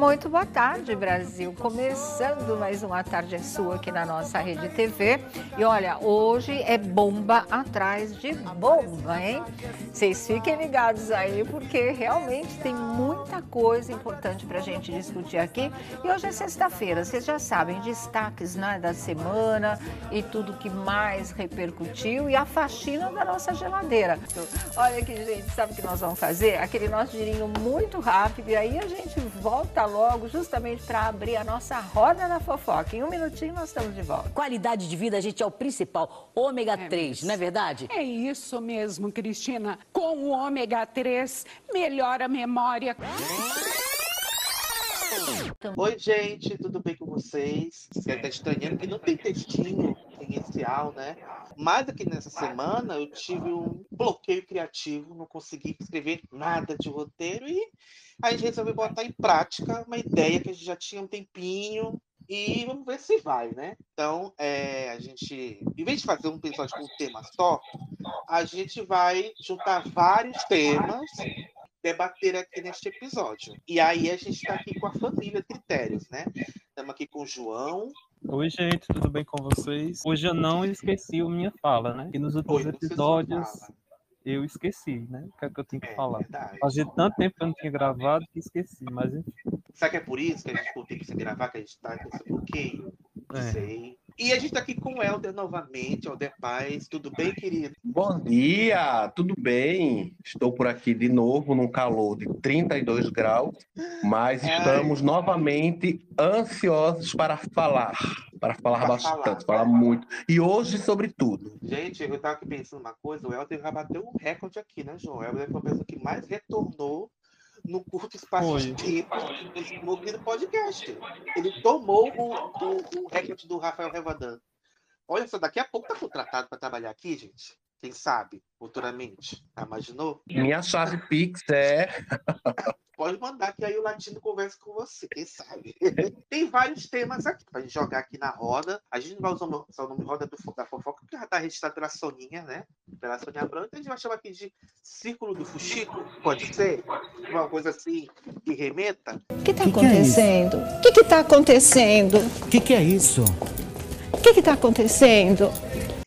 Muito boa tarde, Brasil. Começando mais uma tarde sua aqui na nossa rede TV. E olha, hoje é bomba atrás de bomba, hein? Vocês fiquem ligados aí, porque realmente tem muita coisa importante para a gente discutir aqui. E hoje é sexta-feira, vocês já sabem, destaques né, da semana e tudo que mais repercutiu e a faxina da nossa geladeira. Olha aqui, gente, sabe o que nós vamos fazer? Aquele nosso girinho muito rápido e aí a gente volta logo, justamente para abrir a nossa roda da fofoca. Em um minutinho nós estamos de volta. Qualidade de vida, a gente, é o principal. Ômega é 3, mesmo. não é verdade? É isso mesmo, Cristina. Com o ômega 3, melhora a memória. Oi, gente, tudo bem com vocês? Você está estranhando que não tem textinho inicial, né? Mas aqui nessa semana eu tive um bloqueio criativo, não consegui escrever nada de roteiro e a gente resolveu botar em prática uma ideia que a gente já tinha um tempinho e vamos ver se vai, né? Então, é, a gente, em vez de fazer um episódio com um tema só, a gente vai juntar vários temas debater aqui neste episódio. E aí a gente está aqui com a família Critérios, né? Estamos aqui com o João. Oi, gente, tudo bem com vocês? Hoje eu não esqueci a minha fala, né? E nos últimos episódios eu esqueci, né? O que é que eu tinha que é, falar? Verdade. Fazia tanto tempo que eu não tinha gravado que esqueci, mas enfim. Será que é por isso que a gente tem que se gravar, que a gente tá com esse bloqueio? Não é. sei. E a gente está aqui com o Helder novamente, Helder Paz. Tudo bem, querido? Bom dia, tudo bem? Estou por aqui de novo num calor de 32 graus, mas Ai. estamos novamente ansiosos para falar. Para falar para bastante, falar, falar muito. E hoje, sobre tudo. Gente, eu estava aqui pensando uma coisa, o Helder já bateu um recorde aqui, né, João? O Helder foi a pessoa que mais retornou no curto espaço Foi. de tempo movimento podcast. Ele tomou o, o, o recorde do Rafael Revadan. Olha só, daqui a pouco tá contratado para trabalhar aqui, gente. Quem sabe, futuramente. Imaginou? Minha chave Pix é. Pode mandar que aí o Latino conversa com você, quem sabe. Tem vários temas aqui pra gente jogar aqui na roda. A gente não vai usar o nome roda do, da fofoca, porque já tá registrado pela Soninha, né? Pela Soninha Branca. A gente vai chamar aqui de Círculo do Fuxico, pode ser? Uma coisa assim que remeta. O que tá que acontecendo? O que, que tá acontecendo? O que, que é isso? O que, que tá acontecendo?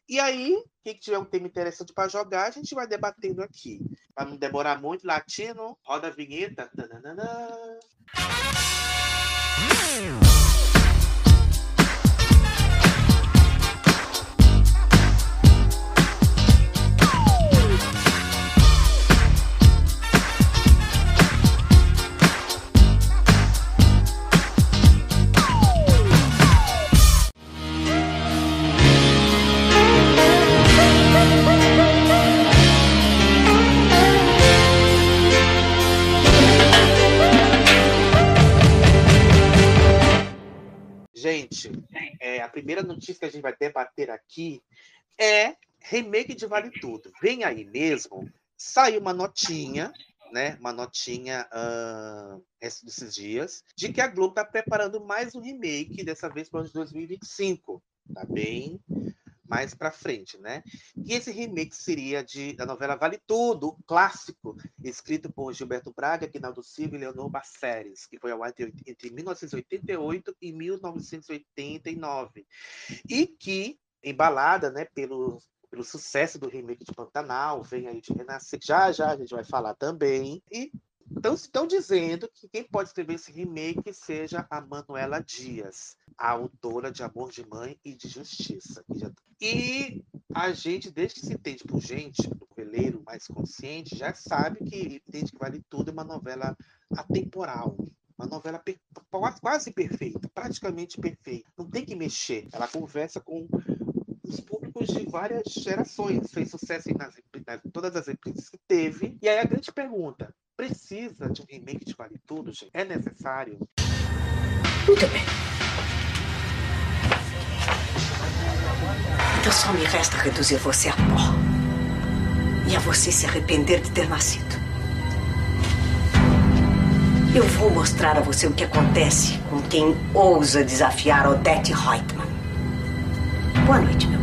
E aí, quem tiver um tema interessante para jogar, a gente vai debatendo aqui. Para não demorar muito, latino, roda a vinheta. Tananana. É, a primeira notícia que a gente vai debater aqui é remake de Vale Tudo. Vem aí mesmo, saiu uma notinha, né? Uma notinha uh, esses dias, de que a Globo está preparando mais um remake, dessa vez para o ano de 2025. Tá bem mais para frente, né? E esse remake seria de, da novela Vale Tudo, clássico, escrito por Gilberto Braga, Quinaldo Silva e Leonor Baceres, que foi ao ar entre 1988 e 1989. E que, embalada né, pelo, pelo sucesso do remake de Pantanal, vem aí de Renascer, já já a gente vai falar também, e então, estão dizendo que quem pode escrever esse remake seja a Manuela Dias, a autora de Amor de Mãe e de Justiça. E a gente, desde que se entende por gente, do veleiro mais consciente, já sabe que entende que Vale Tudo é uma novela atemporal. Uma novela per quase perfeita, praticamente perfeita. Não tem que mexer. Ela conversa com os públicos de várias gerações. Fez sucesso nas todas as reprises que teve. E aí a grande pergunta: precisa de um remake de Vale Tudo, gente? É necessário? Muito bem. Então só me resta reduzir você a pó. E a você se arrepender de ter nascido. Eu vou mostrar a você o que acontece com quem ousa desafiar Odette Reutemann. Boa noite, meu.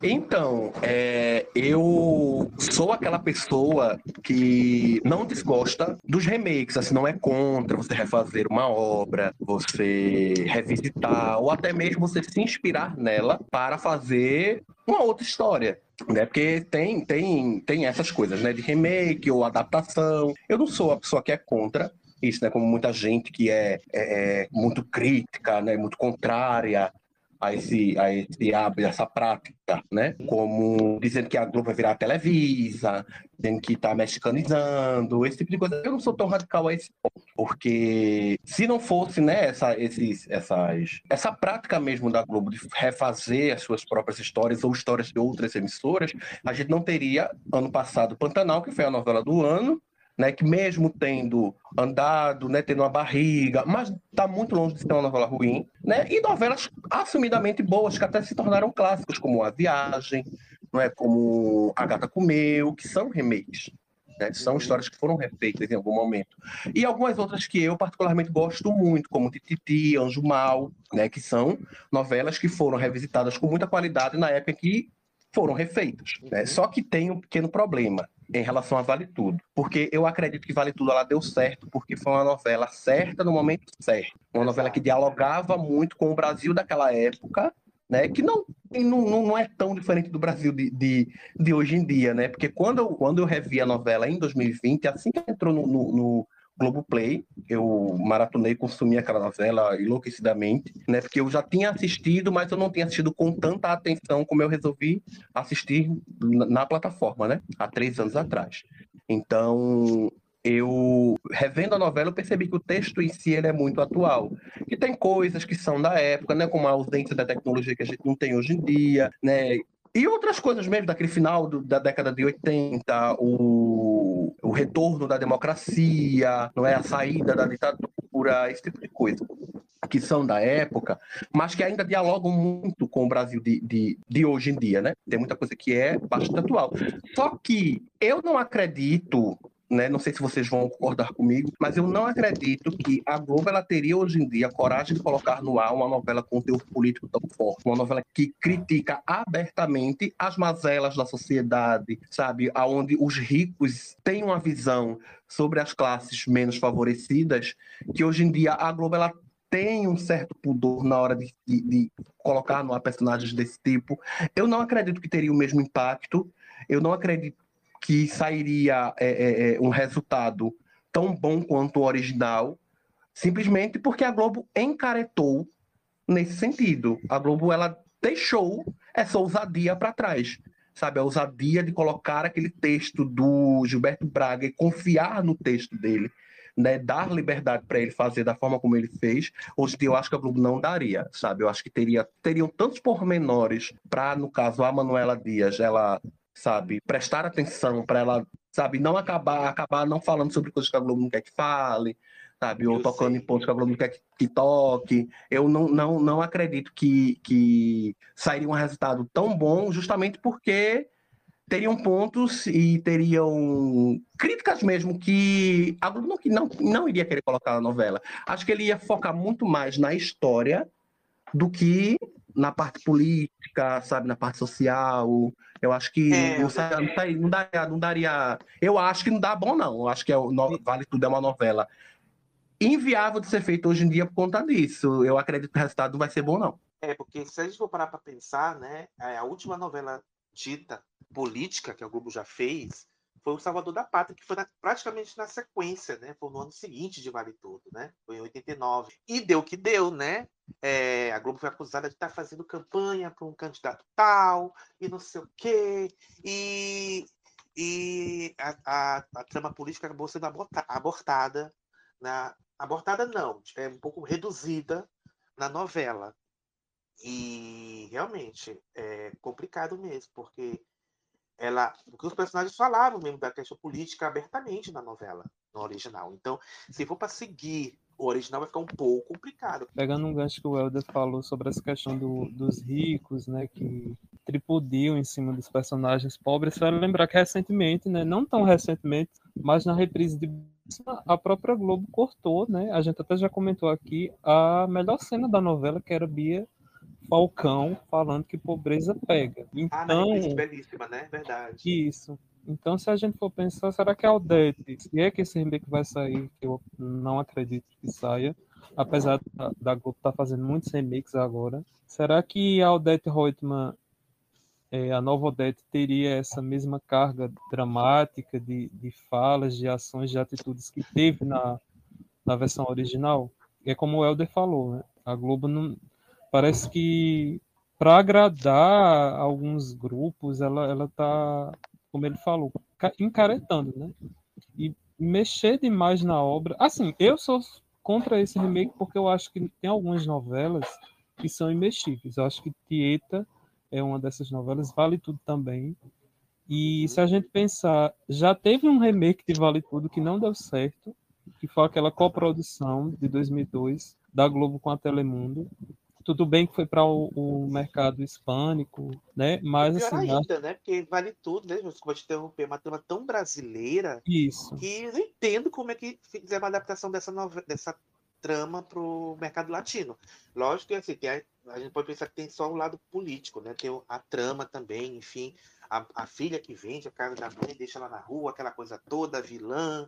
Então, é, eu sou aquela pessoa que não desgosta dos remakes, assim, não é contra você refazer uma obra, você revisitar, ou até mesmo você se inspirar nela para fazer uma outra história. Né? Porque tem, tem, tem essas coisas, né? De remake ou adaptação. Eu não sou a pessoa que é contra, isso, né? Como muita gente que é, é, é muito crítica, né? Muito contrária a esse, a esse a essa prática, né? Como dizendo que a Globo vai virar Televisa, dizendo que está mexicanizando, esse tipo de coisa. Eu não sou tão radical a esse ponto, porque se não fosse, né, essa, esses, essas, essa prática mesmo da Globo de refazer as suas próprias histórias ou histórias de outras emissoras, a gente não teria, ano passado, Pantanal, que foi a novela do ano, né, que mesmo tendo andado, né, tendo uma barriga, mas está muito longe de ser uma novela ruim, né, e novelas assumidamente boas que até se tornaram clássicos, como A Viagem, não é, como A Gata Comeu, que são remakes. Né, são uhum. histórias que foram refeitas em algum momento. E algumas outras que eu particularmente gosto muito, como Tititi, Anjo Mal, né, que são novelas que foram revisitadas com muita qualidade na época que foram refeitas. Né? Uhum. Só que tem um pequeno problema em relação a Vale Tudo. Porque eu acredito que Vale Tudo ela deu certo porque foi uma novela certa no momento certo. Uma novela que dialogava muito com o Brasil daquela época, né? Que não, não, não é tão diferente do Brasil de, de, de, hoje em dia, né? Porque quando eu, quando eu revi a novela em 2020, assim que entrou no, no, no Globoplay. Eu maratonei, consumi aquela novela enlouquecidamente, né? Porque eu já tinha assistido, mas eu não tinha assistido com tanta atenção como eu resolvi assistir na plataforma, né? Há três anos atrás. Então, eu revendo a novela, eu percebi que o texto em si ele é muito atual. Que tem coisas que são da época, né, como a ausência da tecnologia que a gente não tem hoje em dia, né? E outras coisas mesmo, daquele final do, da década de 80, o, o retorno da democracia, não é a saída da ditadura, esse tipo de coisa que são da época, mas que ainda dialogam muito com o Brasil de, de, de, hoje em dia, né? Tem muita coisa que é bastante atual. Só que eu não acredito né? Não sei se vocês vão concordar comigo, mas eu não acredito que a Globo ela teria hoje em dia a coragem de colocar no ar uma novela com teor político tão forte, uma novela que critica abertamente as mazelas da sociedade, sabe, aonde os ricos têm uma visão sobre as classes menos favorecidas, que hoje em dia a Globo ela tem um certo pudor na hora de, de, de colocar no ar personagens desse tipo. Eu não acredito que teria o mesmo impacto. Eu não acredito que sairia é, é, é, um resultado tão bom quanto o original, simplesmente porque a Globo encaretou nesse sentido. A Globo ela deixou essa ousadia para trás, sabe? A ousadia de colocar aquele texto do Gilberto Braga e confiar no texto dele. Né, dar liberdade para ele fazer da forma como ele fez, hoje eu acho que a Globo não daria, sabe? Eu acho que teria teriam tantos pormenores para, no caso, a Manuela Dias, ela sabe? Prestar atenção para ela, sabe? Não acabar, acabar não falando sobre coisas que a Globo não quer que fale, sabe? Ou eu tocando sei. em pontos que a Globo não quer que, que, toque. Eu não, não, não acredito que, que sairia um resultado tão bom, justamente porque teriam pontos e teriam críticas mesmo que a Globo não, não, não iria querer colocar na novela. Acho que ele ia focar muito mais na história do que na parte política, sabe, na parte social. Eu acho que é, não, não, daria, não daria. Eu acho que não dá bom, não. Eu acho que é, Vale Tudo é uma novela inviável de ser feita hoje em dia por conta disso. Eu acredito que o resultado não vai ser bom, não. É, porque se a gente for parar para pensar, né, é, a última novela dita política que a Globo já fez foi o Salvador da Pátria, que foi na, praticamente na sequência, né? Foi no ano seguinte de Vale Tudo, né? Foi em 89. E deu o que deu, né? É, a Globo foi acusada de estar fazendo campanha para um candidato tal, e não sei o quê. E, e a, a, a trama política acabou sendo abortada. Na, abortada não, é um pouco reduzida na novela. E realmente é complicado mesmo, porque ela, porque os personagens falavam mesmo da questão política abertamente na novela, no original. Então, se for para seguir o original, vai ficar um pouco complicado. Pegando um gancho que o Helder falou sobre essa questão do, dos ricos, né, que tripudiam em cima dos personagens pobres, vai lembrar que recentemente, né, não tão recentemente, mas na reprise de a própria Globo cortou, né? A gente até já comentou aqui a melhor cena da novela, que era Bia Falcão falando que pobreza pega. Então, ah, belíssima, né? Verdade. Isso. Então, se a gente for pensar, será que a Aldete, se é que esse remake vai sair, que eu não acredito que saia, apesar da, da Globo estar tá fazendo muitos remakes agora, será que a Odette Reutemann, é, a nova Odette, teria essa mesma carga dramática de, de falas, de ações, de atitudes que teve na, na versão original? É como o Helder falou, né? A Globo não. Parece que para agradar alguns grupos, ela, ela tá, como ele falou, encaretando, né? E mexer demais na obra. Assim, eu sou contra esse remake porque eu acho que tem algumas novelas que são imexíveis. Eu acho que Tieta é uma dessas novelas, Vale Tudo também. E se a gente pensar, já teve um remake de Vale Tudo que não deu certo, que foi aquela coprodução de 2002 da Globo com a Telemundo. Tudo bem que foi para o, o, mercado hispânico, né? Mas assim, ainda, acho... né? Porque vale tudo, né? Desculpa te interromper, uma trama tão brasileira Isso. que eu não entendo como é que fizeram uma adaptação dessa, novela, dessa trama para o mercado latino. Lógico que assim, tem a, a, gente pode pensar que tem só o lado político, né? Tem a trama também, enfim, a, a filha que vende a casa da mãe, deixa ela na rua, aquela coisa toda, vilã.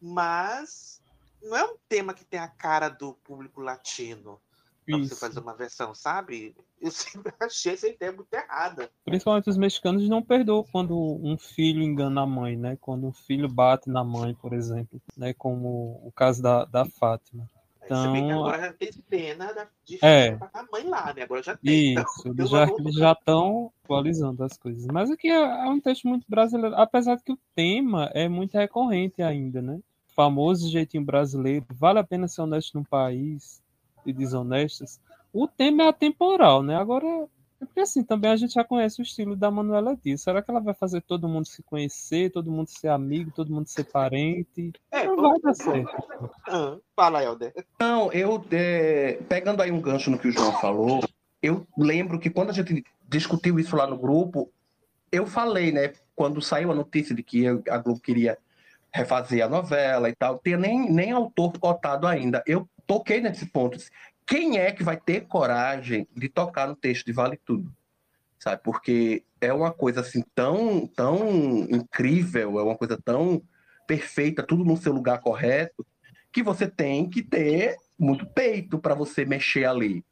Mas não é um tema que tem a cara do público latino para você fazer uma versão, sabe? Eu sempre achei essa ideia muito errada. Principalmente os mexicanos não perdoam quando um filho engana a mãe, né? Quando um filho bate na mãe, por exemplo, né? Como o caso da, da Fátima. Então, agora já tem cena de é, a mãe lá, né? Agora já tem. Então, Isso, então, eles já, eles já estão atualizando as coisas. Mas aqui é, é um texto muito brasileiro, apesar de que o tema é muito recorrente ainda, né? famoso jeitinho brasileiro, vale a pena ser honesto num país de desonestos, o tema é atemporal, né? Agora, é porque assim, também a gente já conhece o estilo da Manuela Dias. Será que ela vai fazer todo mundo se conhecer, todo mundo ser amigo, todo mundo ser parente? É, não vai dar certo. Ah, fala, Helder. Não, eu, é, pegando aí um gancho no que o João falou, eu lembro que quando a gente discutiu isso lá no grupo, eu falei, né, quando saiu a notícia de que a Globo queria refazer a novela e tal. Tem nem, nem autor cotado ainda. Eu toquei nesse ponto. Quem é que vai ter coragem de tocar no texto de Vale Tudo? Sabe? Porque é uma coisa assim tão, tão incrível, é uma coisa tão perfeita, tudo no seu lugar correto, que você tem que ter muito peito para você mexer ali,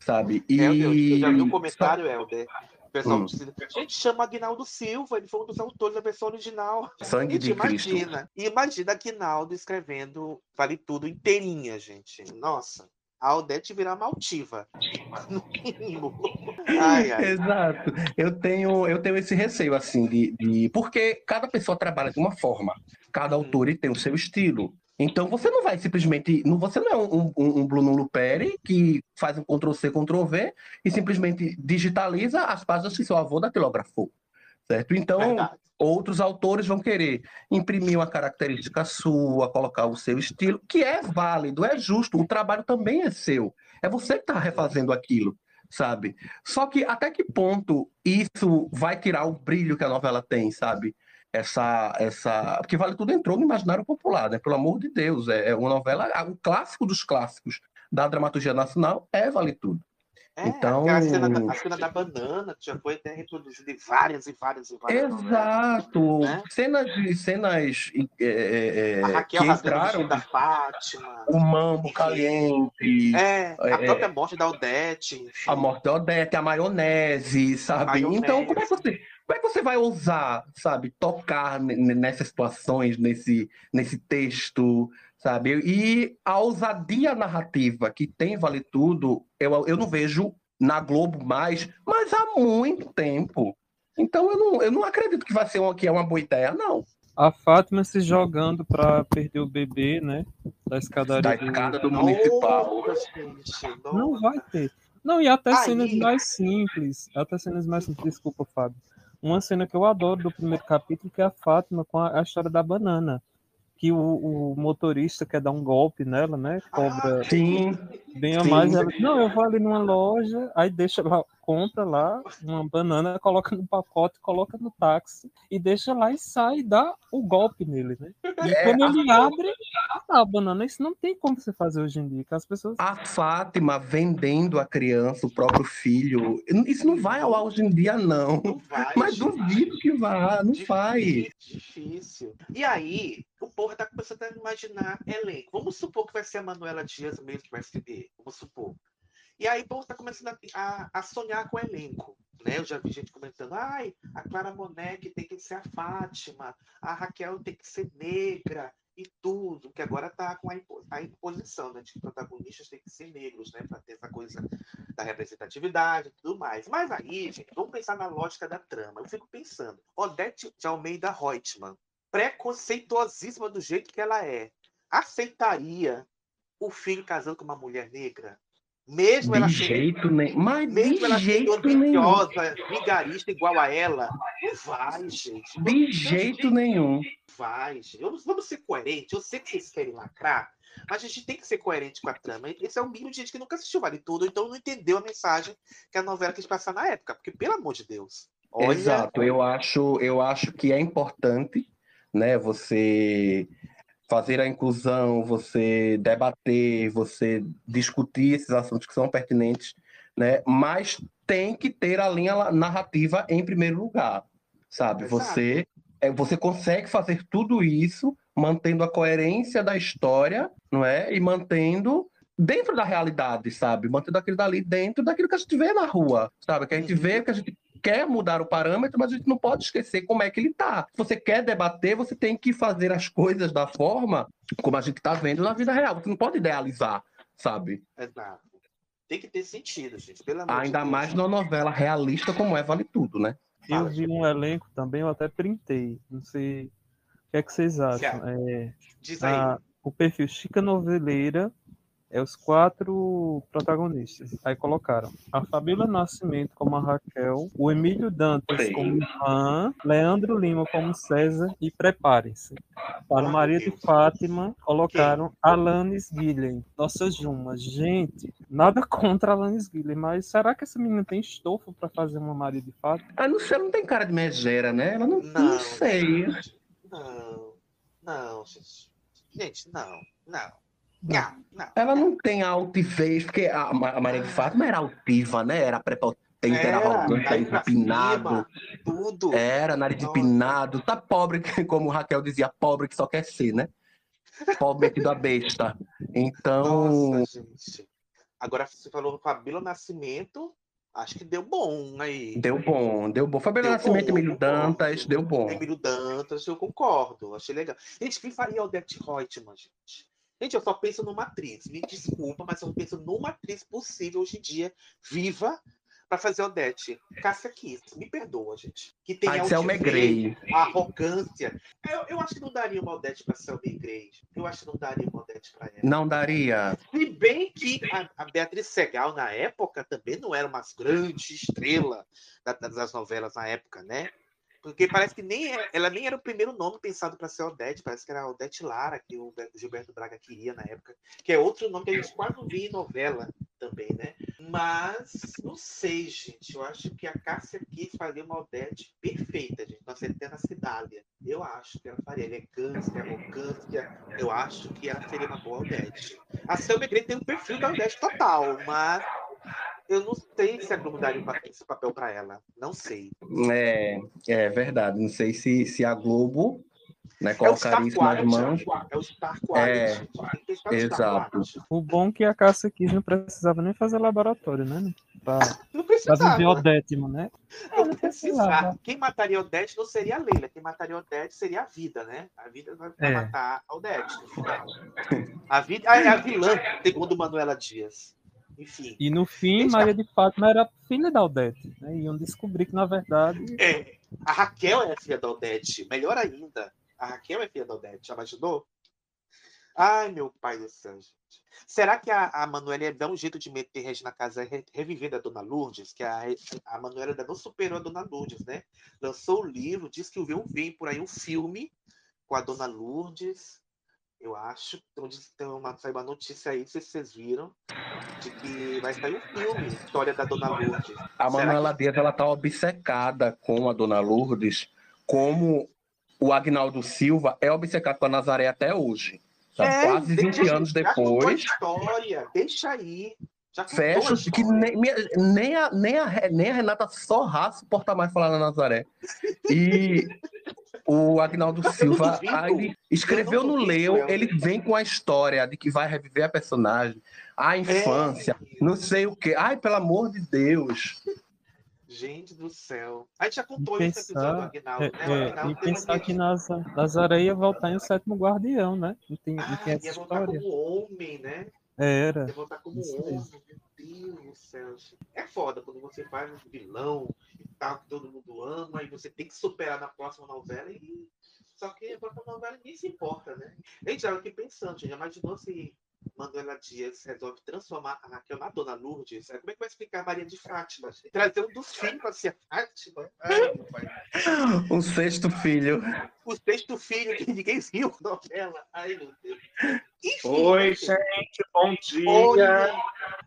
sabe? E... Helder, já viu o comentário, Helder? Pessoal hum. precisa. Gente, chama Aguinaldo Silva, ele foi um dos autores da versão original. Sangue gente, de imagina. Cristo. Imagina Aguinaldo escrevendo Vale Tudo inteirinha, gente. Nossa. A Odete virar maltiva. No mínimo. Ai, ai. Exato. Eu tenho, eu tenho esse receio, assim, de, de. Porque cada pessoa trabalha de uma forma. Cada hum. autor tem o seu estilo. Então você não vai simplesmente. Você não é um, um, um Bruno Luperi que faz um Ctrl-C, Ctrl-V e simplesmente digitaliza as páginas que seu avô datilografou. Certo? Então, Verdade. outros autores vão querer imprimir uma característica sua, colocar o seu estilo, que é válido, é justo, o trabalho também é seu. É você que está refazendo aquilo sabe? Só que até que ponto isso vai tirar o brilho que a novela tem, sabe? Essa essa porque vale tudo entrou no imaginário popular né? Pelo amor de Deus é, é uma novela um clássico dos clássicos da dramaturgia nacional é vale tudo. É, então a cena, da, a cena da banana já foi até reproduzida em várias e várias e várias exato. novelas, né? cenas de cenas é, é, é a Raquel que entraram da Fátima. O mambo caliente. É, a é, própria morte da Odete enfim. a morte da Odete a maionese sabe? Maionese. então como é que você como é que você vai ousar, sabe, tocar nessas situações, nesse, nesse texto, sabe? E a ousadia narrativa que tem Vale Tudo, eu, eu não vejo na Globo mais, mas há muito tempo. Então eu não, eu não acredito que vai ser uma, que é uma boa ideia, não. A Fátima se jogando para perder o bebê, né? Da escadaria. Da escada do, municipal. Não vai ter. Não, e até Aí. cenas mais simples. Até cenas mais simples. Desculpa, Fábio uma cena que eu adoro do primeiro capítulo, que é a Fátima com a, a história da banana. Que o, o, motorista quer dar um golpe nela, né? Cobra sim, bem a mais. Ela, não, eu vou ali numa loja, aí deixa lá compra lá uma banana, coloca no pacote, coloca no táxi e deixa lá e sai e dá o golpe nele, né? E é, quando ele a... abre, tá a banana. Isso não tem como você fazer hoje em dia, que as pessoas. A Fátima vendendo a criança, o próprio filho. Isso não vai ao hoje em dia, não. não vai, Mas duvido que vá, não vai. Difícil. E aí, o povo tá começando a imaginar elenco. Vamos supor que vai ser a Manuela Dias mesmo que vai escrever. Vamos supor. E aí o povo está começando a, a, sonhar com o elenco. Né? Eu já vi gente comentando, ai, a Clara Monet tem que ser a Fátima, a Raquel tem que ser negra e tudo, que agora está com a, a imposição né, de que protagonistas têm que ser negros, né, para ter essa coisa da representatividade e tudo mais. Mas aí, gente, vamos pensar na lógica da trama. Eu fico pensando, Odete de Almeida Reutemann, preconceituosíssima do jeito que ela é, aceitaria o filho casando com uma mulher negra? Mesmo de ela jeito sendo, nem... Mas mesmo ela jeito sendo ambiciosa, vigarista igual a ela, não vai, gente. De jeito nenhum. Vai, gente. Vamos ser coerentes. Eu sei que vocês querem lacrar, mas a gente tem que ser coerente com a trama. Esse é o mínimo de gente que nunca assistiu Vale Tudo, então não entendeu a mensagem que a novela quis passar na época. Porque, pelo amor de Deus. Olha... Exato, eu acho, eu acho que é importante né, você fazer a inclusão, você debater, você discutir esses assuntos que são pertinentes, né? Mas tem que ter a linha narrativa em primeiro lugar, sabe? Você é, você consegue fazer tudo isso mantendo a coerência da história, não é? E mantendo dentro da realidade, sabe? Mantendo aquilo dali dentro daquilo que a gente vê na rua, sabe? Que a gente vê, uhum. que a gente quer mudar o parâmetro, mas a gente não pode esquecer como é que ele está. Se você quer debater, você tem que fazer as coisas da forma como a gente está vendo na vida real. Você não pode idealizar, sabe? Exato. Tem que ter sentido, gente. Pelo amor Ainda de mais numa novela realista como é Vale Tudo, né? Eu vi um elenco também, eu até printei. Não sei o que é que vocês acham. É, Diz aí. A, o perfil Chica Noveleira é os quatro protagonistas. Aí colocaram a Fabíola Nascimento como a Raquel, o Emílio Dantas Sim. como Ivan, Leandro Lima como César e preparem-se. Para Maria de Fátima, colocaram Alanis Guilhem. Nossa Juma, gente, nada contra Alanis Guilhem, mas será que essa menina tem estofo para fazer uma Maria de Fátima? Ah, não sei, ela não tem cara de megera, né? Ela não, não, não sei. Não, não, gente. Gente, não, não. Não, não, ela não tem altivez, porque a, Maria de Fátima era altiva, né? Era prepotente, era, arrogante, era empinado. tudo. Era nariz Nossa. empinado. Tá pobre, como Raquel dizia, pobre que só quer ser, né? Pobre metido a besta. Então. Nossa, gente. Agora você falou Fabíola Nascimento, acho que deu bom aí. Deu bom, deu bom. Fabíola Nascimento, Emílio Dantas, deu bom. Emílio Dantas, eu concordo, achei legal. Gente, quem faria o Odette Reutemann, gente? Gente, eu só penso numa atriz. Me desculpa, mas eu penso numa atriz possível hoje em dia, viva, para fazer Odete. Cássia Kiss. Me perdoa, gente. Que tem a Grey. arrogância. Eu, eu acho que não daria uma Odete para Selma Grey. Eu acho que não daria uma Odete para ela. Não daria. Se bem que a, a, Beatriz Segal, na época, também não era uma grande estrela das novelas na época, né? Porque parece que nem é, ela nem era o primeiro nome pensado para ser Odete, parece que era Odete Lara, que o Gilberto Braga queria na época, que é outro nome que a gente quase via em novela também, né? Mas não sei, gente. Eu acho que a Cássia quis fazer uma Odete perfeita, gente. Nossa eterna Cidália. Eu acho que ela faria elegância, arrogância. Eu acho que ela seria uma boa Odete. A Selma Grey tem um perfil da Odete total, mas eu não sei se a Globo daria esse papel para ela. Não sei. É, é verdade. Não sei se, se a Globo né, colocaria é isso nas mãos. É o Star Quality. É, exato. O bom é que a Cássia Kiss não precisava nem fazer laboratório, né? Pra, não precisava. Pra Odete, né? Não, não precisava. Quem mataria Odete não seria a Leila. Quem mataria Odete seria a vida, né? A vida vai é. matar a Odete. A vida é a vilã, segundo Manuela Dias. Enfim. E no fim, Maria de Fátima era filha da Odete. Né? Iam descobrir que, na verdade. É, a Raquel é filha da Odete. Melhor ainda, a Raquel é filha da Odete. Já imaginou? Ai, meu pai do céu, gente. Será que a, a Manuela ia dar um jeito de meter Regina Casa re, revivendo a Dona Lourdes? Que a, a Manuela ainda não superou a Dona Lourdes, né? Lançou o livro, diz que vem, vem por aí um filme com a Dona Lourdes Eu acho onde tem uma, saiu uma notícia aí, não sei se vocês viram, de que vai sair um filme, História da Dona Lourdes. A Manuela que... Dias, ela tá obcecada com a Dona Lourdes, como o Agnaldo Silva é obcecado com a Nazaré até hoje. Tá? É, Quase 20 anos depois. História, deixa aí. Fecha que nem, nem, a, nem, a, nem a Renata Sorra suporta mais falar na Nazaré. E o Agnaldo Silva aí, escreveu no Leo, ele vem com a história de que vai reviver a personagem, a infância, é. não sei o quê. Ai, pelo amor de Deus. Gente do céu. A gente já contou pensar, esse episódio do Agnaldo, é, né? Agnaldo é, e pensar que Nazaré ia voltar em O Sétimo Guardião, né? Não tem, ah, não tem essa ia voltar como homem, né? Era. Voltar como Isso homem. Meu Deus do céu. É foda quando você faz um vilão e tal, que todo mundo ama, e você tem que superar na próxima novela e. Só que a próxima novela ninguém se importa, né? A gente já aqui pensando, já imaginou se Manuela Dias resolve transformar a Raquel na Dona Lourdes. Como é que vai explicar a Maria de Fátima? Trazer um dos filhos para ser Fátima? Ai, um sexto filho. O sexto filho que ninguém viu novela. Ai, meu Deus. Enfim, Oi, gente, bom dia. Oi,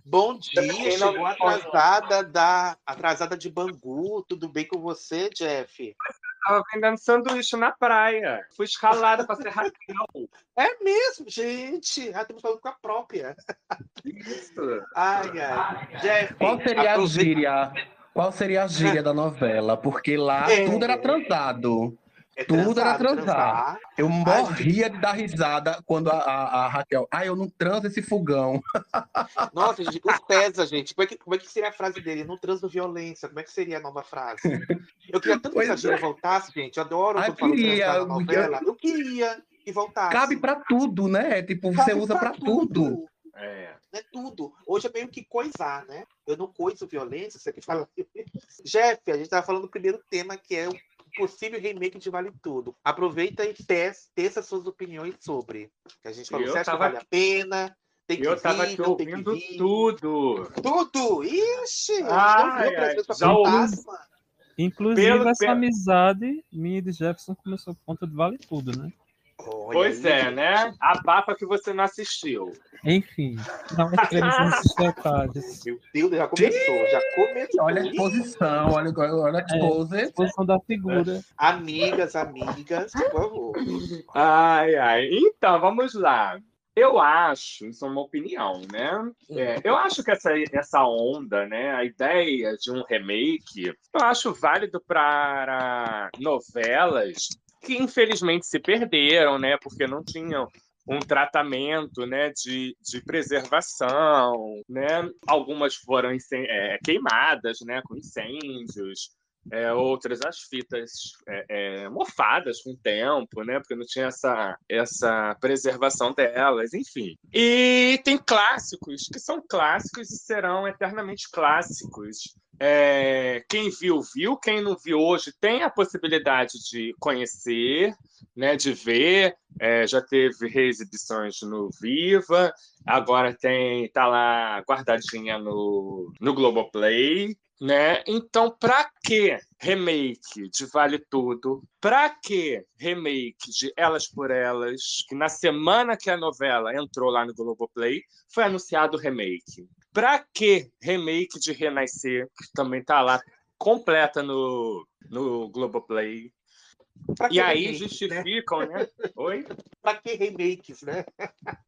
bom dia, chegou atrasada da atrasada de Bangu. Tudo bem com você, Jeff? Tava vendendo sanduíche na praia. Fui escalada para ser Raquel. É mesmo, gente. Já estamos falando com a própria. Isso. Ai, ai. Jeff, Qual seria a gíria? Qual seria a gíria da novela? Porque lá é. tudo era transado. É Tudo era transar. transar. Eu morria de dar risada quando a, a, a, Raquel. Ah, eu não transo esse fogão. Nossa, gente, os pesa, gente. Como é, que, como é que seria a frase dele? Não transo violência. Como é que seria a nova frase? Eu queria tanto pois que a é. voltasse, gente. Eu adoro ah, queria, novela. Eu... eu queria que voltasse. Cabe para tudo, né? Tipo, Cabe você usa para tudo. tudo. É. é tudo. Hoje é meio que coisar, né? Eu não coiso violência, você que fala. Jeff, a gente estava falando do primeiro tema, que é o possível remake de Vale Tudo. Aproveita e teça suas opiniões sobre. Que a gente falou, você acha que vale a pena? Tem que eu estava aqui ouvindo tudo. Tudo? Ixi! Ai, ai, já ouvi. Inclusive, pelo, essa pelo... amizade minha de Jefferson começou por conta de Vale Tudo, né? Olha pois aí, é, gente. né? A Abafa que você não assistiu. Enfim, não entremos nesses detalhes. Meu Deus, já começou, já começou. Olha a exposição, olha, olha a exposição. É, exposição da figura. Amigas, amigas, por favor. Ai, ai. Então, vamos lá. Eu acho, isso é uma opinião, né? É, eu acho que essa, essa onda, né, a ideia de um remake, eu acho válido para novelas que infelizmente se perderam, né? Porque não tinham um tratamento né, de, de preservação, né? Algumas foram é, queimadas, né, com incêndios, é, outras as fitas é, é, mofadas com o tempo, né? Porque não tinha essa, essa preservação delas, enfim. E tem clássicos que são clássicos e serão eternamente clássicos. É, quem viu, viu. Quem não viu hoje tem a possibilidade de conhecer, né, de ver. É, já teve reexibições no Viva, agora tem tá lá guardadinha no, no Globoplay. Né? Então, para que remake de Vale Tudo? Para que remake de Elas por Elas? Que na semana que a novela entrou lá no Globoplay, foi anunciado o remake. Para que remake de Renascer, que também está lá completa no, no Globoplay? e aí remake, justificam, né? né? Oi? Para que remakes, né?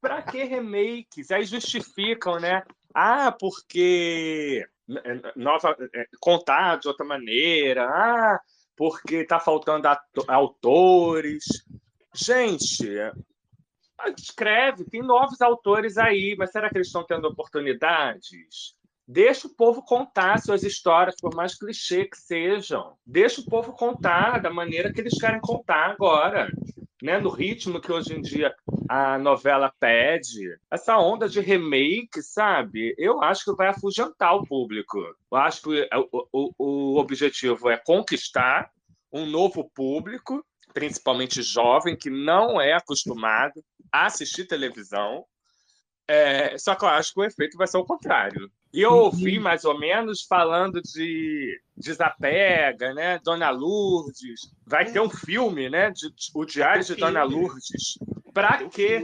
Para que remakes? Aí justificam, né? Ah, porque nova é, contar de outra maneira, ah, porque está faltando autores. Gente, escreve, tem novos autores aí, mas será que eles estão tendo oportunidades? Deixa o povo contar suas histórias, por mais clichê que sejam. Deixa o povo contar da maneira que eles querem contar agora né, no ritmo que hoje em dia a novela pede, essa onda de remake, sabe? Eu acho que vai afugentar o público. Eu acho que o, o, o objetivo é conquistar um novo público, principalmente jovem, que não é acostumado a assistir televisão. É, só que eu acho que o efeito vai ser o contrário. E eu ouvi mais ou menos falando de desapega, né? Dona Lourdes. Vai ter um filme, né? De, o Diário de Dona Lourdes. Pra quê?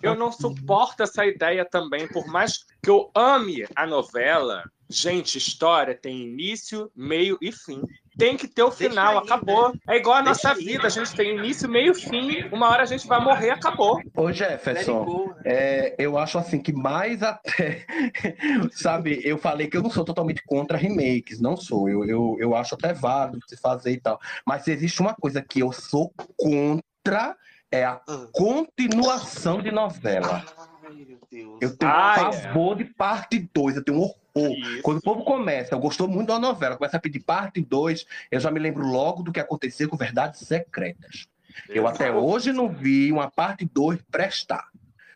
Eu não suporto essa ideia também, por mais que eu ame a novela. Gente, história tem início, meio e fim. Tem que ter o final, aí, acabou. Né? É igual a nossa Deixa vida, aí, a gente tem início, meio e fim. Uma hora a gente vai morrer, acabou. Ô, Jefferson, é, eu acho assim que mais até. sabe, eu falei que eu não sou totalmente contra remakes, não sou. Eu, eu, eu acho até válido se fazer e tal. Mas existe uma coisa que eu sou contra é a ah. continuação de novela. Eu tenho Ai, pavor é. de parte 2, eu tenho horror. Isso. Quando o povo começa, eu gostou muito da novela, começa a pedir parte 2, eu já me lembro logo do que aconteceu com Verdades Secretas. Eu até hoje não vi uma parte 2 prestar.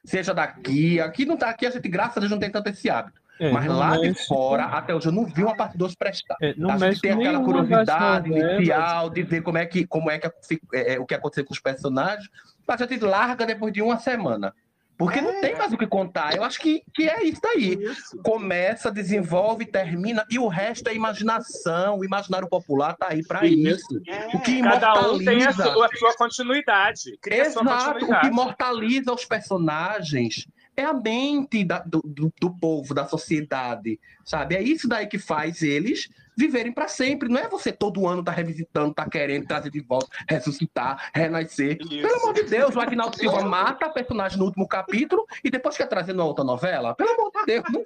Seja daqui, aqui não tá aqui, a gente, graças a Deus, não tem tanto esse hábito. É, Mas lá de fora, até hoje, eu não vi uma parte 2 prestar. É, não a gente tem aquela curiosidade inicial de ver como é que, como é que é, é, o que aconteceu com os personagens, mas a gente larga depois de uma semana. Porque é. não tem mais o que contar. Eu acho que, que é isso daí. Isso. Começa, desenvolve, termina, e o resto é imaginação. O imaginário popular tá aí para isso. É. O que Cada um tem a sua, a sua continuidade. Exato. Sua continuidade. O que imortaliza os personagens é a mente da, do, do, do, povo, da sociedade, sabe? É isso daí que faz eles viverem para sempre. Não é você todo ano tá revisitando, tá querendo trazer de volta, ressuscitar, renascer. Isso. Pelo amor de Deus, o Agnaldo Silva mata a personagem no último capítulo e depois quer trazer na outra novela. Pelo amor de Deus, não,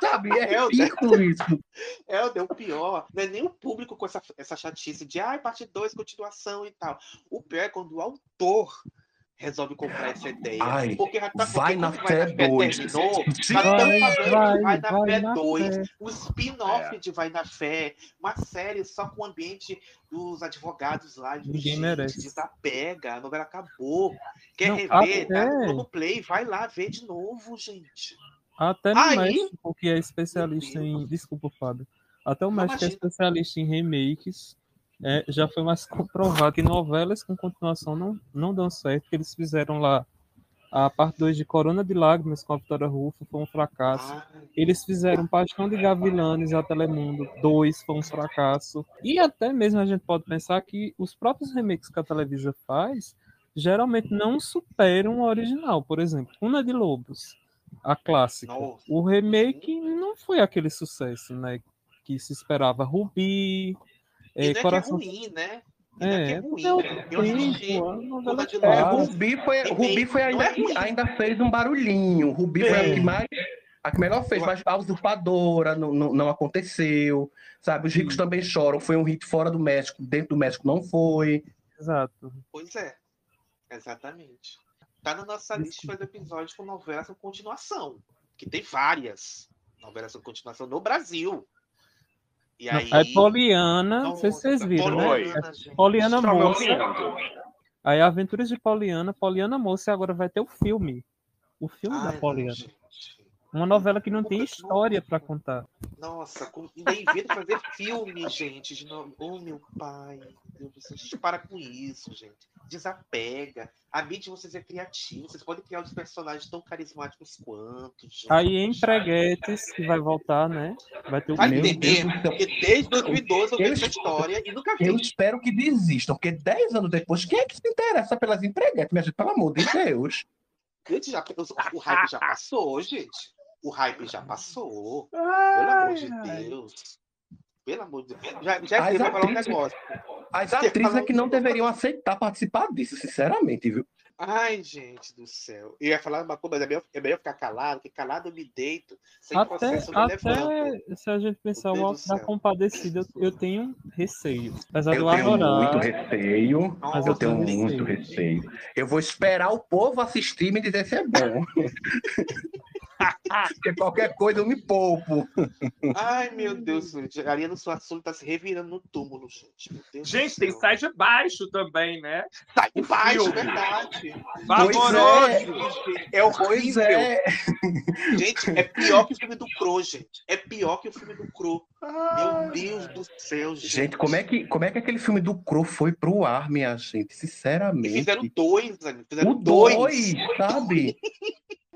sabe? É, é ridículo isso. É, o pior. Não é nem o público com essa, essa chatice de ah, parte 2, continuação e tal. O pior é quando o autor resolve comprar essa ideia. Ai, porque já tá, vai na fé 2. Terminou, já vai, vai, vai, na fé 2. O spin-off é. de Vai na Fé. Uma série só com o ambiente dos advogados lá. Ninguém gente, merece. Desapega, a novela acabou. Quer Não, rever? Até... Tá no Play, vai lá ver de novo, gente. Até no Aí... México, que é especialista em. Desculpa, Fábio. Até o México é especialista em remakes é, já foi mais comprovado que novelas com continuação não, não dão certo, que eles fizeram lá a parte 2 de Corona de Lágrimas com a Vitória Rufo foi um fracasso. Eles fizeram Paixão de Gavilanes a Telemundo 2 foi um fracasso. E até mesmo a gente pode pensar que os próprios remakes que a Televisa faz geralmente não superam o original. Por exemplo, Una de Lobos, a clássica. O remake não foi aquele sucesso, né? Que se esperava. Rubi, e não é coração... que é ruim, né? É, é, é ruim. Eu, eu assisti é, Rubi foi, Rubi foi ainda, é ainda fez um barulhinho. Rubi é. foi a que mais a que melhor fez, mas a usurpadora não, não, não, aconteceu, sabe? Os ricos Sim. também choram. Foi um hit fora do México, dentro do México não foi. Exato. Pois é, exatamente. Tá na nossa lista de fazer episódios com novelas com continuação, que tem várias novelas com continuação no Brasil. E aí... É Poliana, não sei se vocês viram, Poliana, né? É Poliana Moça. Aí Aventuras de Poliana, Poliana Moça, e agora vai ter o filme. O filme Ai, da Poliana. Uma novela que não tem história para contar. Nossa, ainda inventa fazer filme, gente. De novo. Oh, meu pai. Deus do céu. A gente para com isso, gente. Desapega. A mídia de vocês é criativa. Vocês podem criar os personagens tão carismáticos quanto. Gente. Aí em Preguetes, que vai voltar, né? Vai ter o Vai ter mesmo, porque desde 2012 eu vejo essa história e nunca vi. Eu espero que desistam, porque 10 anos depois, quem é que se interessa pelas empreguetes, minha gente? Pelo amor de Deus. Gente, já, o hype já passou, gente. O hype já passou. Pelo amor de Deus. Pelo amor de Deus. Já, já as falar um negócio. As atrizes é que não deveriam aceitar participar disso, sinceramente, viu? Ai, gente do céu. Eu ia falar uma coisa, mas é melhor, é melhor ficar calado, porque calado eu me deito, sem até, processo eu até se a gente pensar o alto da compadecida, eu, tenho receio. Apesar eu tenho adorar, muito receio, mas eu, eu tenho receio. muito receio. Eu vou esperar o povo assistir e me dizer se é bom. Porque qualquer coisa eu me poupo. Ai, meu Deus, gente. A Ariana Suassuna tá se revirando no túmulo, gente. gente, tem sai de baixo também, né? Sai de baixo, verdade. Favoroso. É, é horrível. É. Gente, é pior que o filme do Cro, gente. É pior que o filme do Cro. Meu Deus do céu, gente. Gente, como é que, como é que aquele filme do Cro foi pro ar, minha gente? Sinceramente. E fizeram dois, fizeram o dois, dois sabe?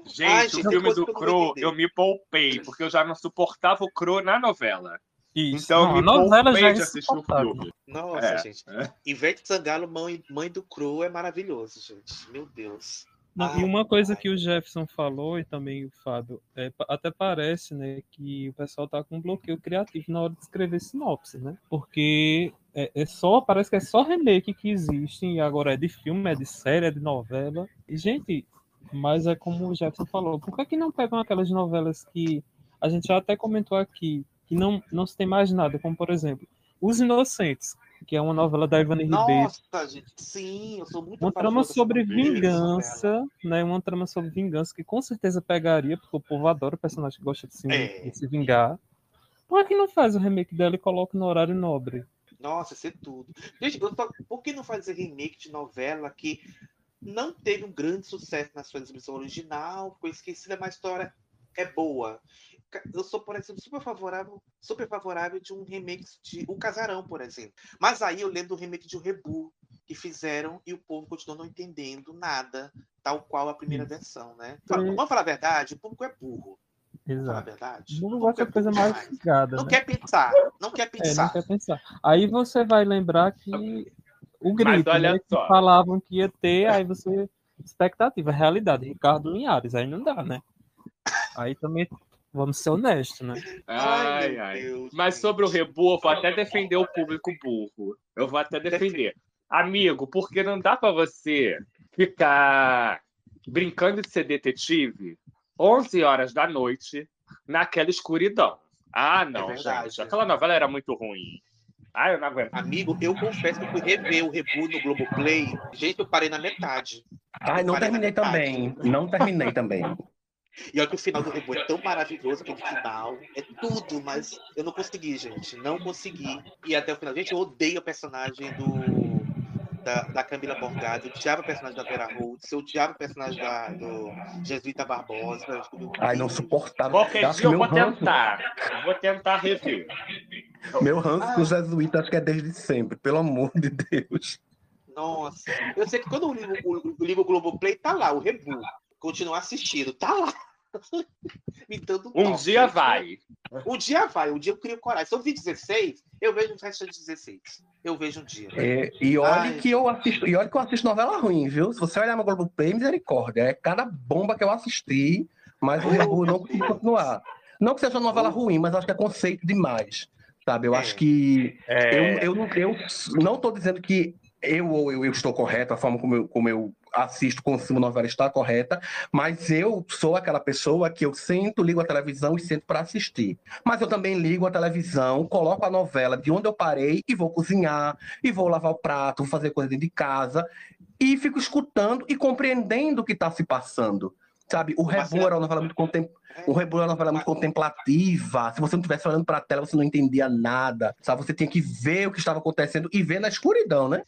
Gente, Ai, o filme do Cro, eu me poupei, porque eu já não suportava o Cro na novela. Isso. Então, não, me novela já de assistir o filme. Nossa, é. gente. É. Ivete Sangalo, mãe, mãe do Cro, é maravilhoso, gente. Meu Deus. Não, e uma coisa que o Jefferson falou e também o Fábio, é, até parece, né, que o pessoal tá com um bloqueio criativo na hora de escrever sinopse, né? Porque é, é, só, parece que é só remake que existe, e agora é de filme, é de série, é de novela. E, gente, mas é como o Jefferson falou, por que, que não pegam aquelas novelas que a gente já até comentou aqui, que não, não se tem mais nada, como por exemplo, Os Inocentes, que é uma novela da Ivana Ribeiro. Nossa, gente, sim, eu sou muito Uma trama sobre vingança, né? Uma trama sobre vingança que com certeza pegaria, porque o povo adora o personagem que gosta de se, é. de se vingar. Por que não faz o remake dela e coloca no horário nobre? Nossa, isso é tudo. Gente, tô... por que não fazer remake de novela que não teve um grande sucesso na sua exibição original, ficou esquecida, mas a história é boa. Eu sou, por exemplo, super favorável, super favorável de um remake de O Casarão, por exemplo. Mas aí eu lembro do remake de O Rebu, que fizeram e o povo continuou não entendendo nada, tal qual a primeira versão, né? Vamos falar a verdade, o público é burro. Exato. Falar a verdade. Não gosta de coisa mais ligada. Não né? quer pensar, não quer pensar. É, não quer pensar. Aí você vai lembrar que o grito, né, que falavam que ia ter, aí você expectativa, realidade, Ricardo Linhares, aí não dá, né? Aí também vamos ser honestos, né? Ai, ai. Mas sobre o rebu, eu vou até defender o público burro. Eu vou até defender. Amigo, porque não dá para você ficar brincando de ser detetive 11 horas da noite naquela escuridão. Ah, não, é gente. Aquela novela era muito ruim. Ah, eu não aguento. Amigo, eu confesso que eu fui rever o reboot no Globoplay. Gente, eu parei na metade. Ai, não terminei também. Não terminei também. E olha que o final do reboot é tão maravilhoso, aquele final. É tudo, mas eu não consegui, gente. Não consegui. E até o final. Gente, eu odeio a personagem do. Da, da Camila Borgado, eu odiava o personagem da Vera Holtz, eu odiava o personagem da, do Jesuíta Barbosa. Ai, não suportava. Qualquer dia eu vou ranço. tentar. Eu vou tentar rever. Meu ranço ah. com o Jesuíta acho que é desde sempre, pelo amor de Deus. Nossa, eu sei que quando eu ligo, o, ligo o Globoplay, tá lá, o Rebu continuar assistindo. Tá lá. Me dando um dia vai. Um dia vai, um dia eu crio coragem. Se eu vi 16, eu vejo o resto de 16. Eu vejo um dia. É, e olha que eu assisto, e olha que eu assisto novela ruim, viu? Se você olhar meu Globo Play, misericórdia. É cada bomba que eu assisti, mas eu não consigo continuar. Não que seja uma novela ruim, mas acho que é conceito demais. Sabe? Eu é. acho que. É. Eu, eu, não, eu não estou dizendo que eu ou eu, eu, estou correto, a forma como eu, como eu assisto, consumo novela está correta, mas eu sou aquela pessoa que eu sento, ligo a televisão e sento para assistir. Mas eu também ligo a televisão, coloco a novela de onde eu parei e vou cozinhar, e vou lavar o prato, vou fazer coisa dentro de casa, e fico escutando e compreendendo o que está se passando. Sabe, o Rebu era uma novela muito contemporânea. O Rebu era uma novela muito contemplativa. Se você não estivesse olhando para a tela, você não entendia nada. Sabe? Você tinha que ver o que estava acontecendo e ver na escuridão, né?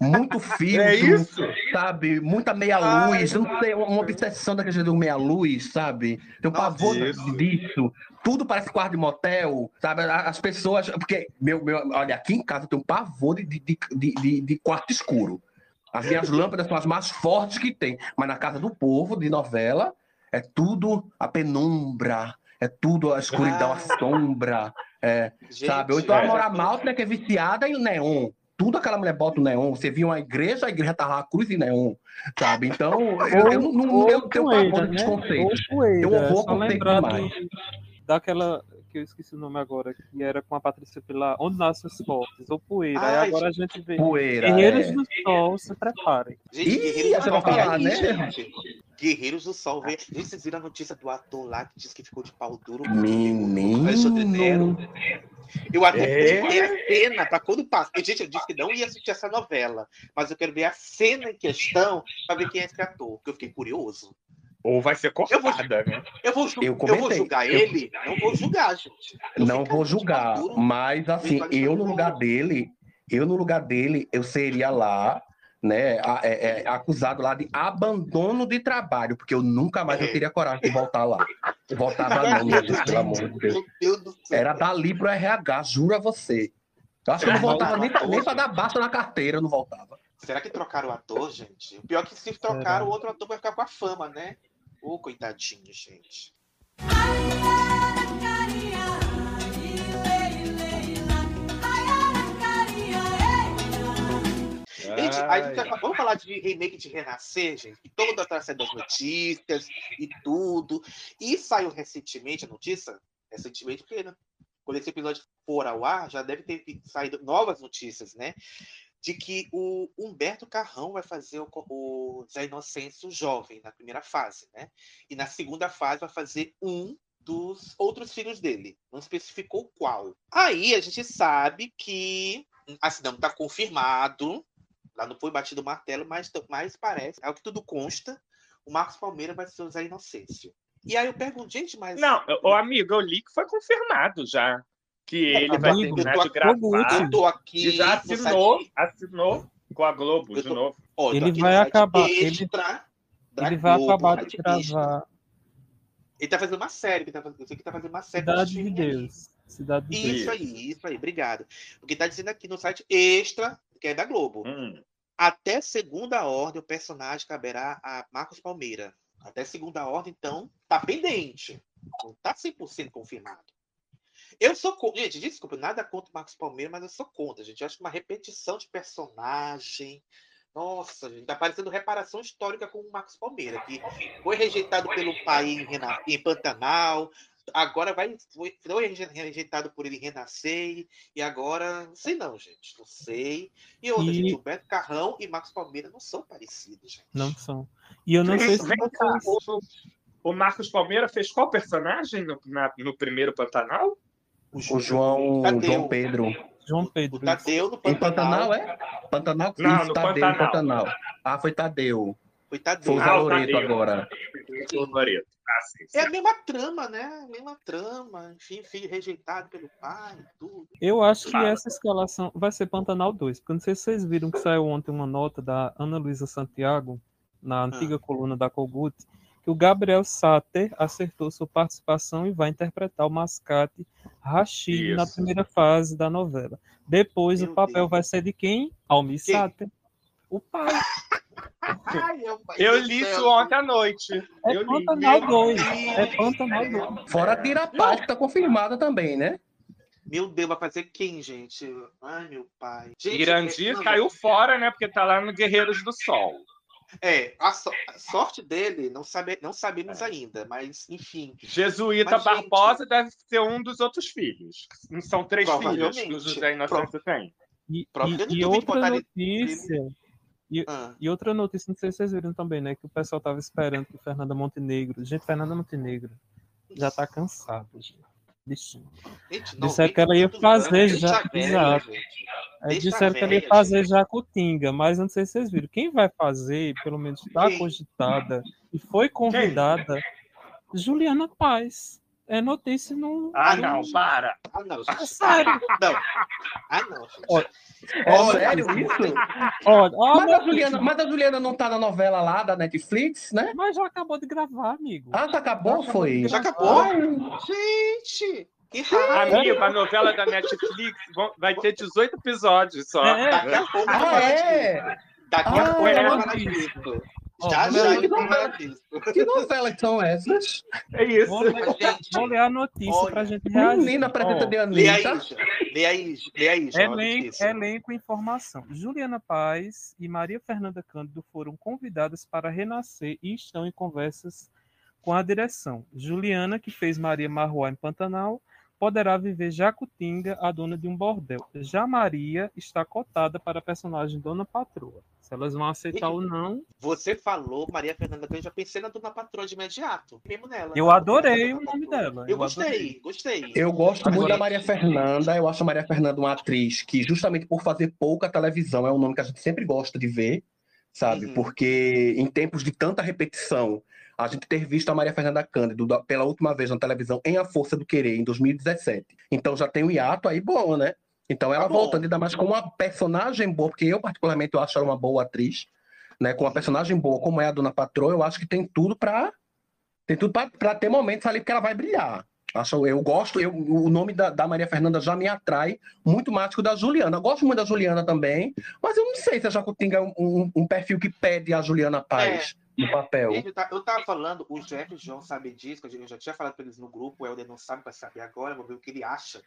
Muito filtro, é isso? sabe? Muita meia-luz. Eu não sei, uma obsessão daquele jeito meia-luz, sabe? Tem um pavor disso. Tudo parece quarto de motel, sabe? As pessoas. Porque, meu, meu, olha, aqui em casa tem um pavor de, de, de, de, de quarto escuro. As minhas lâmpadas são as mais fortes que tem. Mas na casa do povo, de novela, é tudo a penumbra, é tudo a escuridão, ah. a sombra. É, Gente, sabe? Ou então a Mora Malta, né, que é viciada em neon tudo aquela mulher bota o neon. Você viu uma igreja, a igreja tava lá, cruz e neon, sabe? Então, eu, eu não eu tenho pavor de desconceito. Eu vou conceito demais. Daquela que eu esqueci o nome agora, que era com a Patrícia Pilar, Onde Nasce os Fortes, ou Poeira. Ai, Aí agora a gente vê Poeira, Guerreiros é. do Sol, se preparem. Gente, Guerreiros do Sol, falar, né? Guerreiros do Sol, vê. Gente, vocês viram a notícia do ator lá que disse que ficou de pau duro? Menino. Eu até é. a cena para quando passa. Gente, eu disse que não ia assistir essa novela, mas eu quero ver a cena em questão para ver quem é esse ator, porque eu fiquei curioso. Ou vai ser cortada, eu vou, né? Eu vou, eu, eu vou julgar eu... ele? Não vou julgar, gente. Eu não vou julgar, mas assim, eu no lugar dele, eu no lugar dele, eu seria lá, né, é, é, acusado lá de abandono de trabalho, porque eu nunca mais é. eu teria coragem de voltar lá. Voltava não, meu Deus, pelo amor de Deus. Deus Era dali pro RH, juro a você. Eu acho que eu não voltava nem pra, nem pra dar basta na carteira, eu não voltava. Será que trocaram o ator, gente? O pior é que se trocaram, o outro ator vai ficar com a fama, né? Ô, oh, coitadinho, gente. Gente, gente vamos falar de remake de Renascer, gente. Toda atrás das notícias e tudo. E saiu recentemente a notícia, recentemente, porque né, quando esse episódio for ao ar, já deve ter saído novas notícias, né? De que o Humberto Carrão vai fazer o, o Zé Inocêncio jovem na primeira fase, né? E na segunda fase vai fazer um dos outros filhos dele. Não especificou qual. Aí a gente sabe que, assim, não está confirmado, lá não foi batido o martelo, mas, mas parece, é o que tudo consta, o Marcos Palmeira vai ser o Zé Inocêncio. E aí eu pergunto, gente, mas. Não, o amigo, eu li que foi confirmado já. Que é, ele vai terminar de gravar. Eu tô aqui. E já assinou, assinou com a Globo tô, de novo. Ó, ele vai acabar. Extra, ele, ele vai Globo, acabar de gravar. Ele tá fazendo uma série, que tá fazendo, eu sei que tá fazendo uma série. Cidade de Deus. Cidade de Deus. Isso aí, isso aí, obrigado. O que tá dizendo aqui no site extra, que é da Globo. Hum. Até segunda ordem, o personagem caberá a Marcos Palmeira. Até segunda ordem, então, tá pendente. Não tá 100% confirmado. Eu sou contra. Gente, desculpa, nada contra o Marcos Palmeira, mas eu sou contra, gente. Eu acho que uma repetição de personagem nossa, gente, tá parecendo reparação histórica com o Marcos Palmeira, que foi rejeitado pelo pai em, em Pantanal, agora vai foi, foi rejeitado por ele renascer e agora não sei não gente não sei e outra e... gente o Beto Carrão e Marcos Palmeira não são parecidos gente. não são e eu não sei se o, o Marcos Palmeira fez qual personagem no, na, no primeiro Pantanal o, o João João Pedro João Pedro. O Tadeu no Pantanal. Em Pantanal, é? Pantanal? Não, Isso, no Tadeu Pantanal. Pantanal. Ah, foi Tadeu. Foi Tadeu. Foi o ah, Loreto agora. O Loreto. Ah, sim, sim. É a mesma trama, né? A mesma trama. Enfim, filho rejeitado pelo pai, tudo. Eu acho que essa escalação vai ser Pantanal 2, porque não sei se vocês viram que saiu ontem uma nota da Ana Luísa Santiago, na antiga ah. coluna da Kogut, que o Gabriel Sater acertou sua participação e vai interpretar o mascate Rashid na primeira fase da novela. Depois Meu o papel Deus. vai ser de quem? Almi Sater, o pai. Ai, eu li isso ontem à noite. É eu Pantanal 2. É Pantanal 2. Fora a Tirapaz, que tá confirmada também, né? Meu Deus, vai fazer quem, gente? Ai, meu pai. Gente, Irandi é... caiu fora, né? Porque tá lá no Guerreiros do Sol. É, a, so a, sorte dele não, sabe, não sabemos é. ainda, mas enfim. Jesuíta mas, Barbosa gente... deve ser um dos outros filhos. Não são três filhos que o José Inocêncio Pro... tem. E, e, e outra notícia. E, ah. e, outra notícia, não sei se vocês viram também, né? Que o pessoal tava esperando que Fernanda Montenegro. Gente, Fernanda Montenegro já tá cansada. Bichinho. Disseram que ela ia fazer já. Exato. Disseram que ela ia fazer Jacutinga, mas não sei se vocês viram. Quem vai fazer, pelo menos está cogitada e foi convidada, Juliana Paz. É notícia no. Ah, não, para! Ah, não. É sério. Não. Ah, não, gente. é sério isso? Olha, olha, mas, a Juliana, mas a Juliana não tá na novela lá da Netflix, né? Mas já acabou de gravar, amigo. Ah, já acabou, já foi? Já acabou? Gente! Amigo, a novela da Netflix vai ter 18 episódios só. É. Daqui a pouco ah, é? Daqui a pouco é já, já, que, que novelas são essas? É isso. Vou ler, vou ler a notícia para a gente reagir. Menina preta de Anitta. Lê aí, lê aí. Elenco, elenco informação. Juliana Paz e Maria Fernanda Cândido foram convidadas para renascer e estão em conversas com a direção. Juliana, que fez Maria Marroá em Pantanal, poderá viver Jacutinga, a dona de um bordel. Já Maria está cotada para a personagem Dona Patroa. Se elas vão aceitar e, ou não. Você falou Maria Fernanda eu já pensei na Dona Patroa de imediato. Mesmo nela. Eu adorei o nome dela. Eu, eu gostei, adorei. gostei. Eu gosto Agora... muito da Maria Fernanda. Eu acho a Maria Fernanda uma atriz que, justamente por fazer pouca televisão, é um nome que a gente sempre gosta de ver, sabe? Uhum. Porque em tempos de tanta repetição a gente ter visto a Maria Fernanda Cândido pela última vez na televisão em A Força do Querer, em 2017. Então já tem um hiato aí bom, né? Então ela tá voltando ainda mais com uma personagem boa, porque eu particularmente eu acho ela uma boa atriz, né? Com uma personagem boa como é a Dona Patroa, eu acho que tem tudo para tem tudo para ter momentos ali que ela vai brilhar. Acho, eu gosto, eu, o nome da, da, Maria Fernanda já me atrai muito mais que o da Juliana. Eu gosto muito da Juliana também, mas eu não sei se a Jacutinga é um, um, um perfil que pede a Juliana Paz. É no papel. Tá, eu tava falando, o Jeff João sabe disso, eu já tinha falado para eles no grupo, o Helder não sabe para saber agora, vou ver o que ele acha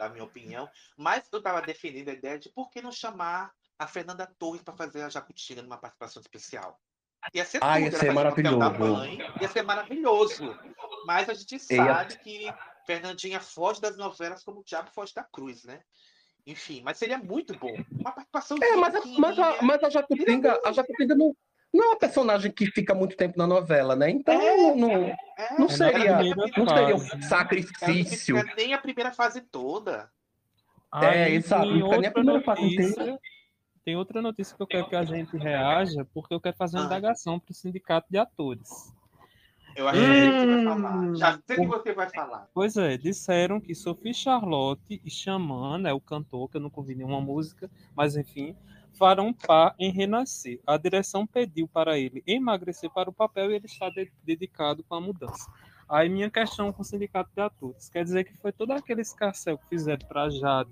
da minha opinião. Mas eu tava defendendo a ideia de por que não chamar a Fernanda Torres para fazer a Jacutinga numa participação especial. Ia ser ah, ia ser maravilhoso. Mãe, ia ser maravilhoso. Mas a gente sabe ia... que Fernandinha foge das novelas como o Diabo foge da Cruz, né? Enfim, mas seria muito bom. Uma participação. É, mas, a, mas, a, mas a Jacutinga, a Jacutinga não, não é uma personagem que fica muito tempo na novela, né? Então é, não, é, não, é, seria, não seria um sacrifício. Não nem a primeira fase toda. é, exato. Não a primeira notícia, fase inteira. Tem outra notícia que eu quero que a gente reaja, porque eu quero fazer uma ah. indagação para o sindicato de atores. Eu acho hum, que você vai falar. Já sei que você vai falar. Pois é, disseram que Sophie Charlotte e Xamã, né, o cantor, que eu nunca ouvi nenhuma música, mas enfim, farão par em renascer. A direção pediu para ele emagrecer para o papel e ele está de dedicado com a mudança. Aí minha questão com o sindicato de atores, quer dizer que foi todo aquele escarcel que fizeram para Jade,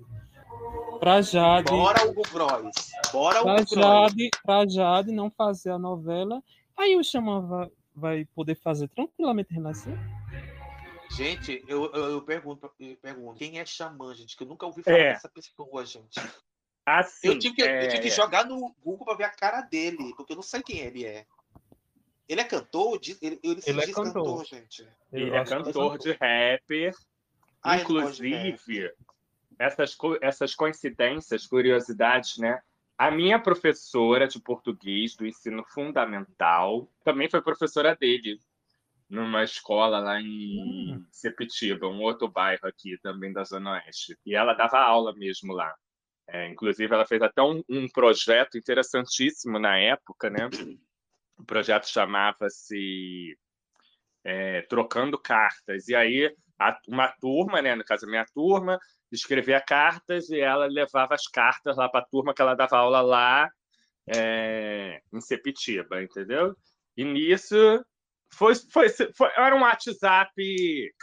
para Jade, bora Hugo Bros, bora Hugo Jade, para Jade não fazer a novela, aí o Xamã vai, vai poder fazer tranquilamente renascer? Gente, eu, eu, eu, pergunto, eu pergunto, quem é Xamã, gente? Que eu nunca ouvi falar é. dessa pessoa, gente. Assim, eu, tive que, é... eu tive que é. jogar no Google para ver a cara dele, porque eu não sei quem ele é. Ele é cantor? Ele, ele, ele é cantor. cantor. gente. Ele é cantor de rapper. Ah, Inclusive, essas, essas coincidências, curiosidades, né? A minha professora de português do ensino fundamental também foi professora dele, numa escola lá em hum. Sepetiba, um outro bairro aqui também da Zona Oeste. E ela dava aula mesmo lá. É, inclusive, ela fez até um, um, projeto interessantíssimo na época, né? O projeto chamava-se é, Trocando Cartas. E aí, a, uma turma, né? No caso, a minha turma, escrevia cartas e ela levava as cartas lá para a turma que ela dava aula lá é, em Sepitiba, entendeu? E nisso foi, foi, foi, era um WhatsApp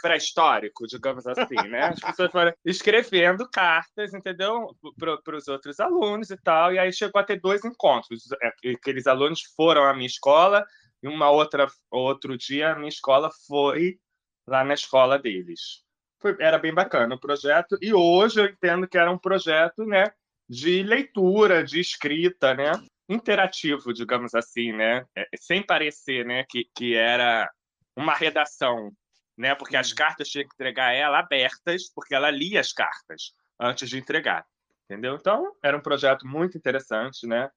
pré-histórico, digamos assim, né? As pessoas foram escrevendo cartas, entendeu? Para os outros alunos e tal. E aí chegou a ter dois encontros. É, aqueles alunos foram à minha escola e uma outra outro dia a minha escola foi lá na escola deles. Foi, era bem bacana o projeto. E hoje eu entendo que era um projeto, né? De leitura, de escrita, né? Interativo, digamos assim, né? É, sem parecer, né, que, que era uma redação, né? Porque as cartas tinha que entregar ela abertas, porque ela lia as cartas antes de entregar, entendeu? Então, era um projeto muito interessante, né?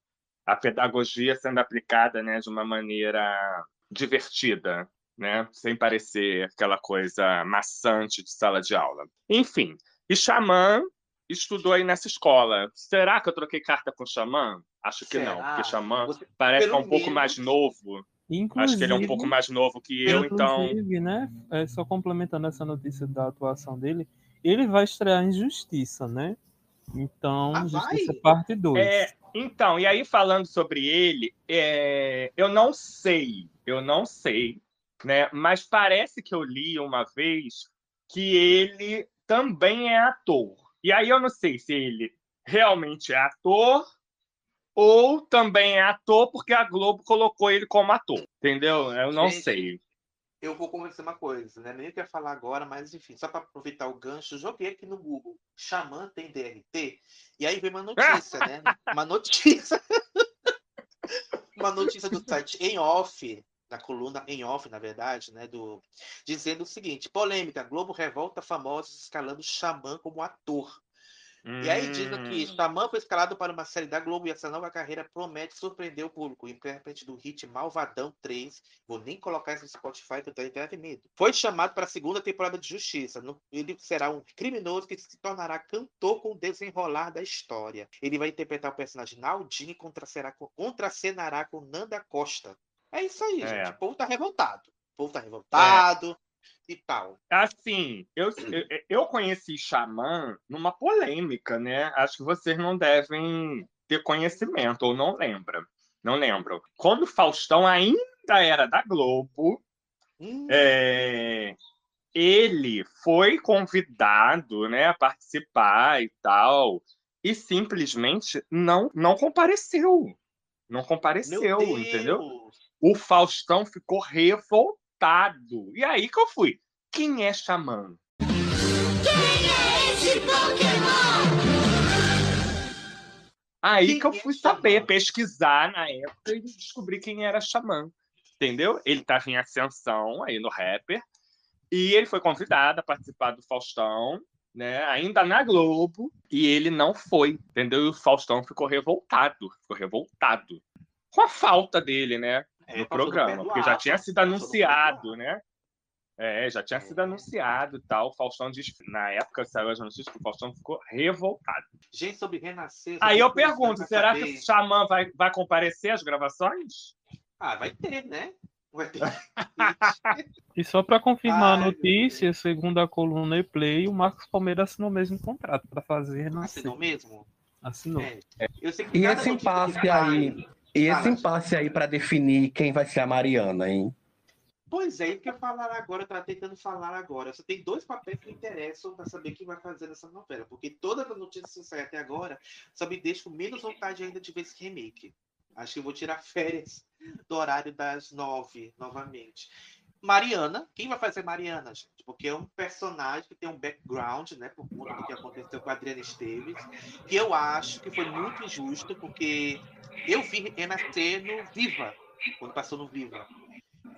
A pedagogia sendo aplicada, né, de uma maneira divertida, né? Sem parecer aquela coisa maçante de sala de aula. Enfim, e Xamã estudou aí nessa escola. Será que eu troquei carta com o Xamã? Acho que Será? não, porque Xamã Você... parece que é um menos... pouco mais novo. Inclusive, Acho que ele é um pouco mais novo que eu, então. Inclusive, né? É, só complementando essa notícia da atuação dele, ele vai estrear em Justiça, né? Então, ah, Justiça vai? parte 2. É, então, e aí falando sobre ele, é, eu não sei, eu não sei, né? Mas parece que eu li uma vez que ele também é ator. E aí eu não sei se ele realmente é ator ou também é ator porque a Globo colocou ele como ator, entendeu? Eu não Gente, sei. Eu vou conversar uma coisa, né? Nem quer falar agora, mas enfim, só para aproveitar o gancho, joguei aqui no Google. Xamã tem DRT? E aí veio uma notícia, né? Uma notícia. uma notícia do site em off, na coluna em off, na verdade, né, do dizendo o seguinte: polêmica, Globo revolta famosos escalando Xamã como ator. Hum. E aí diz aqui, Xamã foi escalado para uma série da Globo e essa nova carreira promete surpreender o público. O intérprete do hit Malvadão 3, vou nem colocar isso no Spotify, que eu tenho medo. Foi chamado para a segunda temporada de Justiça. Ele será um criminoso que se tornará cantor com o desenrolar da história. Ele vai interpretar o personagem Naldini e contracenará com Nanda Costa. É isso aí, é. gente. O povo tá revoltado. O povo tá revoltado. É e tal. Assim, eu, eu conheci Xamã numa polêmica, né? Acho que vocês não devem ter conhecimento, ou não lembram. Não lembram. Quando Faustão ainda era da Globo, hum. é, ele foi convidado né, a participar e tal, e simplesmente não, não compareceu. Não compareceu, entendeu? O Faustão ficou revoltado. E aí que eu fui. Quem é Xamã? Quem é esse Pokémon? Aí quem que eu fui é saber, xamã? pesquisar na época e descobri quem era Xamã. Entendeu? Ele estava em ascensão aí no rapper. E ele foi convidado a participar do Faustão, né? Ainda na Globo. E ele não foi, entendeu? E o Faustão ficou revoltado. Ficou revoltado. Com a falta dele, né? É, no programa. Porque já tinha sido anunciado, né? É, já tinha sido anunciado e tal. O Faustão diz, na época saiu as notícias que o Faustão ficou revoltado. Gente, sobre renascer. Aí eu pergunto, será saber... que o Xamã vai, vai comparecer às gravações? Ah, vai ter, né? Vai ter. e só para confirmar Ai, a notícia, segundo a coluna e Play, o Marcos Palmeiras assinou o mesmo contrato para fazer renascer. Assinou mesmo? Assinou. É. e esse impasse aí, e esse impasse aí para definir quem vai ser a Mariana, hein? Pois é, eu falar agora, eu estava tentando falar agora. Só tem dois papéis que me interessam para saber quem vai fazer nessa novela. Porque todas as notícias que saem até agora só me deixam com menos vontade ainda de ver esse remake. Acho que eu vou tirar férias do horário das nove novamente. Mariana, quem vai fazer Mariana, gente? Porque é um personagem que tem um background, né, por conta do que aconteceu com a Adriana Esteves, que eu acho que foi muito injusto, porque eu vi renascer no Viva, quando passou no Viva.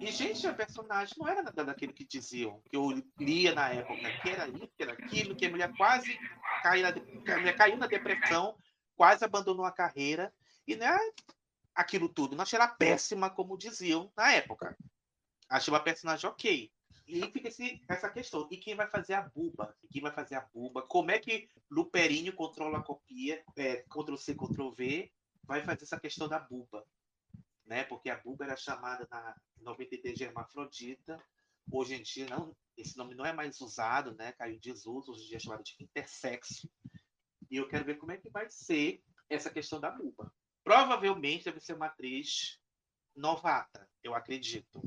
E, gente, a personagem não era nada daquilo que diziam, que eu lia na época, que era isso, que era aquilo, que a mulher quase caiu na, mulher caiu na depressão, quase abandonou a carreira, e não é aquilo tudo. Não ela péssima, como diziam na época. Achei uma personagem ok. E fica esse, essa questão. E quem vai fazer a buba? E quem vai fazer a buba? Como é que Luperinho controla a copia, é, Ctrl-C, Ctrl-V, vai fazer essa questão da buba? né? Porque a Bulga era chamada na 93 de hermafrodita. Hoje em dia não, esse nome não é mais usado, né? Caiu em desuso, hoje em dia é chamado de intersexo. E eu quero ver como é que vai ser essa questão da Bulba. Provavelmente deve ser uma atriz novata, eu acredito.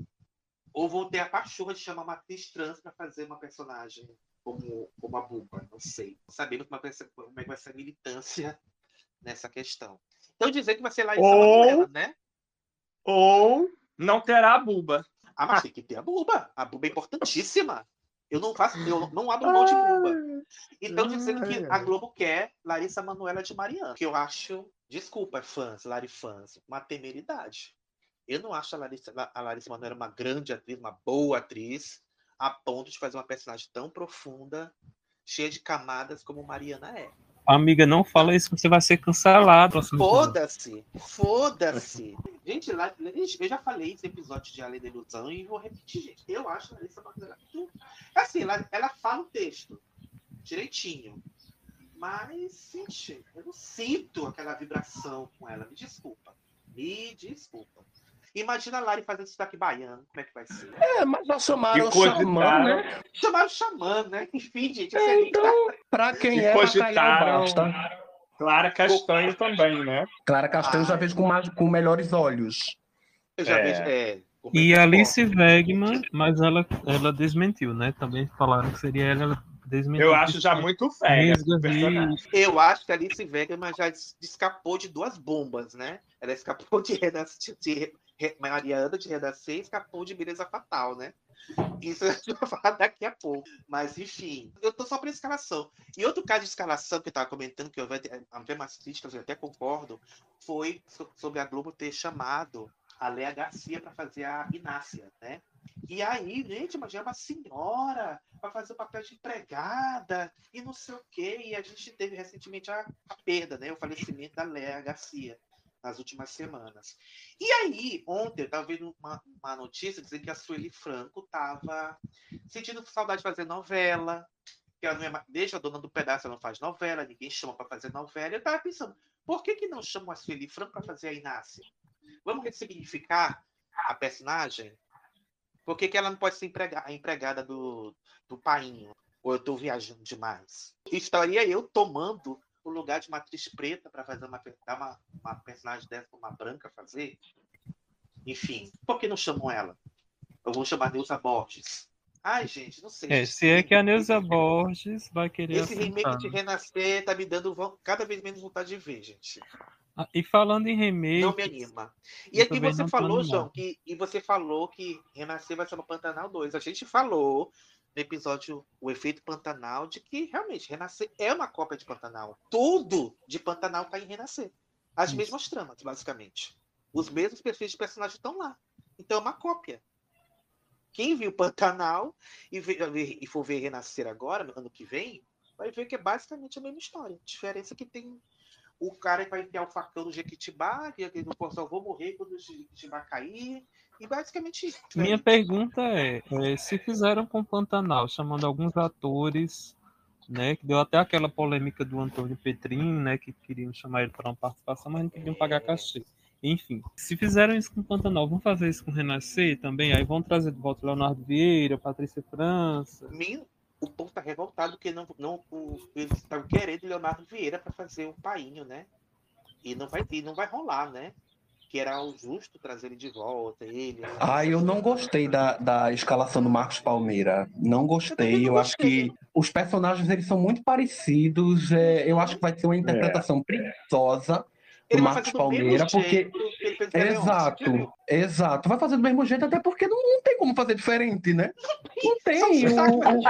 Ou vou ter a pachorra de chamar uma atriz trans para fazer uma personagem como, como a Bulba, não sei. Sabemos como, é como é que vai ser a militância nessa questão. Então dizer que vai ser lá em Ou... né? Ou não terá a buba. Ah, mas tem que ter a buba. A buba é importantíssima. Eu não faço, eu não abro mão de buba. Então, dizendo que a Globo quer Larissa Manuela de Mariana, que eu acho, desculpa, fãs, Lari fãs, uma temeridade. Eu não acho a Larissa, a Larissa Manoela uma grande atriz, uma boa atriz, a ponto de fazer uma personagem tão profunda, cheia de camadas como Mariana é. Amiga, não fala isso, você vai ser cancelado. Foda-se, foda-se. gente, lá, eu já falei esse episódio de Além da Ilusão e vou repetir, gente. Eu acho a Larissa Manoela Assim, ela, ela fala o texto direitinho. Mas, gente, eu não sinto aquela vibração com ela. Me desculpa. Me desculpa. Imagina a Lari fazendo sotaque baiano, como é que vai ser? É, mas já chamaram o xamã, né? Chamaram o xamã, né? Enfim, gente. É, então, pra quem é, cogitaram. Clara Castanho também, né? Clara Castanho ah, já vejo com, mais, com melhores olhos. Eu já é. vejo, é. E Alice Wegman, mas ela, ela desmentiu, né? Também falaram que seria ela eu acho já muito velha. Eu acho que a Alice Wegman já escapou de duas bombas, né? Ela escapou de, de Mariana de Renascer escapou de beleza fatal, né? Isso a gente vai falar daqui a pouco. Mas, enfim, eu tô só para escalação. E outro caso de escalação que eu estava comentando, que eu havia umas críticas, eu até concordo, foi sobre a Globo ter chamado a Léa Garcia para fazer a Inácia, né? E aí, gente, imagina uma senhora para fazer o papel de empregada e não sei o quê. E a gente teve recentemente a, a perda, né? O falecimento da Léa Garcia nas últimas semanas. E aí, ontem, eu estava vendo uma, uma notícia dizendo que a Sueli Franco estava sentindo saudade de fazer novela, que ela não é, deixa a dona do pedaço, ela não faz novela, ninguém chama para fazer novela. Eu estava pensando, por que, que não chamam a Sueli Franco para fazer a Inácia? Vamos ressignificar a personagem? Por que, que ela não pode ser empregada, a empregada do, do painho? Ou eu estou viajando demais? Estaria eu tomando o lugar de uma atriz preta para fazer uma, dar uma, uma personagem dessa uma branca fazer. Enfim, por que não chamam ela? Eu vou chamar Neuza Borges. Ai, gente, não sei. É, se é que a Neuza Borges vai querer. Esse remake de Renascer tá me dando cada vez menos vontade de ver, gente. Ah, e falando em remake. Não me anima. E aqui você falou, João, que, e você falou que Renascer vai ser uma Pantanal 2. A gente falou no episódio O Efeito Pantanal de que realmente Renascer é uma cópia de Pantanal. Tudo de Pantanal cai em Renascer. As Isso. mesmas tramas, basicamente. Os mesmos perfis de personagem estão lá. Então é uma cópia. Quem viu Pantanal e, e for ver Renascer agora, no ano que vem, vai ver que é basicamente a mesma história. A diferença é que tem o cara que vai enfiar o facão no Jequitibá, que não só vou morrer quando o Jequitibá cair, e basicamente isso. Minha pergunta é, é, se fizeram com Pantanal, chamando alguns atores, né, que deu até aquela polêmica do Antônio Petrin, né, que queriam chamar ele para uma participação, mas não queriam pagar cachê. Enfim, se fizeram isso com Pantanal, vão fazer isso com Renascer também? Aí vão trazer de volta Leonardo Vieira, Patrícia França. O povo tá revoltado porque não, não, o, eles estão querendo Leonardo Vieira para fazer o painho, né? E não vai, e não vai rolar, né? Que era o justo trazer ele de volta, ele. Ah, eu não gostei da, da escalação do Marcos Palmeira. Não gostei. Eu, eu acho que os personagens eles são muito parecidos. É, eu acho que vai ser uma interpretação é. preguiçosa do Marcos Palmeira, porque. Exato, exato. Vai fazer do mesmo jeito, até porque não, não tem como fazer diferente, né? Não tem. Não tem, o...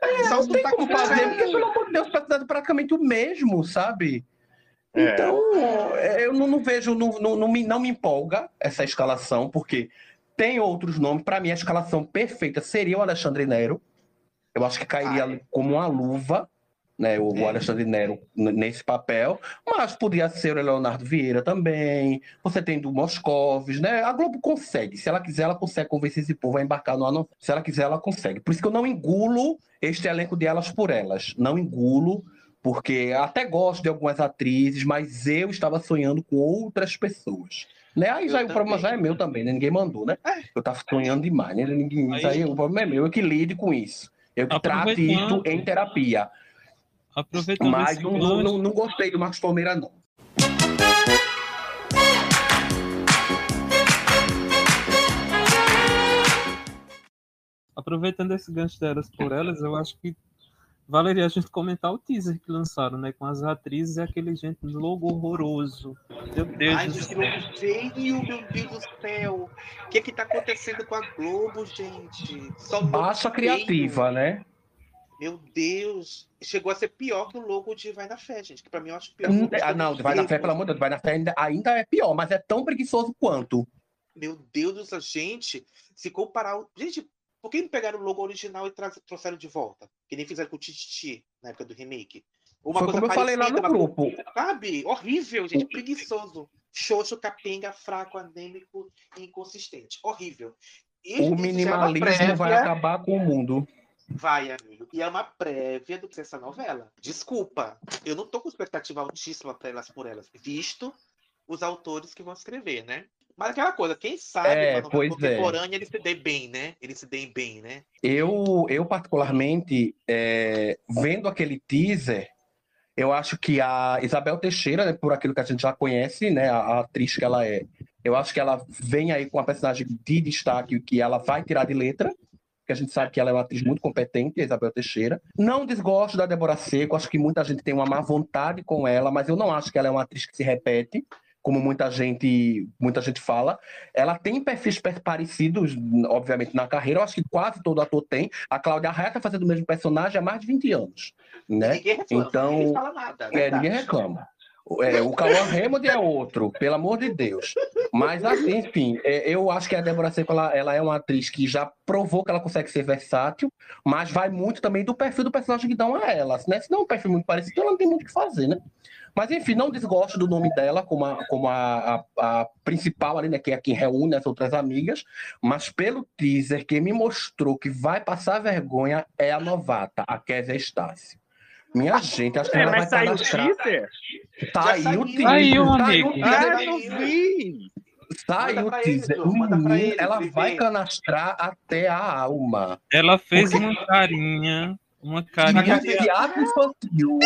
é, não tem como fazer, porque, pelo amor de Deus, tá praticamente o mesmo, sabe? É. Então, é, eu não, não vejo, não, não, não, me, não me empolga essa escalação, porque tem outros nomes. Para mim, a escalação perfeita seria o Alexandre Nero. Eu acho que cairia Ai. como uma luva né, o, é. Alexandre Nero nesse papel, mas podia ser o Leonardo Vieira também. Você tem do Moscovis, né? A Globo consegue. Se ela quiser, ela consegue convencer esse povo a embarcar no ano. Se ela quiser, ela consegue. Por isso que eu não engulo este elenco de Elas por Elas. Não engulo, porque até gosto de algumas atrizes, mas eu estava sonhando com outras pessoas. Né? Aí já, o problema já é meu também, né? Ninguém mandou, né? É. Eu tava sonhando demais, né? Ninguém, aí, aí, o problema é meu, eu que lide com isso. Eu que trato isso em terapia. Aproveitando Mas não, não, não, não gostei do Marcos Palmeira, não. Aproveitando esse gancho delas por elas, eu acho que valeria a gente comentar o teaser que lançaram, né? Com as atrizes e aquele gente logo horroroso. Meu Deus Ai, do céu. Veio, meu Deus do céu. O que é que tá acontecendo com a Globo, gente? Só Baixa criativa, né? Meu Deus, chegou a ser pior que o logo de Vai na Fé, gente. Que pra mim eu acho pior. Hum, ah, não, Vai na Fé, pelo amor de Deus, Vai na Fé ainda, ainda é pior, mas é tão preguiçoso quanto. Meu Deus do céu, gente, se comparar. Gente, por que não pegaram o logo original e trouxeram de volta? Que nem fizeram com o Titi na época do remake. Uma Foi como eu falei lá no grupo. Sabe? Horrível, gente, preguiçoso. Xoxo, capenga, fraco, anêmico e inconsistente. Horrível. o minimalismo vai acabar com o mundo. Vai, amigo. E é uma prévia do que é essa novela. Desculpa, eu não tô com expectativa altíssima para elas por elas, visto os autores que vão escrever, né? Mas aquela coisa, quem sabe é, uma é. contemporânea é. ele se dê bem, né? Ele se dê bem, né? Eu, eu particularmente, é, vendo aquele teaser, eu acho que a Isabel Teixeira, né, por aquilo que a gente já conhece, né, a, a, atriz que ela é, eu acho que ela vem aí com uma personagem de destaque que ela vai tirar de letra que a gente sabe que ela é uma atriz muito competente, a Isabel Teixeira. Não desgosto da Débora Seco, acho que muita gente tem uma má vontade com ela, mas eu não acho que ela é uma atriz que se repete como muita gente muita gente fala. Ela tem perfis parecidos, obviamente, na carreira. Eu acho que quase todo ator tem. A Cláudia Raia está fazendo o mesmo personagem há mais de 20 anos. Né? Ninguém reclama, então, ninguém fala nada. É, ninguém reclama. É, o Cauã Raymond é outro, pelo amor de Deus. Mas, assim, enfim, é, eu acho que a Débora Seco ela, ela, é uma atriz que já provou que ela consegue ser versátil, mas vai muito também do perfil do personagem que dão a ela. Né? Se não é um perfil muito parecido, ela não tem muito o que fazer, né? Mas, enfim, não desgosto do nome dela como a, como a, a, a principal ali, né? Que é quem reúne as outras amigas. Mas pelo teaser, quem me mostrou que vai passar vergonha é a novata, a Kézia Estácio. Minha gente, acho que é, ela vai saiu o teaser? Tá aí o teaser. Saiu, amigo. Ah, não vi. Saiu o teaser. ela vai canastrar até a alma. Ela fez Porque... uma carinha. Uma carinha. Teatro infantil.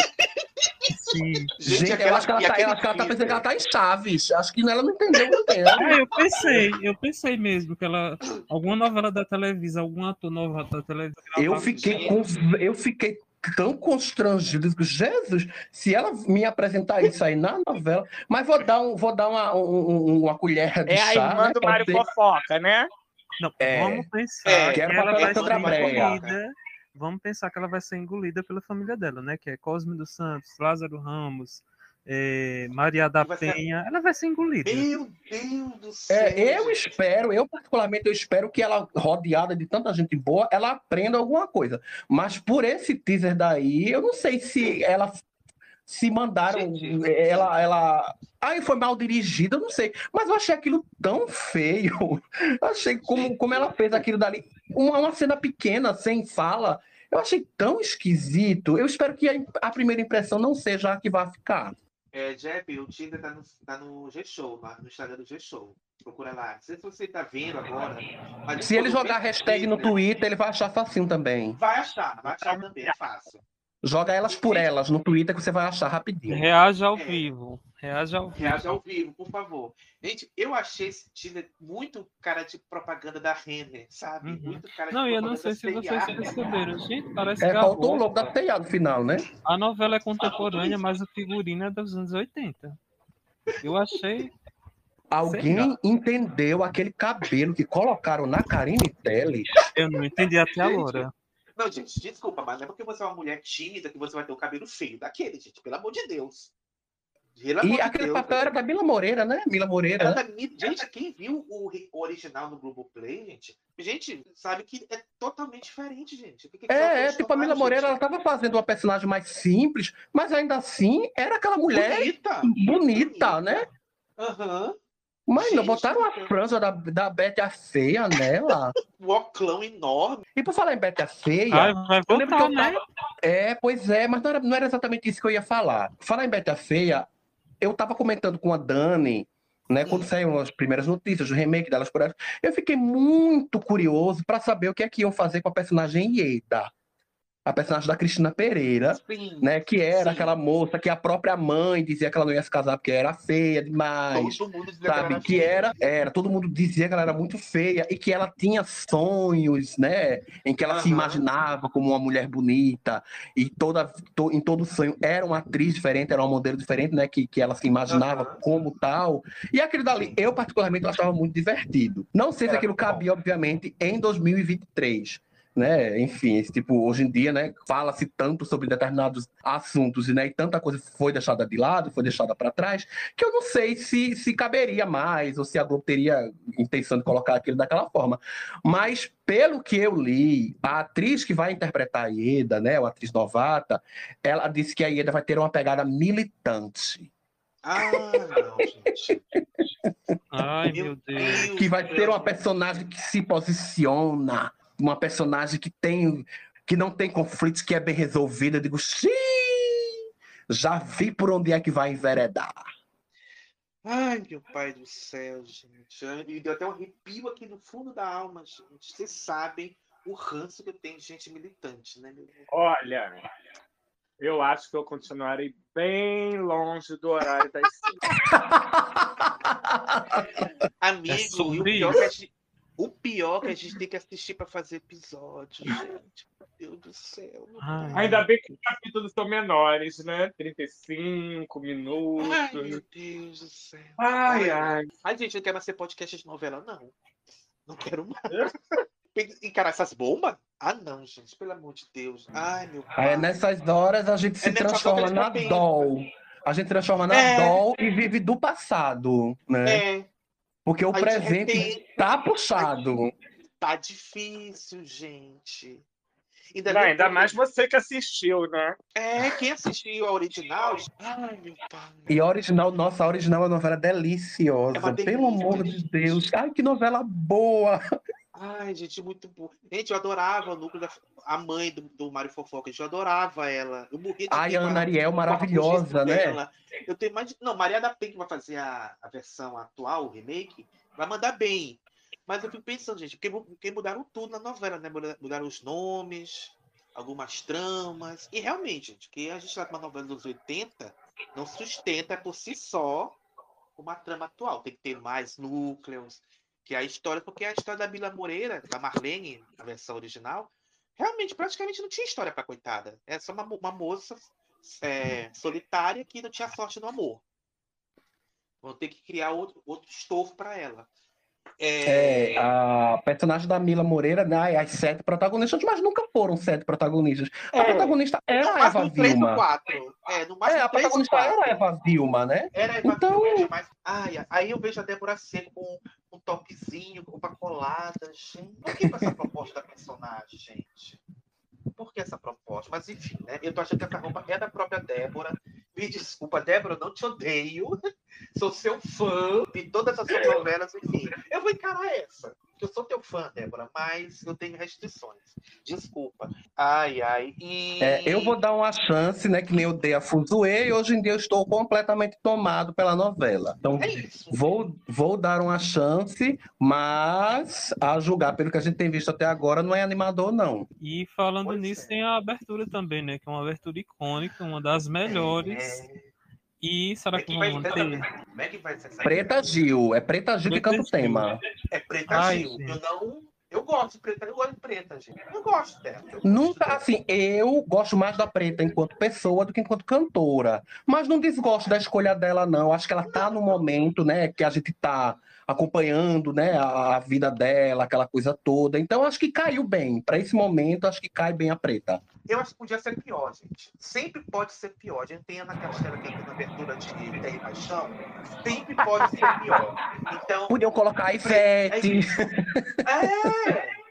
Gente, gente eu acho que ela, tá, ela, ela tá pensando que ela tá em Chaves. Acho que ela não entendeu o tempo. É, eu pensei, eu pensei mesmo que ela. Alguma novela da televisão, algum ator novo da televisão. Eu fiquei com. Eu fiquei tão constrangido. Jesus, se ela me apresentar isso aí na novela, mas vou dar, um, vou dar uma, um, uma colher de é chá. É a irmã né, do Mário ter... Fofoca, né? Não, é, vamos pensar é, que, ela vai ser engolida. Vamos pensar que ela vai ser engolida pela família dela, né? Que é Cosme dos Santos, Lázaro Ramos, é, Maria da Penha, ser... ela vai ser engolida. Meu Deus do céu! É, eu espero, eu particularmente, eu espero que ela, rodeada de tanta gente boa, ela aprenda alguma coisa. Mas por esse teaser daí, eu não sei se ela se mandaram, gente, ela, ela, aí foi mal dirigida, eu não sei, mas eu achei aquilo tão feio. Eu achei como, como ela fez aquilo dali, uma, uma cena pequena, sem fala, eu achei tão esquisito. Eu espero que a, a primeira impressão não seja a que vai ficar. É, Jeff, o Tinder tá no, tá no G-Show, no Instagram do G-Show. Procura lá. Não sei se você tá vendo agora. se ele jogar hashtag no Twitter, ele vai achar facinho também. Vai achar, vai achar também, é fácil. Joga elas por elas no Twitter que você vai achar rapidinho. Reage ao é. vivo. Reage ao vivo. Reage ao vivo, por favor. Gente, eu achei esse Tinder muito cara de propaganda da Renner, sabe? Uhum. Muito cara Não, e eu não sei se vocês perceberam. Gente, parece é, que. faltou o logo da TEA no final, né? A novela é contemporânea, mas o figurino é dos anos 80. Eu achei. Alguém entendeu aquele cabelo que colocaram na Karine Telles? Eu não entendi até agora. Não, gente, desculpa, mas não é porque você é uma mulher tímida que você vai ter o cabelo feio daquele, gente. Pelo amor de Deus. Pelo e aquele papel era da Mila Moreira, né? Mila Moreira. Né? Gente, quem viu o, original no Globoplay, gente, gente, sabe que é totalmente diferente, gente. Que que é, é tipo, a Mila Moreira, ela tava fazendo uma personagem mais simples, mas ainda assim era aquela mulher bonita, bonita, bonita. né? Aham. Uhum. Mas não botaram a franja da, da Bete a Feia nela. o oclão enorme. E por falar em Bete a Feia. Ai, vai botar, né? Tava... É, pois é, mas não era, não era exatamente isso que eu ia falar. Falar em Bete a Feia, eu tava comentando com a Dani, né, quando hum. saíram as primeiras notícias do remake delas por ela, eu fiquei muito curioso para saber o que é que iam fazer com a personagem Ieda a personagem da Cristina Pereira, sim, né? Que era sim. aquela moça que a própria mãe dizia que ela não ia se casar porque era feia demais. Todo mundo dizia sabe? Que, que era, era, todo mundo dizia que ela era muito feia e que ela tinha sonhos, né? Em que ela uhum. se imaginava como uma mulher bonita e toda, to, em todo sonho era uma atriz diferente, era um modelo diferente, né? Que, que ela se imaginava uhum. como tal. E aquilo dali, eu particularmente achava muito divertido. Não sei se aquilo cabia, obviamente, em 2023 né? Enfim, esse tipo, hoje em dia, né, fala-se tanto sobre determinados assuntos né, e tanta coisa foi deixada de lado, foi deixada para trás, que eu não sei se, se caberia mais ou se a Globo teria intenção de colocar aquilo daquela forma. Mas, pelo que eu li, a atriz que vai interpretar a Ieda, né, uma atriz novata, ela disse que a Ieda vai ter uma pegada militante. Ah, não, gente. Ai, meu Deus. Que vai ter uma personagem que se posiciona uma personagem que tem que não tem conflitos, que é bem resolvida. Eu digo, sim, já vi por onde é que vai enveredar. Ai, meu pai do céu, gente. Me deu até um arrepio aqui no fundo da alma, gente. Vocês sabem o ranço que eu tenho de gente militante, né? Olha, eu acho que eu continuarei bem longe do horário das cinco. Amigo, é o pior que a gente o pior é que a gente tem que assistir para fazer episódio, gente. Meu Deus do céu. Ai. Ainda bem que os capítulos são menores, né? 35 minutos. Ai, meu Deus do céu. Ai, ai. Ai, gente, eu não quero mais ser podcast de novela, não. Não quero mais. Encarar essas bombas? Ah, não, gente, pelo amor de Deus. Ai, meu pai. É, nessas horas a gente se é transforma na doll. A gente transforma na é. doll e vive do passado, né? É. Porque o presente está puxado. Tá difícil, gente. Ainda, Não, ainda mais você que assistiu, né? É, quem assistiu a original. Ai, meu pai. E a original, nossa, a original é uma novela deliciosa. É delícia, pelo amor de Deus. Ai, que novela boa. Ai, gente, muito boa. Gente, eu adorava o núcleo da a mãe do, do Mário Fofoca, eu adorava ela. Eu morria de Ai, a Ana Ariel, maravilhosa, né? Dela. Eu tenho mais. Não, Maria da Penha que vai fazer a, a versão atual, o remake, vai mandar bem. Mas eu fico pensando, gente, porque, porque mudaram tudo na novela, né? Mudaram os nomes, algumas tramas. E realmente, gente, que a gente tá com uma novela dos 80 não sustenta por si só uma trama atual. Tem que ter mais núcleos, que é a história, porque a história da Bila Moreira, da Marlene, a versão original, realmente praticamente não tinha história para coitada. É só uma, uma moça é, solitária que não tinha sorte no amor. Vão ter que criar outro, outro estofo para ela. É... é... a personagem da Mila Moreira, né, as sete protagonistas, mas nunca foram sete protagonistas. A é. protagonista era a Eva Vilma. Quatro. É, no é, a protagonista era a Eva Vilma, né? Era a Eva então... Vilma, mas... Ai, aí eu vejo a Débora Seco com um topzinho, roupa colada, gente. Por que essa proposta da personagem, gente? Por que essa proposta? Mas enfim, né? Eu tô achando que essa roupa é da própria Débora. Me desculpa, Débora, eu não te odeio. Sou seu fã de todas as suas novelas, enfim. Eu vou encarar essa eu sou teu fã, Débora, mas eu tenho restrições. Desculpa. Ai, ai. E... É, eu vou dar uma chance, né? Que nem eu dei a Fuzue, e hoje em dia eu estou completamente tomado pela novela. Então, é vou, vou dar uma chance, mas a julgar pelo que a gente tem visto até agora, não é animador, não. E falando pois nisso, é. tem a abertura também, né? Que é uma abertura icônica, uma das melhores. É. E será que, que vão manter? É que vai ser essa Preta Gil, é Preta Gil Preta que canta o tema. É Preta Ai, Gil. Sim. Eu não. Eu gosto de preta, eu gosto de preta, gente. Eu gosto dela. Eu Nunca, gosto assim, eu gosto mais da preta enquanto pessoa do que enquanto cantora. Mas não desgosto da escolha dela, não. Acho que ela tá no momento, né, que a gente tá acompanhando, né, a, a vida dela, aquela coisa toda. Então, acho que caiu bem. Para esse momento, acho que cai bem a preta. Eu acho que podia ser pior, gente. Sempre pode ser pior. A gente tem na Castela aqui na abertura de Terra e Paixão. Sempre pode ser pior. Então. Podiam colocar a Ivete. É!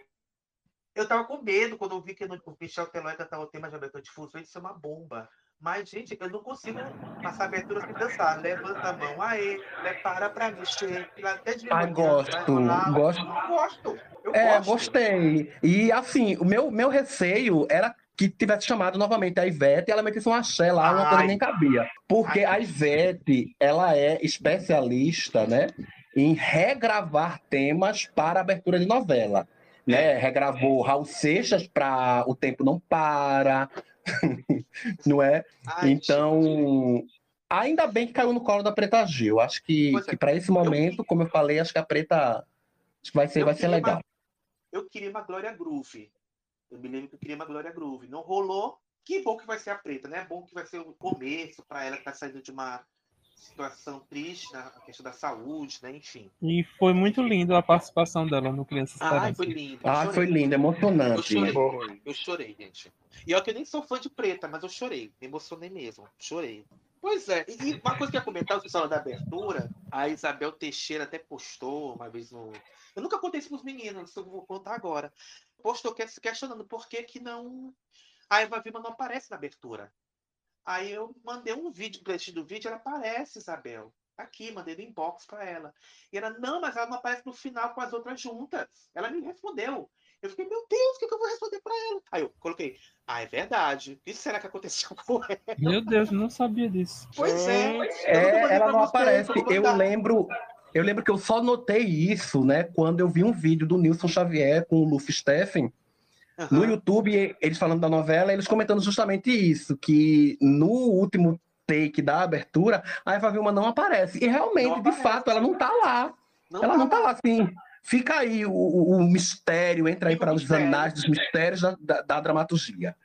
Eu tava com medo quando eu vi que o Michel Teló ia cantar o tema de abertura de Fuso. Isso é uma bomba. Mas, gente, eu não consigo passar abertura sem dançar. Levanta a mão, aê, né, para pra mexer. Até de ah, gosto, gosto. gosto. Eu é, gosto. gostei. E, assim, o meu, meu receio era que tivesse chamado novamente a Ivete e ela metesse um axé lá, uma coisa nem cabia. Porque Ai. a Ivete, ela é especialista, né, em regravar temas para abertura de novela. Né? Regravou Raul Seixas para O Tempo Não Para, não é? Ai, então, gente. ainda bem que caiu no colo da Preta Gil. Acho que, é, que para esse momento, eu... como eu falei, acho que a Preta vai ser, vai ser legal. Uma... Eu queria uma Glória Groove. Eu me lembro que eu queria uma Glória Groove. Não rolou. Que bom que vai ser a Preta, né? Bom que vai ser o começo para ela que tá saindo de uma situação triste na questão da saúde, né? Enfim. E foi muito lindo a participação dela no Criança Esperança. Ah, foi lindo. Ah, foi lindo, emocionante. Eu chorei, eu chorei, gente. E olha que eu nem sou fã de preta, mas eu chorei. Me emocionei mesmo. Chorei. Pois é, e uma coisa que eu ia comentar, você falou da abertura, a Isabel Teixeira até postou uma vez no. Eu nunca contei isso para os meninos, eu vou contar agora. Postou questionando por que, que não. A Eva Vilma não aparece na abertura. Aí eu mandei um vídeo, um do vídeo, ela aparece, Isabel. Aqui, mandei no inbox para ela. E ela, não, mas ela não aparece no final com as outras juntas. Ela me respondeu. Eu fiquei, meu Deus, o que, que eu vou responder para ela? Aí eu coloquei, ah, é verdade. O que será que aconteceu com ela? Meu Deus, não sabia disso. Pois é. é ela não aparece. Eu lembro, eu lembro que eu só notei isso, né, quando eu vi um vídeo do Nilson Xavier com o Luffy Steffen. Uhum. No YouTube, eles falando da novela, eles comentando justamente isso, que no último take da abertura, a Eva Vilma não aparece. E realmente, de fato, ela não tá lá. Não ela tá não tá lá, assim. Fica aí o, o, o mistério, entra aí para os anais dos mistérios da, da, da, dramaturgia.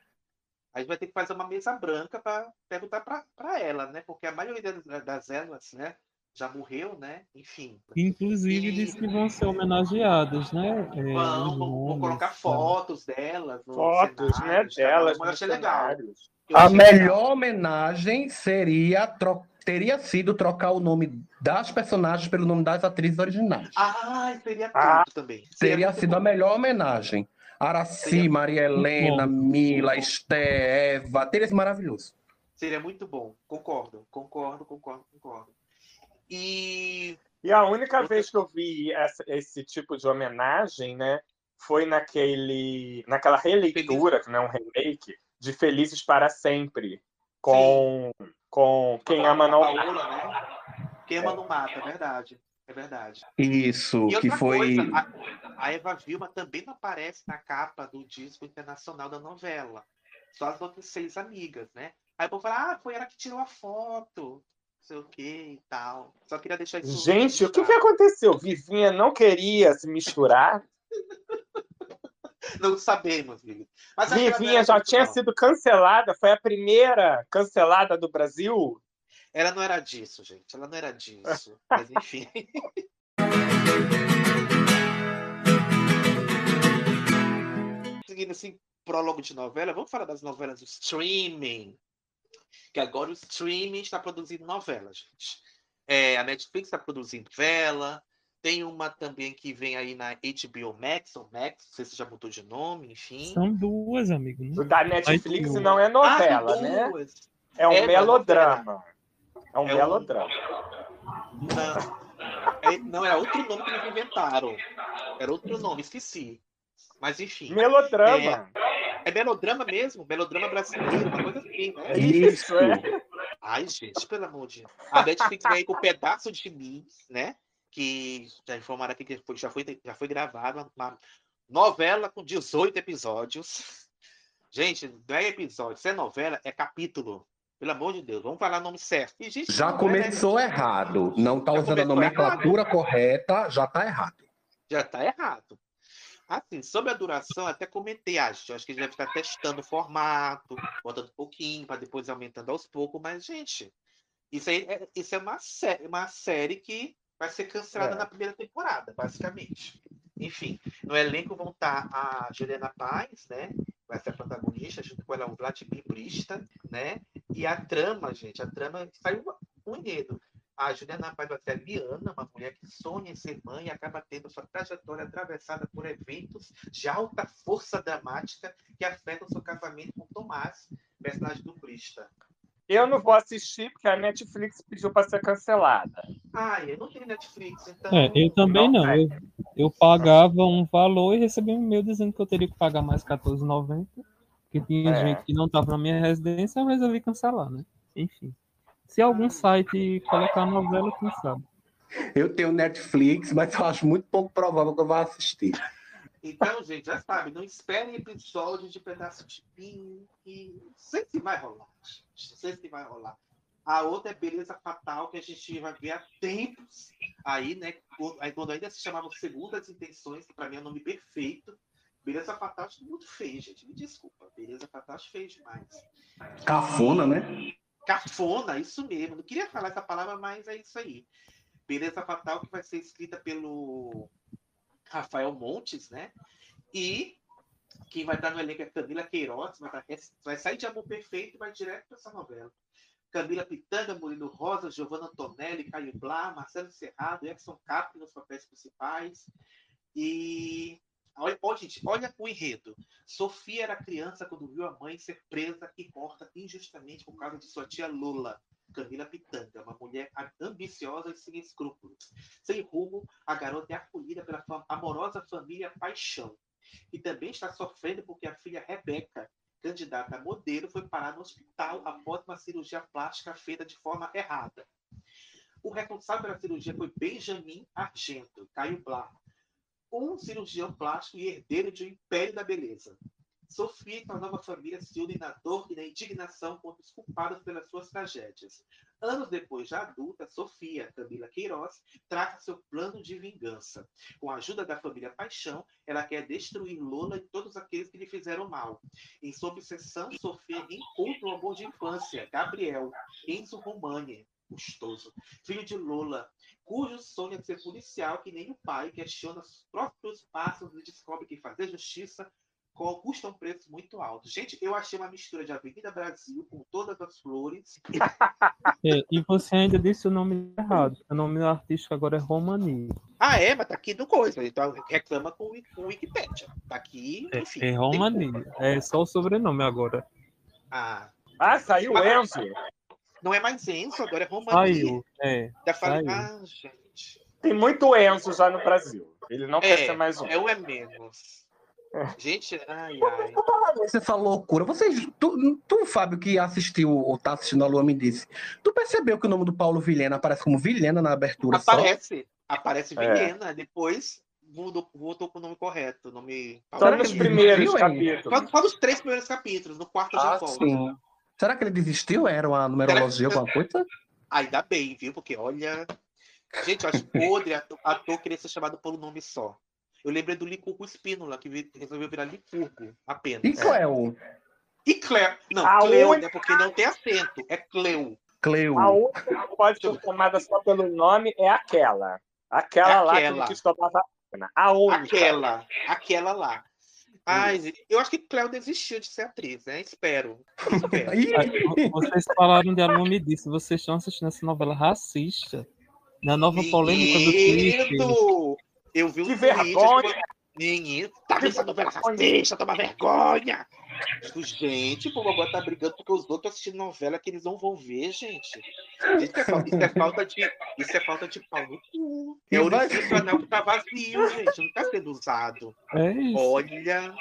A gente vai ter que fazer uma mesa branca para perguntar para ela, né? Porque a maioria das, elas, né? Já morreu, né? Enfim. Inclusive, e... disse que vão ser homenageadas, né? É, vão, vão colocar fotos delas. Fotos, né? Delas. Eu achei legal. a melhor homenagem seria trocar teria sido trocar o nome das personagens pelo nome das atrizes originais. Ah, seria ah, tudo também. Seria teria sido bom. a melhor homenagem. Araci, seria Maria Helena, Mila, Esté, Eva, teria sido maravilhoso. Seria muito bom. Concordo, concordo, concordo, concordo. E. E a única vez que eu vi essa, esse tipo de homenagem, né, foi naquele, naquela releitura, que não é um remake, de Felizes para Sempre, com Sim com Quem Ama Não Mata. Né? Quem Ama Não Mata, é verdade. É verdade. Isso, que foi. Coisa, a, a, Eva Vilma também não aparece na capa do disco internacional da novela. Só as outras seis amigas, né? Aí o povo fala, ah, foi ela que tirou a foto, não sei o que e tal. Só queria deixar isso. Gente, o que, que aconteceu? Vivinha não queria se misturar? Não sabemos, menino. Vivinha Livinha já tinha sido cancelada, foi a primeira cancelada do Brasil. Ela não era disso, gente. Ela não era disso. Mas enfim. Seguindo assim, prólogo de novela, vamos falar das novelas do streaming. Que agora o streaming está produzindo novela. gente. É, a Netflix está produzindo novela, tem uma também que vem aí na HBO Max, ou Max, não sei se já mudou de nome, enfim. São duas, amigo. Né? O da Netflix não é novela, ah, né? É um é melodrama. É um é melodrama. Um... Não. É, não, era outro nome que eles inventaram. Era outro nome, esqueci. Mas enfim. Melodrama. É, é melodrama mesmo, melodrama brasileiro, uma coisa assim, né? Isso, é. Ai, gente, pelo amor de Deus. A Netflix vem aí com um pedaço de mim, né? Que já informaram aqui que já foi, já foi gravada uma novela com 18 episódios. Gente, não é episódio, se é novela, é capítulo. Pelo amor de Deus, vamos falar o nome certo. Gente, já começou é, errado. Não está usando a nomenclatura errado. correta, já está errado. Já está errado. Assim, sobre a duração, até comentei, acho. Acho que ele deve estar testando o formato, botando um pouquinho, para depois aumentando aos poucos. Mas, gente, isso, aí é, isso é uma, sé uma série que vai ser cancelada é. na primeira temporada, basicamente. Enfim, no elenco vão estar a Juliana Paz, né? Vai ser a protagonista, junto com ela o Vladimir Brista, né? E a trama, gente, a trama saiu um enredo. A Juliana Paz vai ser a Liana, uma mulher que sonha em ser mãe e acaba tendo sua trajetória atravessada por eventos de alta força dramática que afetam seu casamento com Tomás, personagem do Brista. Eu não vou assistir porque a Netflix pediu para ser cancelada. Ah, eu não tenho Netflix, então. É, eu também não. não. Eu, eu, pagava um valor e recebi um e-mail dizendo que eu teria que pagar mais R$14,90. Porque tinha é. gente que não estava na minha residência, eu resolvi cancelar, né? Enfim. Se algum site colocar a novela, quem sabe? Eu tenho Netflix, mas eu acho muito pouco provável que eu vá assistir. Então, gente, já sabe, não esperem episódio de pedaço de pink. Não sei se vai rolar. Não sei se vai rolar. A outra é Beleza Fatal, que a gente vai ver há tempos. Aí, né? Aí, quando ainda se chamava Segundas Intenções, que para mim é o um nome perfeito. Beleza Fatal acho muito feio, gente. Me desculpa. Beleza Fatal acho feio demais. Cafona, né? Cafona, isso mesmo. Não queria falar essa palavra, mas é isso aí. Beleza Fatal, que vai ser escrita pelo Rafael Montes, né? E quem vai estar no elenco é Camila Queiroz, vai, vai sair de Amor Perfeito e vai direto para essa novela. Camila Pitanga, Murilo Rosa, Giovanna Antonelli, Caio Blá, Marcelo Serrado, Edson Capri nos papéis principais. E olha, olha, gente, olha o enredo. Sofia era criança quando viu a mãe ser presa e morta injustamente por causa de sua tia Lula. Camila Pitanga, uma mulher ambiciosa e sem escrúpulos. Sem rumo, a garota é acolhida pela amorosa família Paixão, e também está sofrendo porque a filha Rebeca, candidata a modelo, foi parar no hospital após uma cirurgia plástica feita de forma errada. O responsável pela cirurgia foi Benjamin Argento, Caio Blá, um cirurgião plástico e herdeiro de um império da beleza. Sofia e sua nova família se unem na dor e na indignação contra os culpados pelas suas tragédias. Anos depois, já adulta, Sofia, Camila Queiroz, traça seu plano de vingança. Com a ajuda da família Paixão, ela quer destruir Lola e todos aqueles que lhe fizeram mal. Em sua obsessão, Sofia encontra o amor de infância, Gabriel, Enzo Romani, custoso, filho de Lola, cujo sonho é ser policial que nem o pai, questiona os próprios passos e descobre que fazer justiça custa um preço muito alto. Gente, eu achei uma mistura de Avenida Brasil com todas as flores. É, e você ainda disse o nome errado. O nome artístico agora é Romani. Ah, é? Mas tá aqui no coisa. Então reclama com o Wikipedia. Tá aqui, é, enfim. É, é Romani. É só o sobrenome agora. Ah. Ah, saiu o Enzo. Não é mais Enzo, agora é Romani. Saiu, é. Já falei, ah, gente. Tem muito Enzo já no Brasil. Ele não é, quer ser mais um. É o é menos. Gente, ai, ai. Essa loucura. Vocês, tu, tu, Fábio, que assistiu ou tá assistindo a Lua, me disse. Tu percebeu que o nome do Paulo Vilhena aparece como Vilhena na abertura? Aparece. Só? Aparece Vilhena. É. Depois mudou, voltou com o nome correto. O nome Só nos primeiros capítulos. Só, nos três primeiros capítulos. No quarto ah, já volta. Sim. Será que ele desistiu? Era uma numerologia, alguma coisa? Ainda bem, viu? Porque olha. Gente, eu acho podre ator, ator querer ser chamado pelo nome só. Eu lembrei do Licurgo Espínola, que resolveu virar Licurgo apenas. E Cleo? E Cleo. Não, a Cleo, única... né? Porque não tem acento. É Cleo. Cleo. A única que pode ser chamada só pelo nome é aquela. Aquela, é aquela. lá que estava A única. Aquela. Aquela lá. Ai, eu acho que Cléo desistiu de ser atriz, né? Espero. Espero. vocês falaram de Alume disso, vocês estão assistindo essa novela racista. Na nova polêmica do Twitter. Eu vi que vergonha! Menino, tá vendo essa novela racista? Toma vergonha! Gente, o povo tá brigando porque os outros assistindo novela que eles não vão ver, gente. Isso é, falta, isso é falta de. Isso é falta de pau no cu. É o anel que tá vazio, gente. Não tá sendo usado. É Olha.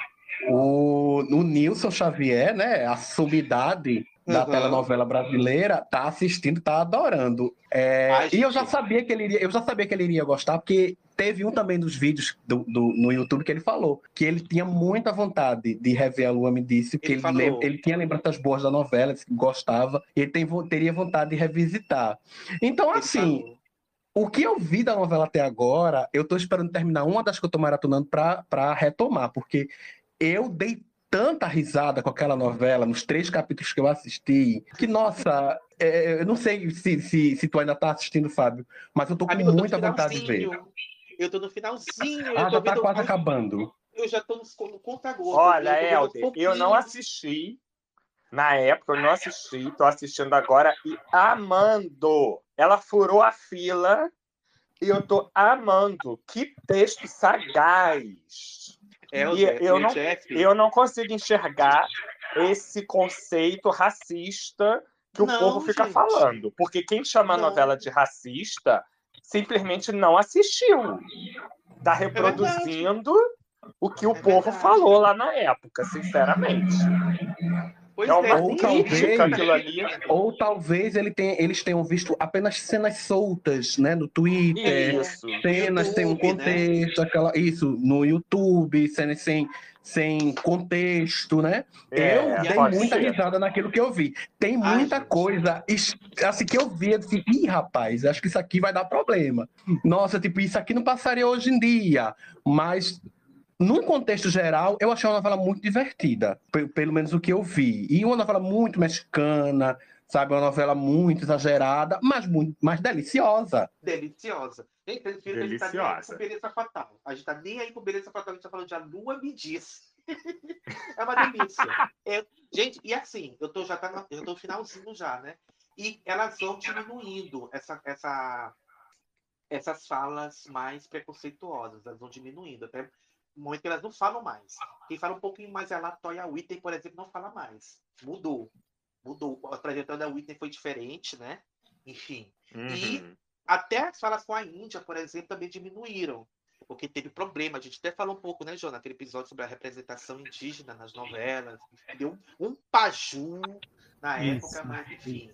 O, o Nilson Xavier, né? A sumidade da uhum. telenovela brasileira, tá assistindo, tá adorando. É, Ai, e eu já sabia que ele iria, eu já sabia que ele iria gostar, porque teve um também dos vídeos do, do, no YouTube que ele falou que ele tinha muita vontade de rever a Lua me disse que ele, ele, ele tinha lembranças boas da novela, que gostava, e ele tem, teria vontade de revisitar. Então, ele assim, falou. o que eu vi da novela até agora, eu tô esperando terminar uma das que eu tô maratonando para retomar, porque eu dei tanta risada com aquela novela nos três capítulos que eu assisti, que, nossa, é, eu não sei se, se, se tu ainda tá assistindo, Fábio, mas eu tô com Amigo, muita vontade de ver. Eu tô no finalzinho. Ah, já tá quase acabando. Eu já tô no, no conta-gota. Olha, Helder, eu não assisti. Na época, eu não assisti. Tô assistindo agora e amando. Ela furou a fila e eu tô amando. Que texto sagaz. É, e eu, não, eu não consigo enxergar esse conceito racista que o não, povo fica gente. falando. Porque quem chama não. a novela de racista simplesmente não assistiu. Está é reproduzindo é o que o é povo falou lá na época, sinceramente. Pois é é, ou talvez, ali. Ou talvez ele tenha, eles tenham visto apenas cenas soltas, né? No Twitter, isso. cenas sem um né? contexto, né? aquela, isso, no YouTube, cenas sem, sem contexto, né? É, eu dei muita ser. risada naquilo que eu vi. Tem muita Ai, coisa assim que eu vi, assim, ih, rapaz, acho que isso aqui vai dar problema. Nossa, tipo, isso aqui não passaria hoje em dia, mas num contexto geral, eu achei uma novela muito divertida, pelo menos o que eu vi. E uma novela muito mexicana, sabe? Uma novela muito exagerada, mas muito mais deliciosa. Deliciosa. Gente, Deliciosa. A gente tá nem aí com beleza fatal. A gente tá nem aí com beleza fatal, a gente tá falando de a lua me diz. é uma delícia. É, gente, e assim, eu tô já tá no, eu tô finalzinho já, né? E elas vão diminuindo essa, essa, essas falas mais preconceituosas, elas vão diminuindo. Até momento que elas não falam mais. Quem fala um pouquinho mais é a Latoya Whitney, por exemplo, não fala mais. Mudou. Mudou. A trajetória da Whitney foi diferente, né? Enfim. Uhum. E até as falas com a Índia, por exemplo, também diminuíram. Porque teve problema. A gente até falou um pouco, né, João, naquele episódio sobre a representação indígena nas novelas. Deu um paju na época, Isso. mas enfim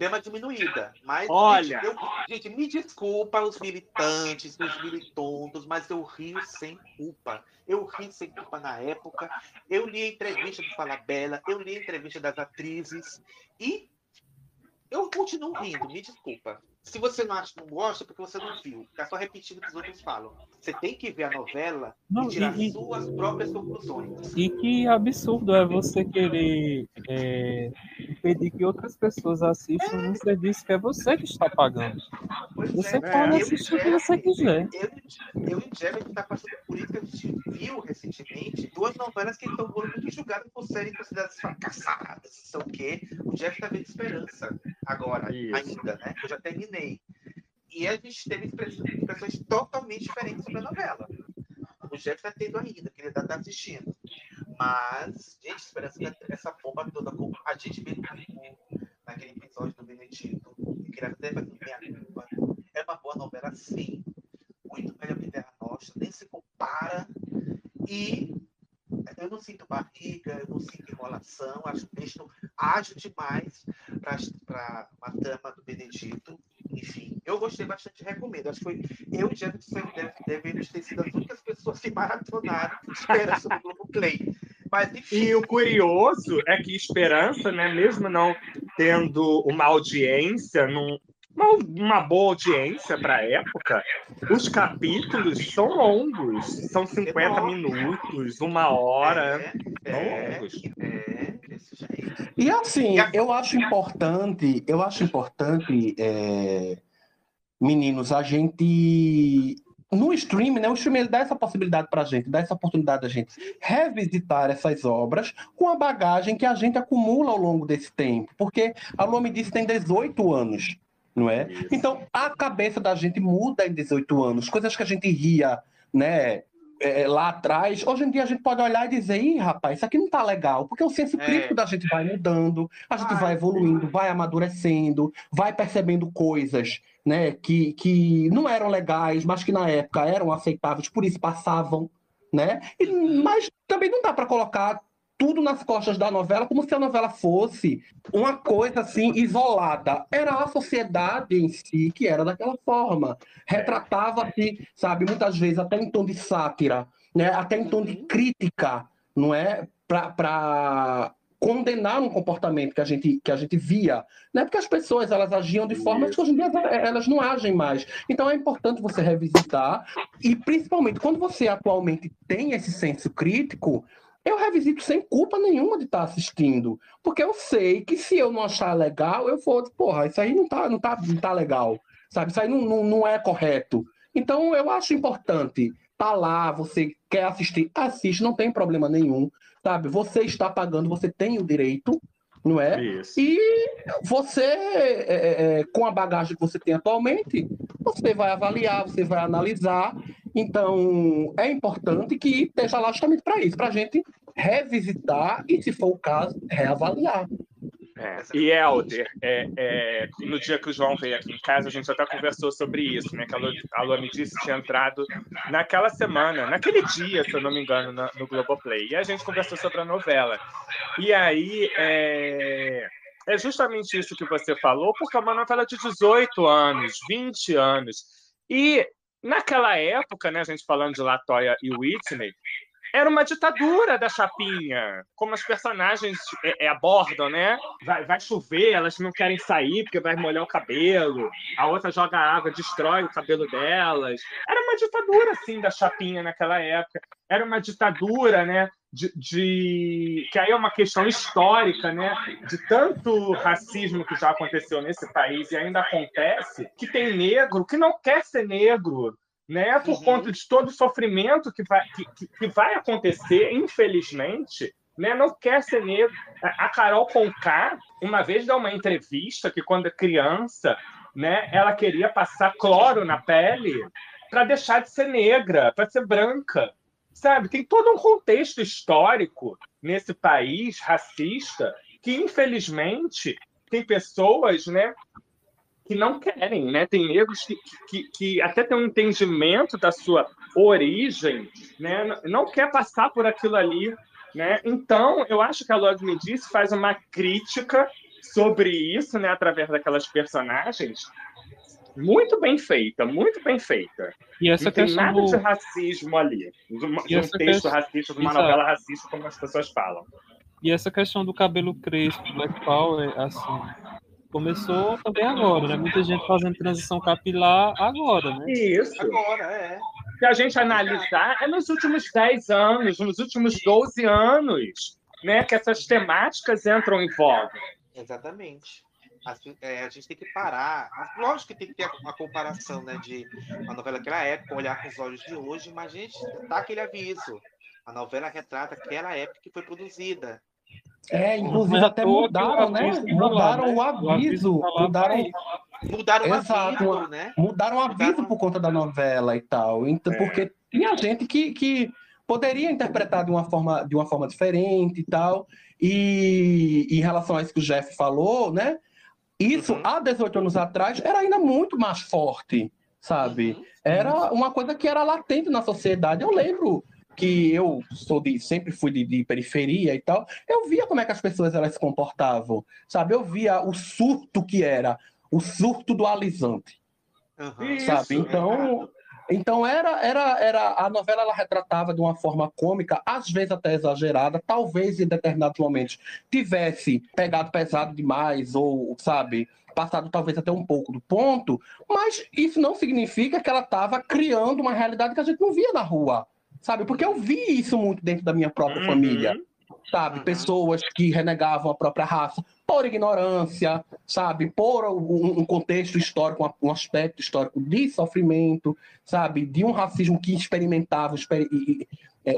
deu uma diminuída. Mas, Olha. Gente, eu, gente, me desculpa os militantes, os militontos, mas eu rio sem culpa. Eu ri sem culpa na época. Eu li a entrevista do Fala Bela, eu li a entrevista das atrizes e eu continuo rindo, me desculpa. Se você não, acha, não gosta, é porque você não viu. Tá só repetindo o que os outros falam. Você tem que ver a novela não, e tirar e, suas próprias conclusões. E que absurdo é você querer é, impedir que outras pessoas assistam é. um serviço que é você que está pagando. Pois você é. pode é. assistir o que você quiser. Eu, eu e o Jeff está passando por isso que a gente viu recentemente duas novelas que estão muito julgadas por serem consideradas fracassadas, não sei o quê. O Jeff está vendo esperança agora, isso. ainda, né? Eu já terminei e a gente teve expressões totalmente diferentes sobre a novela. O Jeff está tendo ainda, que ele está assistindo. Mas, gente, esperança que essa bomba toda, como a gente viu naquele episódio do Benedito, que queria até fazer minha culpa. É uma boa novela, sim. Muito melhor que Terra Nostra, nem se compara. E eu não sinto barriga, eu não sinto enrolação, acho o texto ágil demais para uma trama do Benedito. Enfim, eu gostei bastante, recomendo. Acho que foi eu e Jefferson devemos ter sido as únicas pessoas que maratonaram Esperança no Globoplay. Mas, enfim. E o curioso é que Esperança, né, mesmo não tendo uma audiência, num, uma, uma boa audiência para a época, os capítulos são longos, são 50 é minutos, uma hora. É, longos. É, e assim, eu acho importante, eu acho importante, é, meninos, a gente no stream, né, o stream ele dá essa possibilidade para a gente, dá essa oportunidade da gente revisitar essas obras com a bagagem que a gente acumula ao longo desse tempo, porque a Lua me disse tem 18 anos, não é? Então a cabeça da gente muda em 18 anos, coisas que a gente ria, né, é, lá atrás, hoje em dia a gente pode olhar e dizer, ih, rapaz, isso aqui não tá legal, porque o senso é. crítico da gente vai mudando, a gente vai evoluindo, vai amadurecendo, vai percebendo coisas né, que, que não eram legais, mas que na época eram aceitáveis, por isso passavam, né? E, mas também não dá para colocar tudo nas costas da novela como se a novela fosse uma coisa assim isolada. Era a sociedade em si que era daquela forma. Retratava-se, sabe, muitas vezes até em tom de sátira, né? até em tom de crítica, não é? Para condenar um comportamento que a gente, que a gente via, né? porque as pessoas elas agiam de formas que hoje em dia elas não agem mais. Então é importante você revisitar, e principalmente quando você atualmente tem esse senso crítico, eu revisito sem culpa nenhuma de estar assistindo. Porque eu sei que se eu não achar legal, eu vou, porra, isso aí não tá, não tá, não tá legal. Sabe? Isso aí não, não, não é correto. Então eu acho importante tá lá, você quer assistir, assiste, não tem problema nenhum. Sabe? Você está pagando, você tem o direito, não é? Isso. E você, é, é, é com a bagagem que você tem atualmente, você vai avaliar, você vai analisar então, é importante que esteja lá justamente para isso, para a gente revisitar e, se for o caso, reavaliar. É, e Helder, é, é, no dia que o João veio aqui em casa, a gente até conversou sobre isso, né? Que a Lu, a Lu me disse que tinha entrado naquela semana, naquele dia, se eu não me engano, no, no Globoplay. E a gente conversou sobre a novela. E aí, é, é justamente isso que você falou, porque é uma novela de 18 anos, 20 anos. E Naquela época, né, a gente falando de Latoya e Whitney, era uma ditadura da chapinha, como as personagens é, é, abordam, né? Vai, vai, chover, elas não querem sair porque vai molhar o cabelo, a outra joga água, destrói o cabelo delas. Era uma ditadura, assim, da chapinha naquela época. Era uma ditadura, né? De, de, que aí é uma questão histórica, né? De tanto racismo que já aconteceu nesse país e ainda acontece, que tem negro que não quer ser negro, né? Por uhum. conta de todo o sofrimento que vai, que, que vai acontecer, infelizmente, né? Não quer ser negro. A Carol Conká, uma vez deu uma entrevista que quando criança, né? Ela queria passar cloro na pele para deixar de ser negra, para ser branca, sabe? Tem todo um contexto histórico nesse país racista que infelizmente tem pessoas, né, que não querem, né? Tem negros que, que, que até têm um entendimento da sua origem, né? Não quer passar por aquilo ali, né? Então, eu acho que a Log Me Disse faz uma crítica sobre isso, né? Através daquelas personagens muito bem feita, muito bem feita. E essa não tem nada do... de racismo ali, de, um texto questão... racista, de uma Exato. novela racista, como as pessoas falam. E essa questão do cabelo crespo, Black Power, assim, começou também agora, né? Muita gente fazendo transição capilar agora, né? Isso. Agora, é. Se a gente analisar, é nos últimos 10 anos, nos últimos 12 anos, né, que essas temáticas entram em voga. Exatamente. A, é, a, gente tem que parar. Lógico que tem que ter uma comparação né, de uma novela daquela época, olhar com os olhos de hoje, mas a gente dá aquele aviso. A novela retrata aquela época que foi produzida. É, inclusive até mudaram, né? Mudaram o aviso. Mudaram, mudaram o aviso, né? Mudaram o aviso por conta da novela e tal. Então, é. Porque tinha gente que, que poderia interpretar de uma forma, de uma forma diferente e tal. E em relação a isso que o Jeff falou, né? Isso, uhum. há 18 anos atrás, era ainda muito mais forte, sabe? Uhum. Era uma coisa que era latente na sociedade. Eu lembro que eu sou de sempre fui de, de, periferia e tal, eu via como é que as pessoas elas se comportavam, sabe? Eu via o surto que era, o surto do alisante, uhum. sabe? Isso, então, é. então era, era, era a novela ela retratava de uma forma cômica, às vezes até exagerada, talvez em determinados momentos tivesse pegado pesado demais ou, sabe? Passado talvez até um pouco do ponto, mas isso não significa que ela estava criando uma realidade que a gente não via na rua sabe? Porque eu vi isso muito dentro da minha própria uhum. família, sabe? Uhum. Pessoas que renegavam a própria raça por ignorância, sabe, por um, contexto histórico, um aspecto histórico de sofrimento, sabe, de um racismo que experimentava é, é,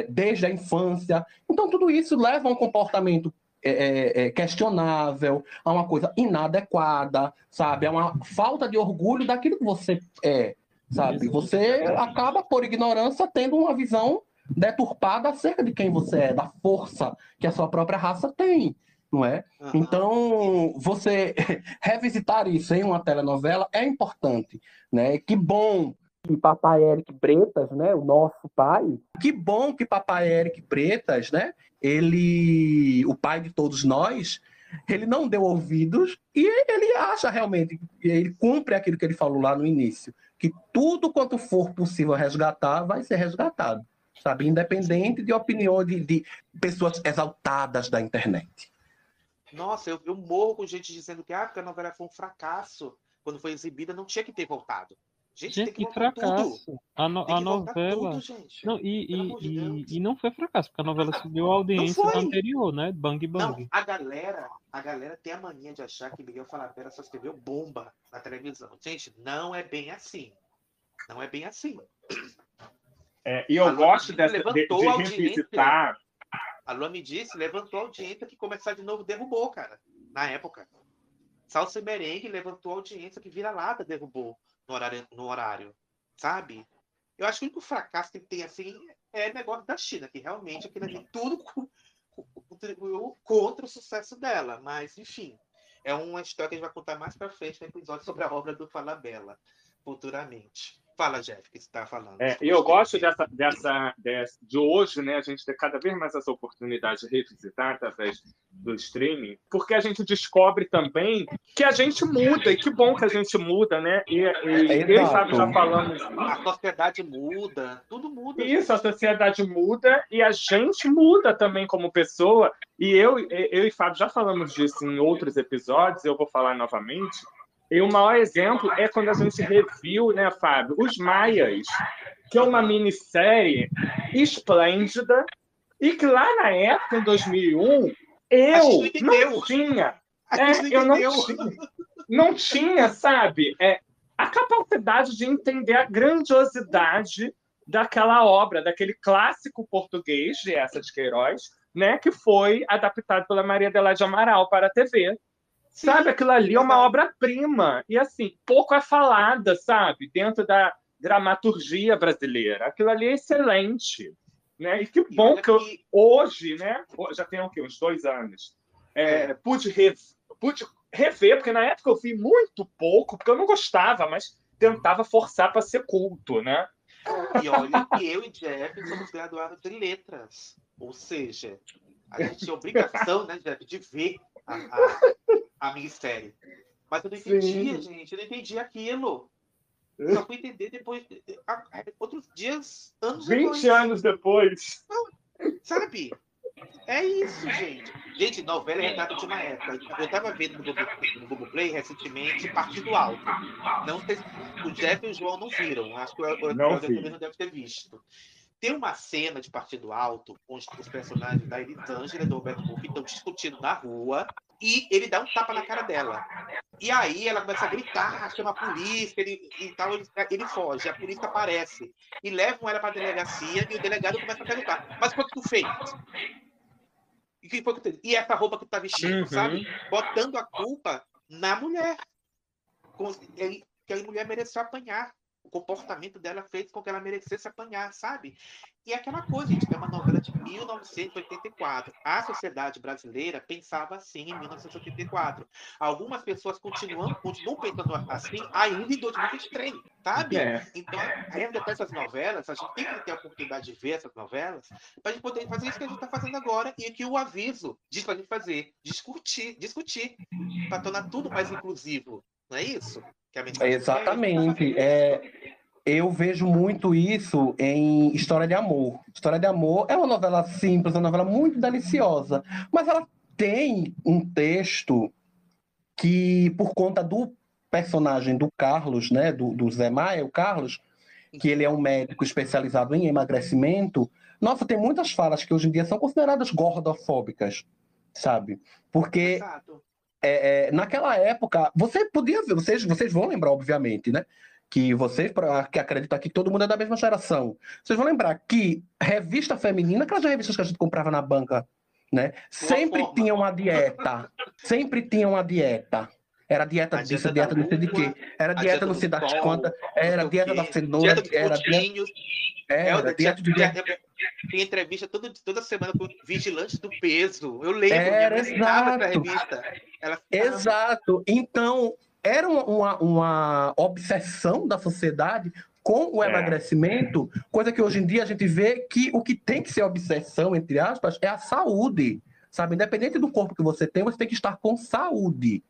é, desde a infância. Então, tudo isso leva a um comportamento é, é, questionável, a uma coisa inadequada, sabe, a uma falta de orgulho daquilo que você é, sabe. Você acaba, por ignorância, tendo uma visão deturpada acerca de quem você é, da força que a sua própria raça tem não é? Uhum. Então, você revisitar isso em uma telenovela é importante, né? Que bom que Papai Eric Bretas, né, o nosso pai, que bom que Papai Eric Bretas, né, ele, o pai de todos nós, ele não deu ouvidos e ele acha realmente, ele cumpre aquilo que ele falou lá no início, que tudo quanto for possível resgatar vai ser resgatado, sabe? Independente de opinião de, de pessoas exaltadas da internet. Nossa, eu, eu morro com gente dizendo que, ah, a novela foi um fracasso. Quando foi exibida, não tinha que ter voltado. Gente, gente que fracasso. Tudo. A, no, a novela. Tudo, não, e, e, e, e, não foi fracasso, porque a novela subiu a audiência anterior, né? Bang Bang. Não, a galera, a galera tem a mania de achar que Miguel Falabella só escreveu bomba na televisão. Gente, não é bem assim. Não é bem assim. É, e eu gosto dessa, de, de revisitar a Lua me disse, levantou a audiência que começar de novo derrubou, cara, na época. Salsa e merengue levantou a audiência que vira-lata derrubou no horário, no horário, sabe? Eu acho que o único fracasso que tem, assim, é negócio da China, que realmente aquilo ali tudo contribuiu contra o sucesso dela. Mas, enfim, é uma história que a gente vai contar mais pra frente no episódio sobre a obra do Falabella, futuramente. Fala, Jeff, que você está falando. É, eu gosto dessa, dessa, dessa, de hoje, né? A gente ter cada vez mais essa oportunidade de revisitar através do streaming, porque a gente descobre também que a gente muda, e que bom que a gente muda, né? E, e é sabe, já falamos. A sociedade muda, tudo muda. Isso, a sociedade muda e a gente muda também como pessoa. E eu, eu e Fábio já falamos disso em outros episódios, eu vou falar novamente e o maior exemplo é quando a gente reviu, né, Fábio, Os Maias, que é uma minissérie esplêndida e que lá na época, em 2001, eu não tinha. É, eu não tinha, não tinha, sabe, é, a capacidade de entender a grandiosidade daquela obra, daquele clássico português de essa de Queiroz, né, que foi adaptado pela Maria Adelaide Amaral para a TV. Sabe, aquilo ali é uma obra-prima. E assim, pouco é falada, sabe, dentro da dramaturgia brasileira. Aquilo ali é excelente. Né? E que bom que eu, hoje, né? Já tem o quê? Uns dois anos. É, é. pude, re, pude rever, porque na época eu vi muito pouco, porque eu não gostava, mas tentava forçar para ser culto, né? E olha que eu e Jeff somos graduados em letras. Ou seja, a gente tinha obrigação, né, Jeff, de ver a, a, a minissérie. Mas eu não entendia, Sim. gente. Eu não entendi aquilo. Eu só fui entender depois. Outros dias, anos 20 depois. anos depois. sabe? É isso, gente. Gente, novela é retrato de uma época. Eu tava vendo no Google, no Google Play recentemente Partido Alto. Não o Jeff e o João não viram. Acho que o André também não deve ter visto. Tem uma cena de Partido Alto, onde os personagens da Elisângela e do Roberto Burke estão discutindo na rua e ele dá um tapa na cara dela. E aí ela começa a gritar, chama a polícia ele, e tal, ele, ele foge, a polícia aparece e levam ela para a delegacia e o delegado começa a perguntar: Mas o que tu fez? E, que foi que tu... e essa roupa que tu tá vestindo, uhum. sabe? Botando a culpa na mulher. Que a mulher mereceu apanhar o comportamento dela fez com que ela merecesse apanhar, sabe? E é aquela coisa, gente, é uma novela de 1984. A sociedade brasileira pensava assim em 1984. Algumas pessoas continuam, continuam pensando assim ainda em 2023, sabe? É. Então, ainda com essas novelas, a gente tem que ter a oportunidade de ver essas novelas para a gente poder fazer isso que a gente está fazendo agora e que o aviso diz para a gente fazer, discutir, discutir, para tornar tudo mais inclusivo. Não é isso? Exatamente. É, eu vejo muito isso em História de Amor. História de Amor é uma novela simples, uma novela muito deliciosa, mas ela tem um texto que, por conta do personagem do Carlos, né, do, do Zé Maia, o Carlos, que ele é um médico especializado em emagrecimento, nossa, tem muitas falas que hoje em dia são consideradas gordofóbicas, sabe? Porque é, é, naquela época, você podia ver, vocês, vocês vão lembrar, obviamente, né? Que vocês, que acreditam aqui que todo mundo é da mesma geração, vocês vão lembrar que revista feminina, aquelas revistas que a gente comprava na banca, né? Sempre tinha uma dieta. sempre tinha uma dieta. Era dieta disso, dieta não sei de quê. Era dieta não sei das quantas. Era dieta da cenoura. Era dieta. Era dieta de tem entrevista todo, toda semana com vigilantes do peso. Eu lembro, era exato. revista. Ela exato. Então, era uma, uma, obsessão da sociedade com o é. emagrecimento, coisa que hoje em dia a gente vê que o que tem que ser obsessão, entre aspas, é a saúde. Sabe? Independente do corpo que você tem, você tem que estar com saúde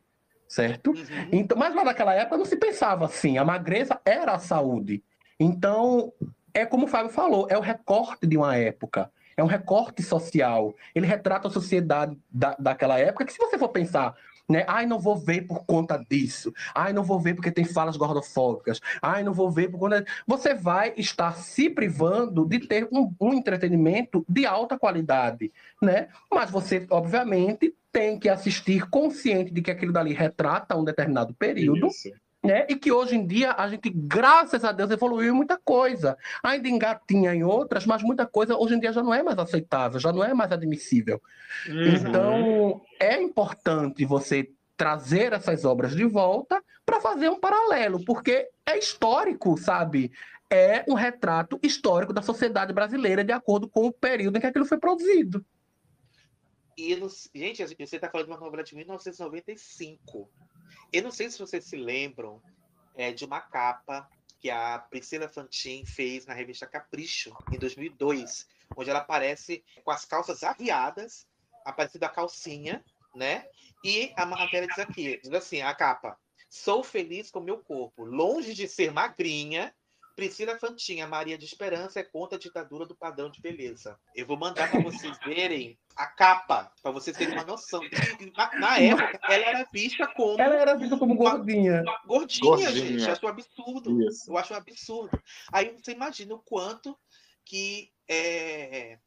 certo? Uhum. Então, mas lá naquela época não se pensava assim, a magreza era a saúde. Então, é como o Fábio falou, é o recorte de uma época, é um recorte social. Ele retrata a sociedade da, daquela época, que se você for pensar, né? Ai, não vou ver por conta disso. Ai, não vou ver porque tem falas gordofóbicas. Ai, não vou ver por conta. Você vai estar se privando de ter um, um entretenimento de alta qualidade, né? Mas você, obviamente, tem que assistir consciente de que aquilo dali retrata um determinado período. Isso né? E que hoje em dia a gente, graças a Deus, evoluiu muita coisa. Ainda engatinha em outras, mas muita coisa hoje em dia já não é mais aceitável, já não é mais admissível. Uhum. Então, é importante você trazer essas obras de volta para fazer um paralelo, porque é histórico, sabe? É um retrato histórico da sociedade brasileira de acordo com o período em que aquilo foi produzido. E, gente, você está falando de uma novela de 1995. Eu não sei se vocês se lembram é, de uma capa que a Priscila Fantin fez na revista Capricho, em 2002, onde ela aparece com as calças arriadas, aparecendo a calcinha, né? E a matéria diz aqui, diz assim, a capa, sou feliz com meu corpo, longe de ser magrinha, Priscila Fantinha, Maria de Esperança é contra a ditadura do padrão de beleza. Eu vou mandar para vocês verem a capa, para vocês terem uma noção. Na, na, época, ela era vista como. Ela era vista como gordinha. Uma, gordinha, gordinha, gente. Eu acho um absurdo. Isso. Eu acho um absurdo. Aí você imagina o quanto que é,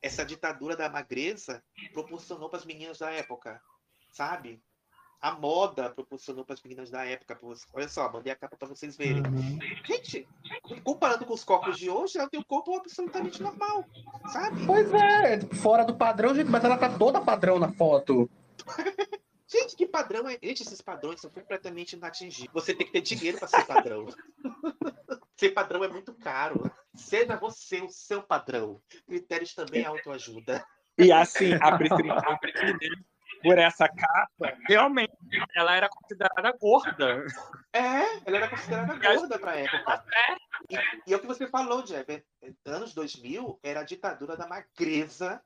essa ditadura da magreza proporcionou para as meninas da época, sabe? A moda proporcionou para as meninas da época. Olha só, mandei a capa para vocês verem. Uhum. Gente, comparando com os corpos de hoje, ela tem um corpo absolutamente normal, sabe? Pois é, fora do padrão, gente, mas ela tá toda padrão na foto. gente, que padrão é. Gente, esses padrões são completamente inatingíveis. Você tem que ter dinheiro para ser padrão. ser padrão é muito caro. Seja você o seu padrão. Critérios também é autoajuda. E assim, a Priscila, a Priscila por essa capa, realmente ela era considerada gorda. É, ela era considerada gorda para época. É. E, e é o que você falou, Jeff, é, anos 2000 era a ditadura da magreza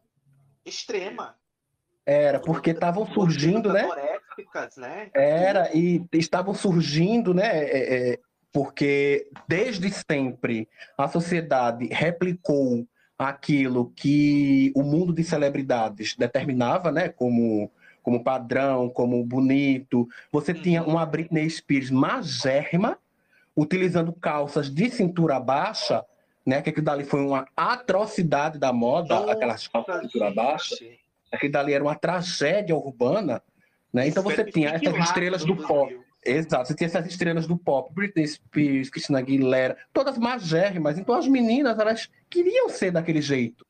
extrema. Era, porque estavam surgindo, né? né? Era, e estavam surgindo, né? É, é, porque desde sempre a sociedade replicou aquilo que o mundo de celebridades determinava, né? Como como padrão, como bonito. Você uhum. tinha uma Britney Spears magérrima, utilizando calças de cintura baixa, né? Que aquilo dali foi uma atrocidade da moda, Nossa, aquelas calças de cintura baixa. Aquilo dali era uma tragédia urbana, né? Então você tinha essas estrelas do pop. Exato, você tinha essas estrelas do pop, Britney Spears, Christina Aguilera, todas magérrimas. Então as meninas, elas queriam ser daquele jeito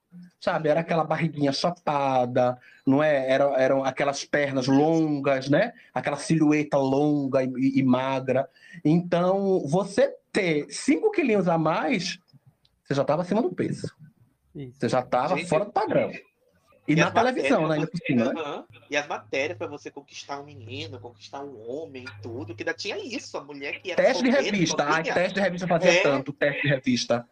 sabe? Era aquela barriguinha chapada, não é? Era, eram aquelas pernas longas, né? Aquela silhueta longa e, e magra. Então, você ter 5 quilinhos a mais, você já estava acima do peso. Isso. Você já estava fora do padrão. E, e na televisão, né? Cima, né? E as matérias para você conquistar um menino, conquistar um homem, tudo, que ainda tinha isso, a mulher que era. Teste de revista. Ai, teste de revista fazia é... tanto, teste de revista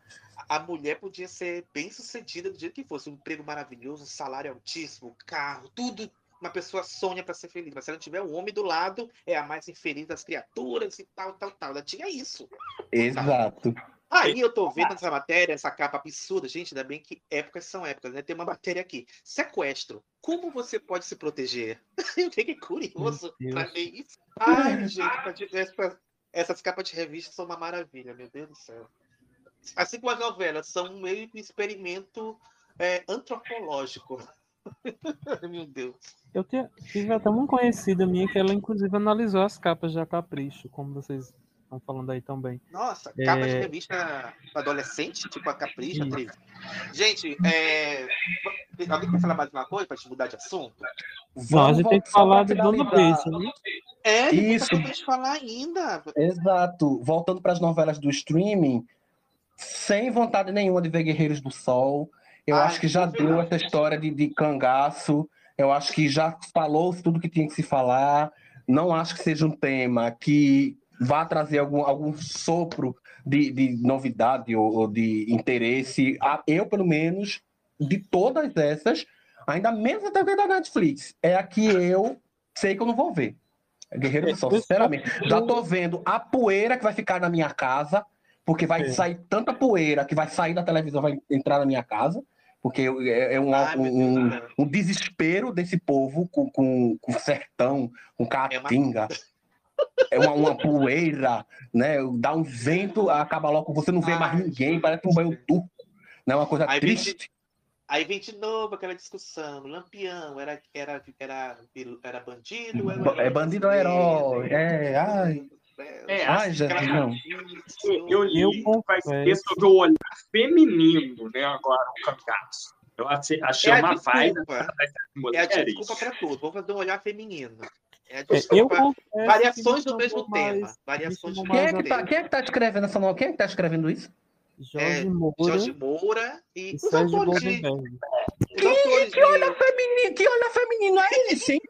a mulher podia ser bem sucedida do jeito que fosse. Um emprego maravilhoso, um salário altíssimo, carro, tudo. Uma pessoa sonha para ser feliz. Mas se ela tiver um homem do lado, é a mais infeliz das criaturas e tal, tal, tal. Ela tinha isso. Exato. Aí eu tô vendo essa matéria, essa capa absurda. Gente, ainda bem que épocas são épocas, né? Tem uma matéria aqui. Sequestro. Como você pode se proteger? Eu fiquei curioso pra ver isso. Ai, gente, essas capas de revista são uma maravilha, meu Deus do céu assim como as novelas, são meio que um experimento é, antropológico. Meu Deus. Eu tive até uma conhecida minha que ela, inclusive, analisou as capas da Capricho, como vocês estão falando aí também. Nossa, é... capa de revista adolescente, tipo a Capricho. A gente, é... alguém quer falar mais uma coisa para te mudar de assunto? Não, a gente tem que falar de Dona Beijo, né? É, isso. Tem falar ainda. Exato. Voltando para as novelas do streaming, sem vontade nenhuma de ver Guerreiros do Sol. Eu Ai, acho que já deu essa história de, de cangaço. Eu acho que já falou tudo que tinha que se falar. Não acho que seja um tema que vá trazer algum, algum sopro de, de novidade ou, ou, de interesse. Eu, pelo menos, de todas essas, ainda menos até da Netflix, é a que eu sei que eu não vou ver. É Guerreiro do Sol, sinceramente. Já tô vendo a poeira que vai ficar na minha casa, porque vai sair tanta poeira que vai sair da televisão, vai entrar na minha casa, porque é, é um, um, um, desespero desse povo com, com, com sertão, com caatinga. É uma é uma, uma poeira, né? Dá um vento, acaba logo, você não vê mais ninguém, parece um banho turco, né? Uma coisa aí triste. Vem de, aí vem de novo aquela discussão, Lampião era, era, era, era bandido? Era, é bandido ou herói? É, ai... É, ai, já, não. Eu li eu vai ser sobre o olhar feminino, né? Agora, o candidato. Eu achei, achei é uma vibe. É a desculpa para tudo. Vamos fazer um olhar feminino. É, eu variações do mesmo mais, tema. Variações quem, é que tá, quem é que tá escrevendo essa novela? Quem é que tá escrevendo isso? Jorge é, Moura, Jorge Moura e, e os autores de... Que, que olha feminino, que olha feminino é esse, hein?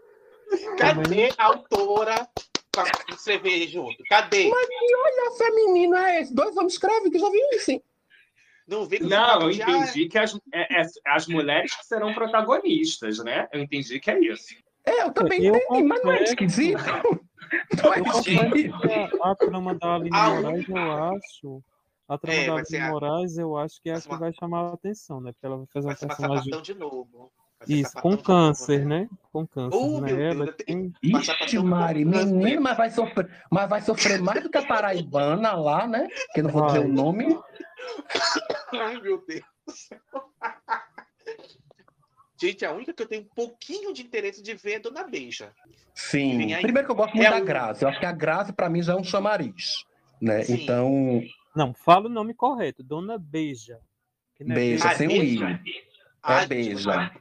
Cadê a autora para escrever junto? Cadê? Mas que olha feminino é esse? Dois homens escrevem, que já viu isso, hein? Não, vi não eu entendi que as, é, é, as mulheres que serão protagonistas, né? Eu entendi que é isso. É, eu também eu entendi, mas não é esquisito. Não é esquisito. A trama da Aline ah, Moraes, eu acho. A trama é, da Aline. Moraes, eu acho que é a que vai chamar a atenção, né? Porque ela vai fazer vai uma personagem. de novo. Isso, com câncer, né? Com câncer. Oh, né? Ela tem... Ixi, Mari, menino, mas vai, sofrer, mas vai sofrer mais do que a Paraibana lá, né? Que não vou dizer o nome. Ai, meu Deus do céu. Gente, a única que eu tenho um pouquinho de interesse de ver é Dona Beija. Sim. Primeiro que eu gosto muito é da Graça. Eu acho que a Graça, para mim, já é um chamariz. Né? Então. Não, fala o nome correto. Dona Beija. É beija, sem o I. É ah, beija.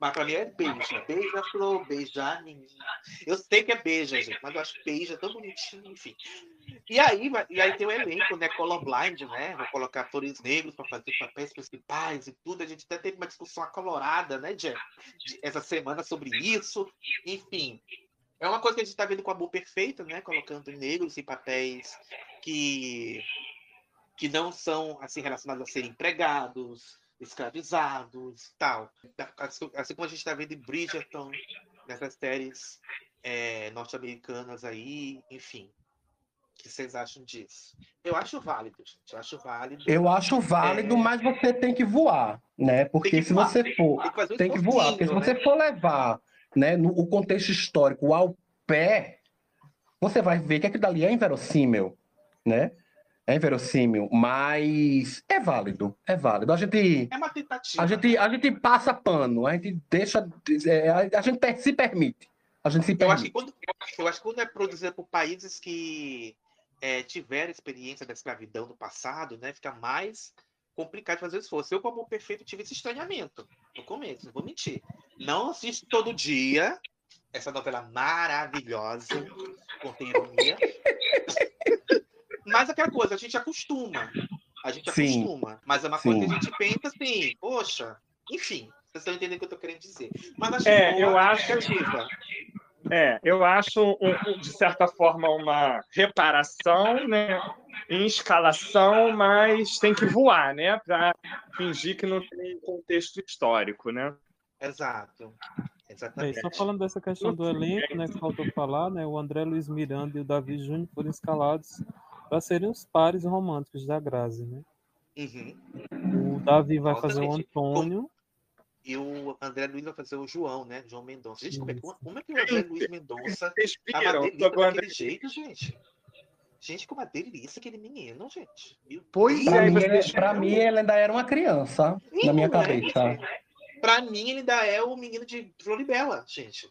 Mas pra mim é beija. Beija-flor, beijar menina. Eu sei que é beija, gente, mas eu acho beija tão bonitinho, enfim. E aí, e aí tem o elenco, né? Colorblind, né? Vou colocar atores negros para fazer papéis principais e tudo. A gente até teve uma discussão acolorada, né, Jeff? Essa semana sobre isso. Enfim, é uma coisa que a gente está vendo com a Amor Perfeita, né? Colocando negros em papéis que, que não são assim relacionados a serem empregados, escravizados tal. Assim, assim como a gente está vendo em Bridgerton, nessas séries é, norte-americanas aí, enfim. O que vocês acham disso? Eu acho válido, gente. Eu acho válido. Eu acho válido, é... mas você tem que voar, né? Porque se voar, você for. Tem que, tem que voar. Porque se você né? for levar né, no, o contexto histórico ao pé, você vai ver que aquilo dali é inverossímil, né? É inverossímil, mas é válido, é válido. A gente, é uma tentativa. A gente, a gente passa pano, a gente deixa, é, a gente se permite. A gente se permite. Eu acho que quando, eu acho que quando é produzido por países que é, tiveram experiência da escravidão no passado, né, fica mais complicado fazer o esforço. Eu, como perfeito, tive esse estranhamento no começo, não vou mentir. Não assisto todo dia essa novela maravilhosa, contém ironia. Mas aquela coisa, a gente acostuma. A gente Sim. acostuma. Mas é uma Sim. coisa que a gente pensa assim, poxa, enfim, vocês estão entendendo o que eu estou querendo dizer. Mas acho é, eu acho é, eu acho, de certa forma, uma reparação, né? Em escalação, mas tem que voar, né? Para fingir que não tem contexto histórico, né? Exato. Exatamente. É, só falando dessa questão do elenco, né, que faltou falar, né, o André Luiz Miranda e o Davi Júnior foram escalados para serem os pares românticos da Grazi, né? Uhum. O Davi vai fazer o Antônio e o André Luiz vai fazer o João, né? João Mendonça. Gente, como é, como é que o André Luiz Mendonça tava delícia daquele jeito, gente? Gente, como é delícia aquele menino, gente. pois pra, é, mim, é, pra mim, ele ainda era uma criança, Sim, na minha cabeça. Pra mim, ele ainda é o menino de Floribela, gente.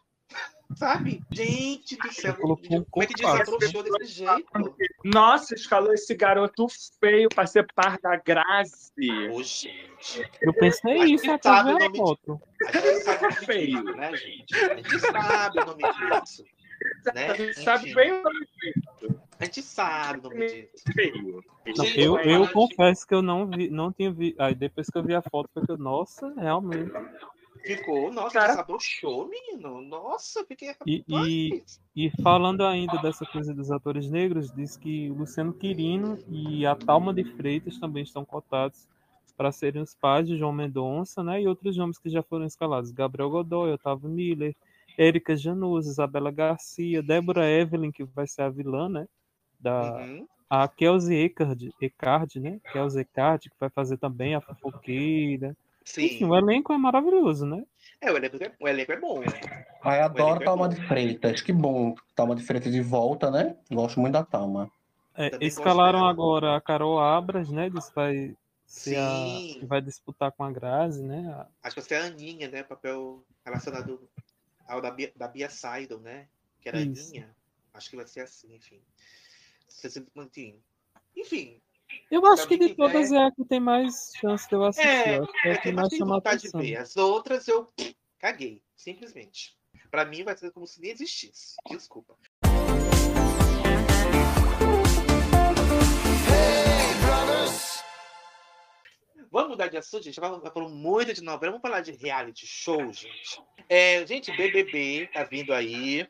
Sabe? Gente do céu. Como é que desabrochou desse jeito? Nossa, escalou esse garoto feio pra ser par da Grazi. Ô, gente. Eu pensei isso até ver a foto. A gente sabe feio, né, gente? A gente sabe o nome disso. Né? A gente sabe bem o nome disso. A gente sabe o nome disso. Feio. Não, eu, eu confesso que eu não vi, não tinha vi. Aí depois que eu vi a foto, foi que eu, nossa, realmente. Ficou, nossa, Cara... show, menino. Nossa, fiquei. E, e, e, falando ainda dessa coisa dos atores negros, diz que o Luciano Quirino e a Talma de Freitas também estão cotados para serem os pais de João Mendonça, né? E outros nomes que já foram escalados: Gabriel Godoy, Otávio Miller, Érica Janus, Isabela Garcia, Débora Evelyn, que vai ser a vilã, né? Da, uhum. A Kelsey Ecard, Ecard, né? Kelsey Ecard, que vai fazer também a fofoqueira. Sim. Enfim, o elenco é maravilhoso, né? É, o elenco é, o elenco é bom. Ai, adoro Talma é de Freitas. Que bom. Talma de Freitas de volta, né? Gosto muito da Talma. É, escalaram agora a Carol Abras, né? Diz que vai a. vai disputar com a Grazi, né? Acho que vai ser a Aninha, né? Papel relacionado ao da Bia, da Bia Seidel, né? Que era Isso. Aninha. Acho que vai ser assim, enfim. Enfim, eu acho que de todas é a que tem mais chance de eu assistir. É, é, é que mais chama vontade de ver. As outras eu caguei, simplesmente. Para mim vai ser como se nem existisse. Desculpa. Vamos mudar de assunto, gente. Vamos falar muito de novela. Vamos falar de reality show, gente. É, gente, BBB tá vindo aí.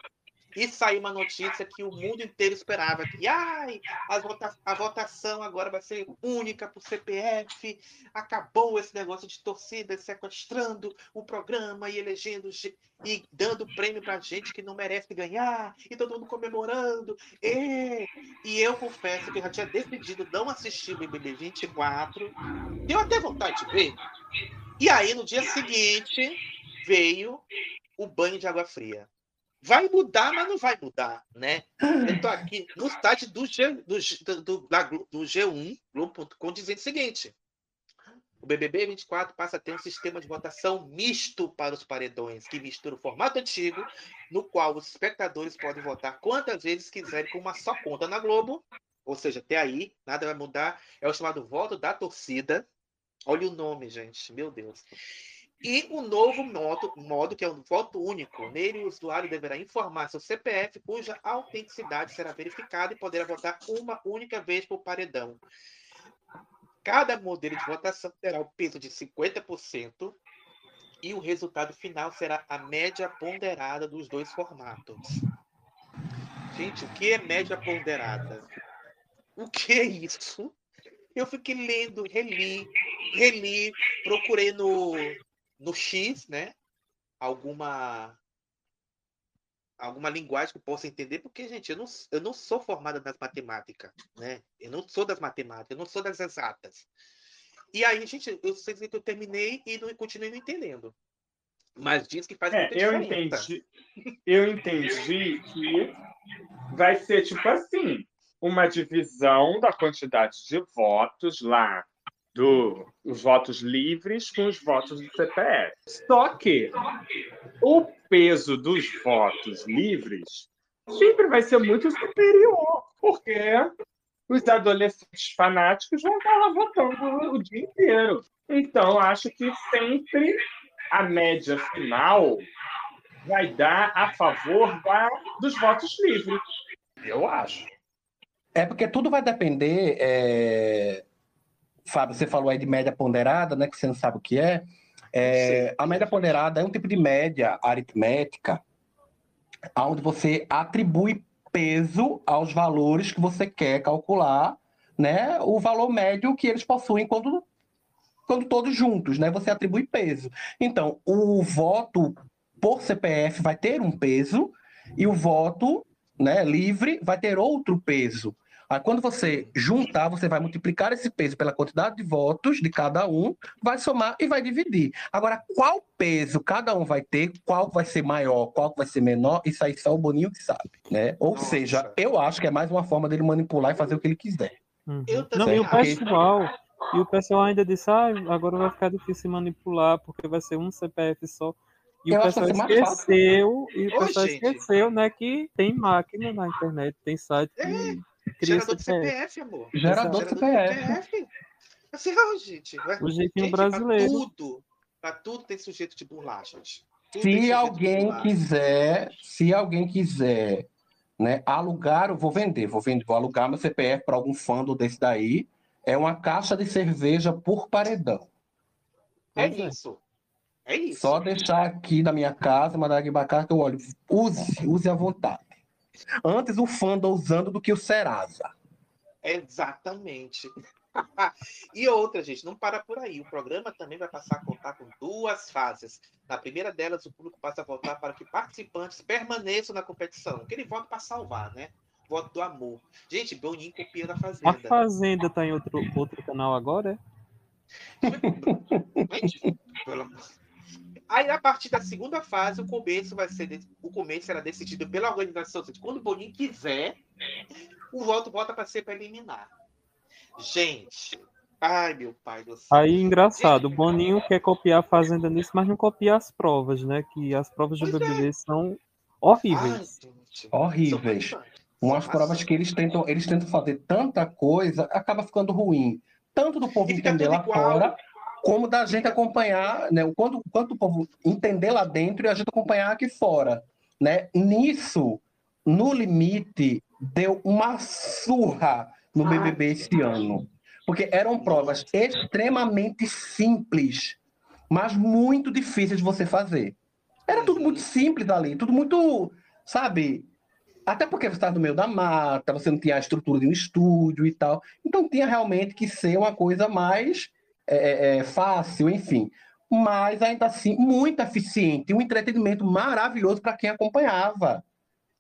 E saiu uma notícia que o mundo inteiro esperava que ai, a, vota a votação agora vai ser única para o CPF, acabou esse negócio de torcida sequestrando o programa e elegendo e dando prêmio para gente que não merece ganhar, e todo mundo comemorando. E, e eu confesso que eu já tinha decidido não assistir o BBB 24, deu até vontade de ver. E aí, no dia seguinte, veio o banho de água fria. Vai mudar, mas não vai mudar, né? Eu estou aqui no site do, G, do, do, da, do G1, Globo.com, dizendo o seguinte: o BBB 24 passa a ter um sistema de votação misto para os paredões, que mistura o formato antigo, no qual os espectadores podem votar quantas vezes quiserem com uma só conta na Globo. Ou seja, até aí, nada vai mudar. É o chamado voto da torcida. Olha o nome, gente. Meu Deus. E o novo modo, modo, que é o voto único. Nele, o usuário deverá informar seu CPF, cuja autenticidade será verificada e poderá votar uma única vez por paredão. Cada modelo de votação terá o peso de 50% e o resultado final será a média ponderada dos dois formatos. Gente, o que é média ponderada? O que é isso? Eu fiquei lendo, reli, reli, procurei no, no X, né? Alguma alguma linguagem que eu possa entender, porque, gente, eu não, eu não sou formada nas matemáticas, né? Eu não sou das matemáticas, eu não sou das exatas. E aí, gente, eu sei que eu terminei e não continuei não entendendo. Mas diz que faz é, muita eu entendi Eu entendi que vai ser tipo assim, uma divisão da quantidade de votos lá do, os votos livres com os votos do CPF. Só que o peso dos votos livres sempre vai ser muito superior, porque os adolescentes fanáticos vão estar lá votando o dia inteiro. Então, acho que sempre a média final vai dar a favor da, dos votos livres. Eu acho. É porque tudo vai depender é, Fábio, você falou aí de média ponderada, né? Que você não sabe o que é. é a média ponderada é um tipo de média aritmética onde você atribui peso aos valores que você quer calcular, né? O valor médio que eles possuem quando, quando todos juntos, né? Você atribui peso. Então, o voto por CPF vai ter um peso e o voto né, livre vai ter outro peso. Aí, quando você juntar, você vai multiplicar esse peso pela quantidade de votos de cada um, vai somar e vai dividir. Agora, qual peso cada um vai ter, qual vai ser maior, qual vai ser menor, isso aí só o Boninho que sabe, né? Ou Nossa. seja, eu acho que é mais uma forma dele manipular e fazer o que ele quiser. Uhum. Não, e o pessoal, E o pessoal ainda disse, ah, agora vai ficar difícil manipular, porque vai ser um CPF só. E eu o pessoal esqueceu, e o pessoal gente. esqueceu, né, que tem máquina na internet, tem site que é, gerador CPF. de CPF, amor. Gerador de CPF. Assim, oh, gente. O jeitinho gente, brasileiro. Pra tudo, pra tudo tem sujeito de burlar, gente. Tudo se alguém quiser, se alguém quiser, né, alugar, eu vou vender, vou vender, vou alugar meu CPF para algum fundo desse daí, é uma caixa de cerveja por paredão. É, é isso. É isso. Só deixar aqui na minha casa, mandar aqui para casa que eu olho. Use, use à vontade. Antes o fandom usando do que o Serasa. Exatamente. e outra, gente, não para por aí. O programa também vai passar a contar com duas fases. Na primeira delas, o público passa a votar para que participantes permaneçam na competição. Aquele voto para salvar, né? Voto do amor. Gente, Boninho copia da Fazenda. A Fazenda está em outro, outro canal agora, é? Gente, pelo amor Aí, a partir da segunda fase, o começo vai ser. O começo será decidido pela organização. Quando o Boninho quiser, o voto volta para ser para eliminar. Gente, ai meu pai do céu. Aí, engraçado, o Boninho quer copiar a Fazenda nisso, mas não copia as provas, né? Que as provas do BBB é. são horríveis. Ai, gente, horríveis. Umas provas que eles tentam, eles tentam fazer tanta coisa, acaba ficando ruim. Tanto do povo entender lá igual. fora, como da gente acompanhar, né? O quanto, quanto o povo entender lá dentro e a gente acompanhar aqui fora, né? Nisso, no limite, deu uma surra no BBB esse ano, porque eram provas extremamente simples, mas muito difíceis de você fazer. Era tudo muito simples ali, tudo muito, sabe? Até porque você estava no meio da mata, você não tinha a estrutura de um estúdio e tal. Então tinha realmente que ser uma coisa mais é, é, é, fácil, enfim. Mas ainda assim, muito eficiente, um entretenimento maravilhoso para quem acompanhava.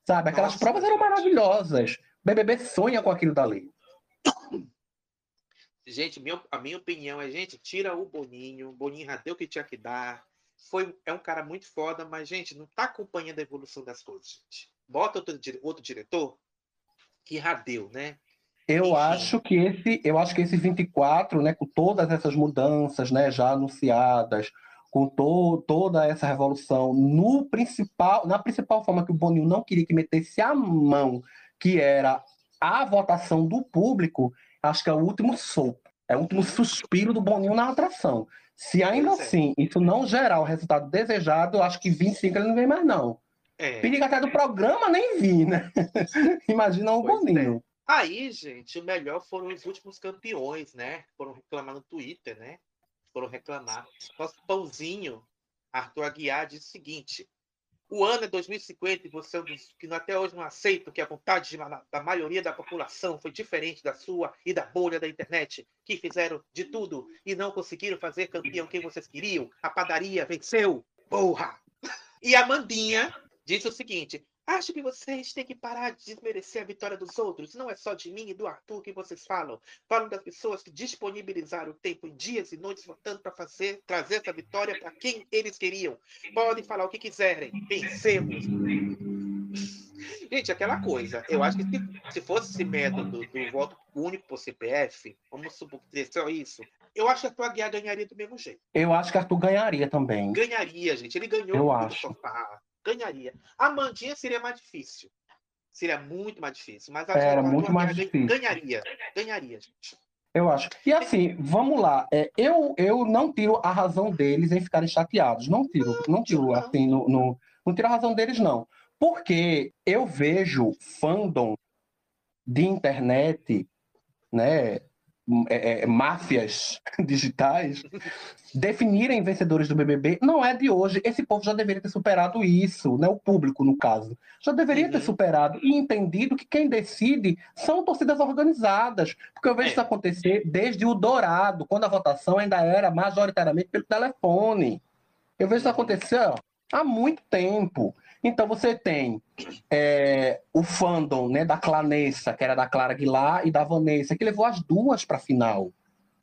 Sabe? Aquelas Nossa. provas eram maravilhosas. BBB sonha com aquilo dali. Gente, minha, a minha opinião é, gente, tira o Boninho. O Boninho já deu o que tinha que dar. Foi, é um cara muito foda, mas, gente, não tá acompanhando a evolução das coisas, gente. Bota outro, outro diretor que já deu, né? Eu acho que esse, eu acho que esse 24, né, com todas essas mudanças, né, já anunciadas, com to, toda essa revolução, no principal, na principal forma que o Boninho não queria que metesse a mão, que era a votação do público, acho que é o último sopro, é o último suspiro do Boninho na atração. Se ainda pois é. assim é. isso não gerar o resultado desejado, eu acho que 25 ele não vem mais, não. É. Perigo até do programa nem vi, né? Imagina o pois Boninho. É. Aí, gente, o melhor foram os últimos campeões, né? Foram reclamar no Twitter, né? Foram reclamar. Nosso pãozinho, Arthur Aguiar, diz o seguinte: o ano é 2050 e você é um dos que até hoje não aceita que a vontade de, da maioria da população foi diferente da sua e da bolha da internet, que fizeram de tudo e não conseguiram fazer campeão quem vocês queriam. A padaria venceu. Porra! E a Mandinha diz o seguinte: Acho que vocês têm que parar de desmerecer a vitória dos outros. Não é só de mim e do Arthur que vocês falam. Falam das pessoas que disponibilizaram o tempo em dias e noites votando para fazer trazer essa vitória para quem eles queriam. Podem falar o que quiserem. Vencemos. Gente, aquela coisa. Eu acho que se, se fosse esse método do voto único por CPF, vamos supor que só isso, eu acho que Arthur Aguiar ganharia do mesmo jeito. Eu acho que Arthur ganharia também. Ganharia, gente. Ele ganhou eu acho. sofá ganharia. A Mandinha seria mais difícil. Seria muito mais difícil. Mas a Era muito mais difícil. Ganharia. Ganharia, gente. Eu acho. E assim, vamos lá. É, eu, eu não tiro a razão deles em ficarem chateados. Não tiro. Não, tiro, assim, no, no, não tiro a razão deles, não. Porque eu vejo fandom de internet, né? É, é, máfias digitais definirem vencedores do BBB não é de hoje. Esse povo já deveria ter superado isso, né? O público, no caso. Já deveria uhum. ter superado e entendido que quem decide são torcidas organizadas. Porque eu vejo é. isso acontecer desde o Dourado, quando a votação ainda era majoritariamente pelo telefone. Eu vejo isso uhum. acontecer ó, há muito tempo. Então você tem é, o fandom né, da Clanessa, que era da Clara Aguilar, e da Vanessa, que levou as duas para a final.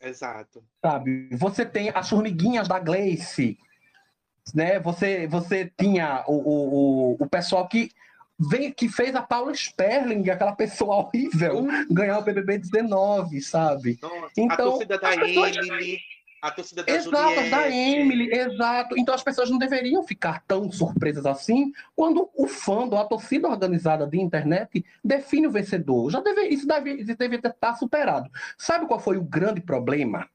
Exato. Sabe? Você tem as formiguinhas da Gleice, né? Você, você tinha o, o, o pessoal que vem, que fez a Paula Sperling, aquela pessoa horrível, uh. ganhar o BBB 19, sabe? Nossa, então, a torcida da pessoas... A torcida da exato, Juliette. da Emily, exato. Então as pessoas não deveriam ficar tão surpresas assim quando o fã, a torcida organizada de internet define o vencedor. Já deve, isso deve, isso deve estar tá superado. Sabe qual foi o grande problema?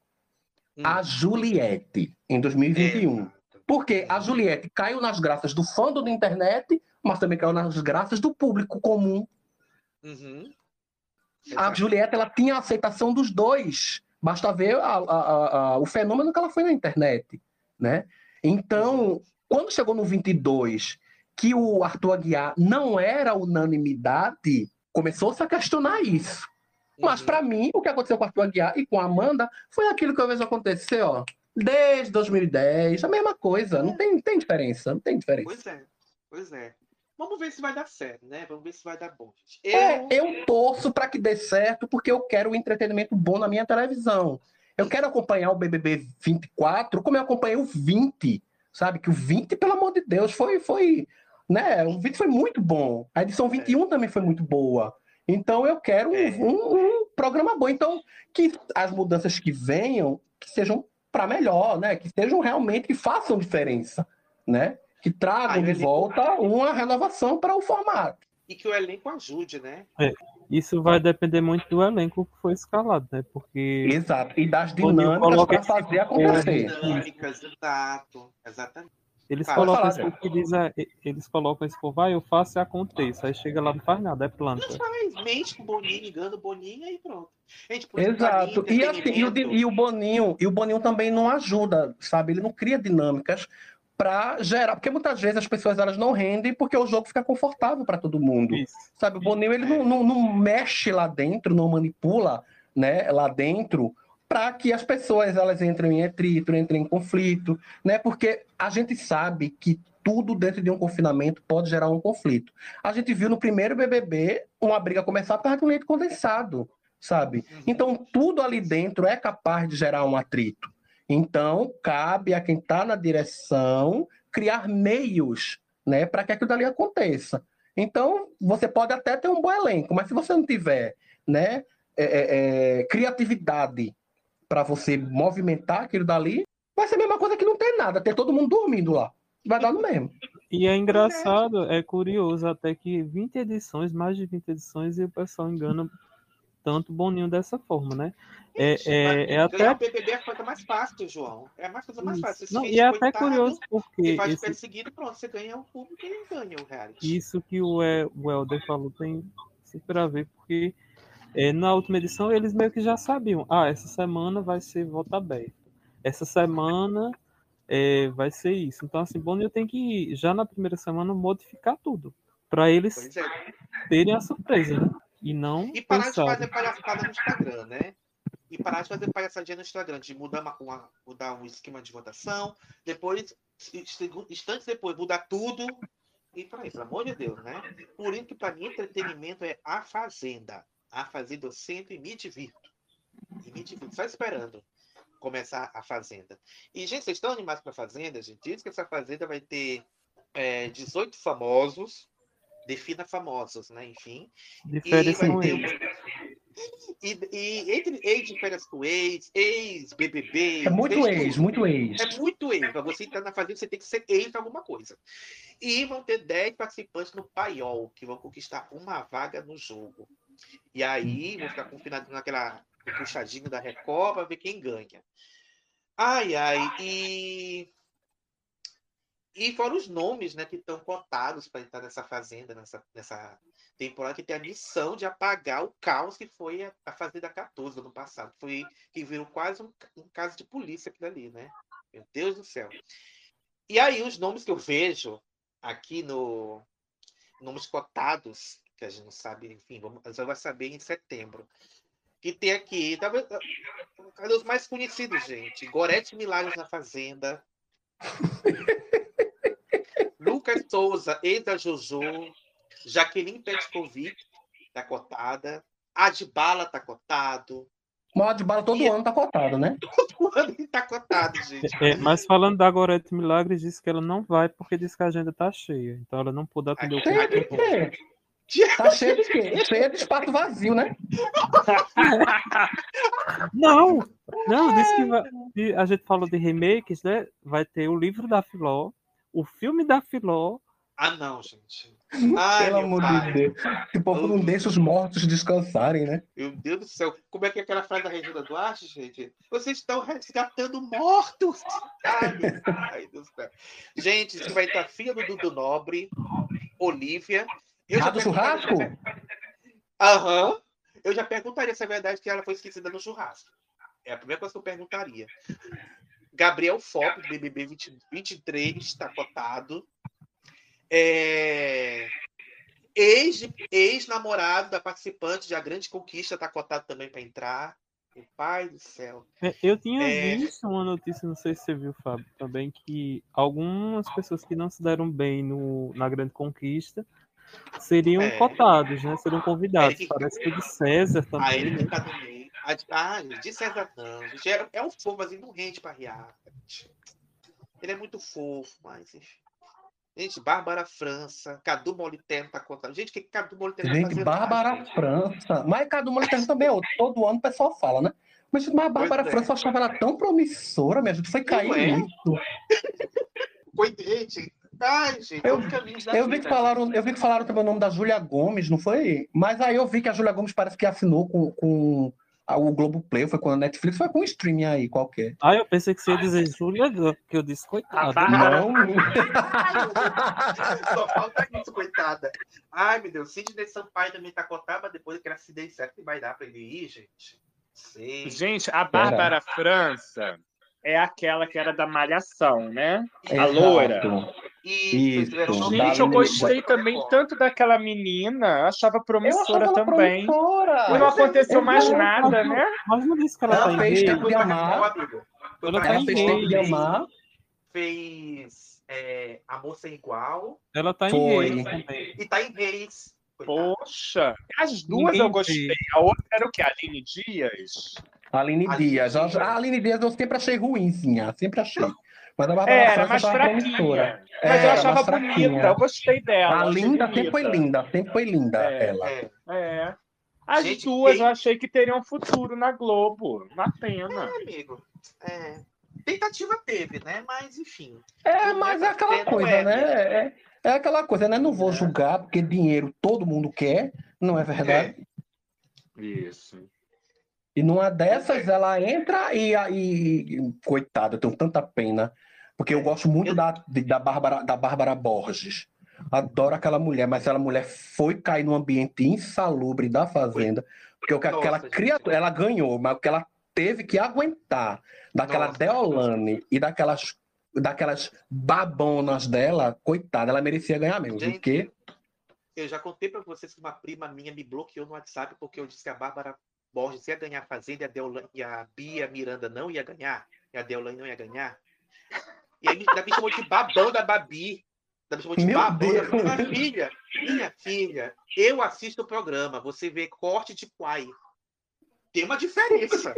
Hum. A Juliette, em 2021. É. Porque a Juliette caiu nas graças do fã da internet, mas também caiu nas graças do público comum. Uhum. A Juliette ela tinha a aceitação dos dois. Basta ver a, a, a, o fenômeno que ela foi na internet, né? Então, quando chegou no 22, que o Arthur Aguiar não era unanimidade, começou-se a questionar isso. Mas, para mim, o que aconteceu com o Arthur Aguiar e com a Amanda foi aquilo que eu vejo acontecer, ó, desde 2010, a mesma coisa. Não tem, tem diferença, não tem diferença. Pois é, pois é. Vamos ver se vai dar certo, né? Vamos ver se vai dar bom. Eu, é, eu torço para que dê certo, porque eu quero um entretenimento bom na minha televisão. Eu quero acompanhar o BBB 24 como eu acompanhei o 20, sabe? Que o 20, pelo amor de Deus, foi, foi, né? O 20 foi muito bom. A edição 21 é. também foi muito boa. Então eu quero um, é. um, um, programa bom. Então que as mudanças que venham que sejam para melhor, né? Que sejam realmente que façam diferença, né? Que tragam de volta uma renovação para o formato. E que o elenco ajude, né? É, isso vai depender muito do elenco que foi escalado, né? Porque. Exato, e das dinâmicas para fazer acontecer. Dinâmicas, exato, exatamente. Eles Fala, colocam esse povo que diz, é, eles colocam esse povo, vai, eu faço e aconteça. Aí chega lá, não faz nada, é planta. Mente com o Boninho, ligando o Boninho e pronto. Gente, Exato. E, assim, e, o, e, o, Boninho, e o Boninho também não ajuda, sabe? Ele não cria dinâmicas para gerar, porque muitas vezes as pessoas elas não rendem porque o jogo fica confortável para todo mundo. Isso. Sabe, o Boninho ele não, não, não, mexe lá dentro, não manipula, né, lá dentro para que as pessoas elas entrem em atrito, entrem em conflito, né? Porque a gente sabe que tudo dentro de um confinamento pode gerar um conflito. A gente viu no primeiro BBB uma briga começar por causa de um leite condensado, sabe? Uhum. Então tudo ali dentro é capaz de gerar um atrito. Então, cabe a quem está na direção criar meios né, para que aquilo dali aconteça. Então, você pode até ter um bom elenco, mas se você não tiver né, é, é, é criatividade para você movimentar aquilo dali, vai ser a mesma coisa que não tem nada, ter todo mundo dormindo lá. Vai dar no mesmo. E é engraçado, é curioso até que 20 edições, mais de 20 edições, e o pessoal engana tanto Boninho dessa forma, né? É, é, é até... o BBB é a coisa mais fácil, João. É a coisa mais fácil. Não, e é até curioso porque... Você faz esse... perseguido pronto, você ganha o público e ganha o reality. Isso que o, o Helder falou tem super a ver, porque é, na última edição eles meio que já sabiam. Ah, essa semana vai ser voto aberto. Essa semana é, vai ser isso. Então, assim, Boninho tem que, já na primeira semana, modificar tudo. para eles é. terem a surpresa, né? E não. E parar pensado. de fazer palhaçada no Instagram, né? E parar de fazer palhaçadinha no Instagram, de mudar, uma, uma, mudar um esquema de votação, depois, instantes depois, mudar tudo. E para isso, pelo amor de Deus, né? Por isso que para mim entretenimento é a Fazenda. A Fazenda eu sento e me divirto. E me divirto, só esperando começar a Fazenda. E, gente, vocês estão animados para a Fazenda? gente diz que essa Fazenda vai ter é, 18 famosos, defina famosos, né? Enfim. De férias com ex. E, e entre ex de férias com ex, ex-BBB. É muito ex, muito ex. É muito ex. Para você entrar na fazenda, você tem que ser ex de alguma coisa. E vão ter 10 participantes no paiol, que vão conquistar uma vaga no jogo. E aí vão ficar confinados naquela puxadinho da Record para ver quem ganha. Ai, ai. E e fora os nomes né, que estão cotados para entrar nessa fazenda, nessa, nessa temporada, que tem a missão de apagar o caos que foi a, a Fazenda 14 do ano passado. Foi, que virou quase um, um caso de polícia aquilo ali, né? Meu Deus do céu. E aí, os nomes que eu vejo aqui no. Nomes cotados, que a gente não sabe, enfim, vamos, só vai saber em setembro. Que tem aqui, talvez. Cadê os mais conhecidos, gente? Gorete Milagres na Fazenda. Lucas Souza, ex da Jojo, Jaqueline Petkovic, tá cotada, Adbala tá cotado, Moda de bala todo e... ano tá cotado, né? Todo ano tá cotado, gente. É, mas falando da Gorete Milagres, disse que ela não vai porque disse que a agenda tá cheia. Então ela não pôde atender o público. Tá cheio de quê? Cheio de espaço vazio, né? Não, não, disse que, vai, a gente falou de remakes, né? Vai ter o livro da Filó, o filme da Filó. Ah, não, gente. Ai, Pelo amor de Deus. O povo não deixa os mortos descansarem, né? Meu Deus do céu. Como é que é aquela frase da Regina Duarte, gente? Vocês estão resgatando mortos. Ai, Ai Deus do céu. Gente, isso vai estar filha do Dudu Nobre, Olivia. Eu ah, do churrasco? Aham. Uhum. Eu já perguntaria se é verdade que ela foi esquecida no churrasco. É a primeira coisa que eu perguntaria. Gabriel Fop, BBB 20, 23, está cotado. É... Ex-namorado ex da participante de A Grande Conquista está cotado também para entrar. O pai do céu. É, eu tinha é... visto uma notícia, não sei se você viu, Fábio, também, que algumas pessoas que não se deram bem no, na Grande Conquista seriam é... cotados, né? Seriam convidados. Eric... Parece que o de César também. Ah, ele nunca também. Ah, de César não. É, é um fofo, mas ele não rende para riar. Ele é muito fofo, mas enfim. Gente, Bárbara França, Cadu Moliterno tá contando. Gente, o que Cadu Moliterno tá Gente, Bárbara França. Mas Cadu Moliterno também é outro. Todo ano o pessoal fala, né? Mas, mas a Bárbara pois França, é. eu achava ela tão promissora, minha gente. Foi cair é? muito. Foi, gente. Ai, gente, eu, eu vi que falaram, eu vi que falaram também o nome da Júlia Gomes, não foi? Mas aí eu vi que a Júlia Gomes parece que assinou com, com o Globo Play, foi com a Netflix, foi com um streaming aí qualquer. Ah, eu pensei que você ia dizer Júlia, que eu disse coitada. Ah, não. Só falta isso, coitada. Ai, meu Deus, Sidney Sampaio também tá contado, mas depois daquele acidente certo que vai dar para ele ir, gente. Sim. Gente, a Bárbara. França é aquela que era da Malhação, né? Exato. A loira. Isso. Gente, eu gostei também tanto daquela menina, achava promissora também. Promissora. E não aconteceu mais nada, né? Mas não disse que ela, ela tá fez Tempo de Amar. Ela, ela fez Tempo de Amar. Fez é, Amor Sem Igual. Ela tá em Reis. E tá em Reis. Poxa, as duas Ninguém eu gostei. A outra era o que? Aline Dias? Aline, Aline Dias. Dias. A Aline Dias eu sempre achei ruimzinha, sempre achei. Mas a Bárbara era mais fraquinha. Mas eu achava bonita, eu gostei dela. A linda sempre foi linda, sempre foi linda é, ela. É. é. As Gente, duas quem... eu achei que teriam futuro na Globo. Uma pena. É, amigo. É. Tentativa teve, né? Mas enfim. É, mas é aquela coisa, é, né? É, é, aquela coisa, né? Não vou é. julgar, porque dinheiro todo mundo quer, não é verdade? É. Isso. E numa dessas, ela entra e, e coitada, eu tenho tanta pena. Porque eu gosto muito da, da, Bárbara, da Bárbara Borges. Adoro aquela mulher, mas aquela mulher foi cair num ambiente insalubre da fazenda. Porque aquela criatura, ela ganhou, mas o que ela teve que aguentar daquela Nossa, Deolane e daquelas, daquelas babonas dela, coitada, ela merecia ganhar mesmo. Gente, porque... Eu já contei para vocês que uma prima minha me bloqueou no WhatsApp porque eu disse que a Bárbara Borges ia ganhar a Fazenda e a, Deolane, e a Bia Miranda não ia ganhar, e a Deolane não ia ganhar. E aí ainda me chamou de babão da Babi. Ainda me chamou de Meu babão Deus. da minha filha. Minha filha, eu assisto o programa, você vê corte de quai. Tem uma diferença.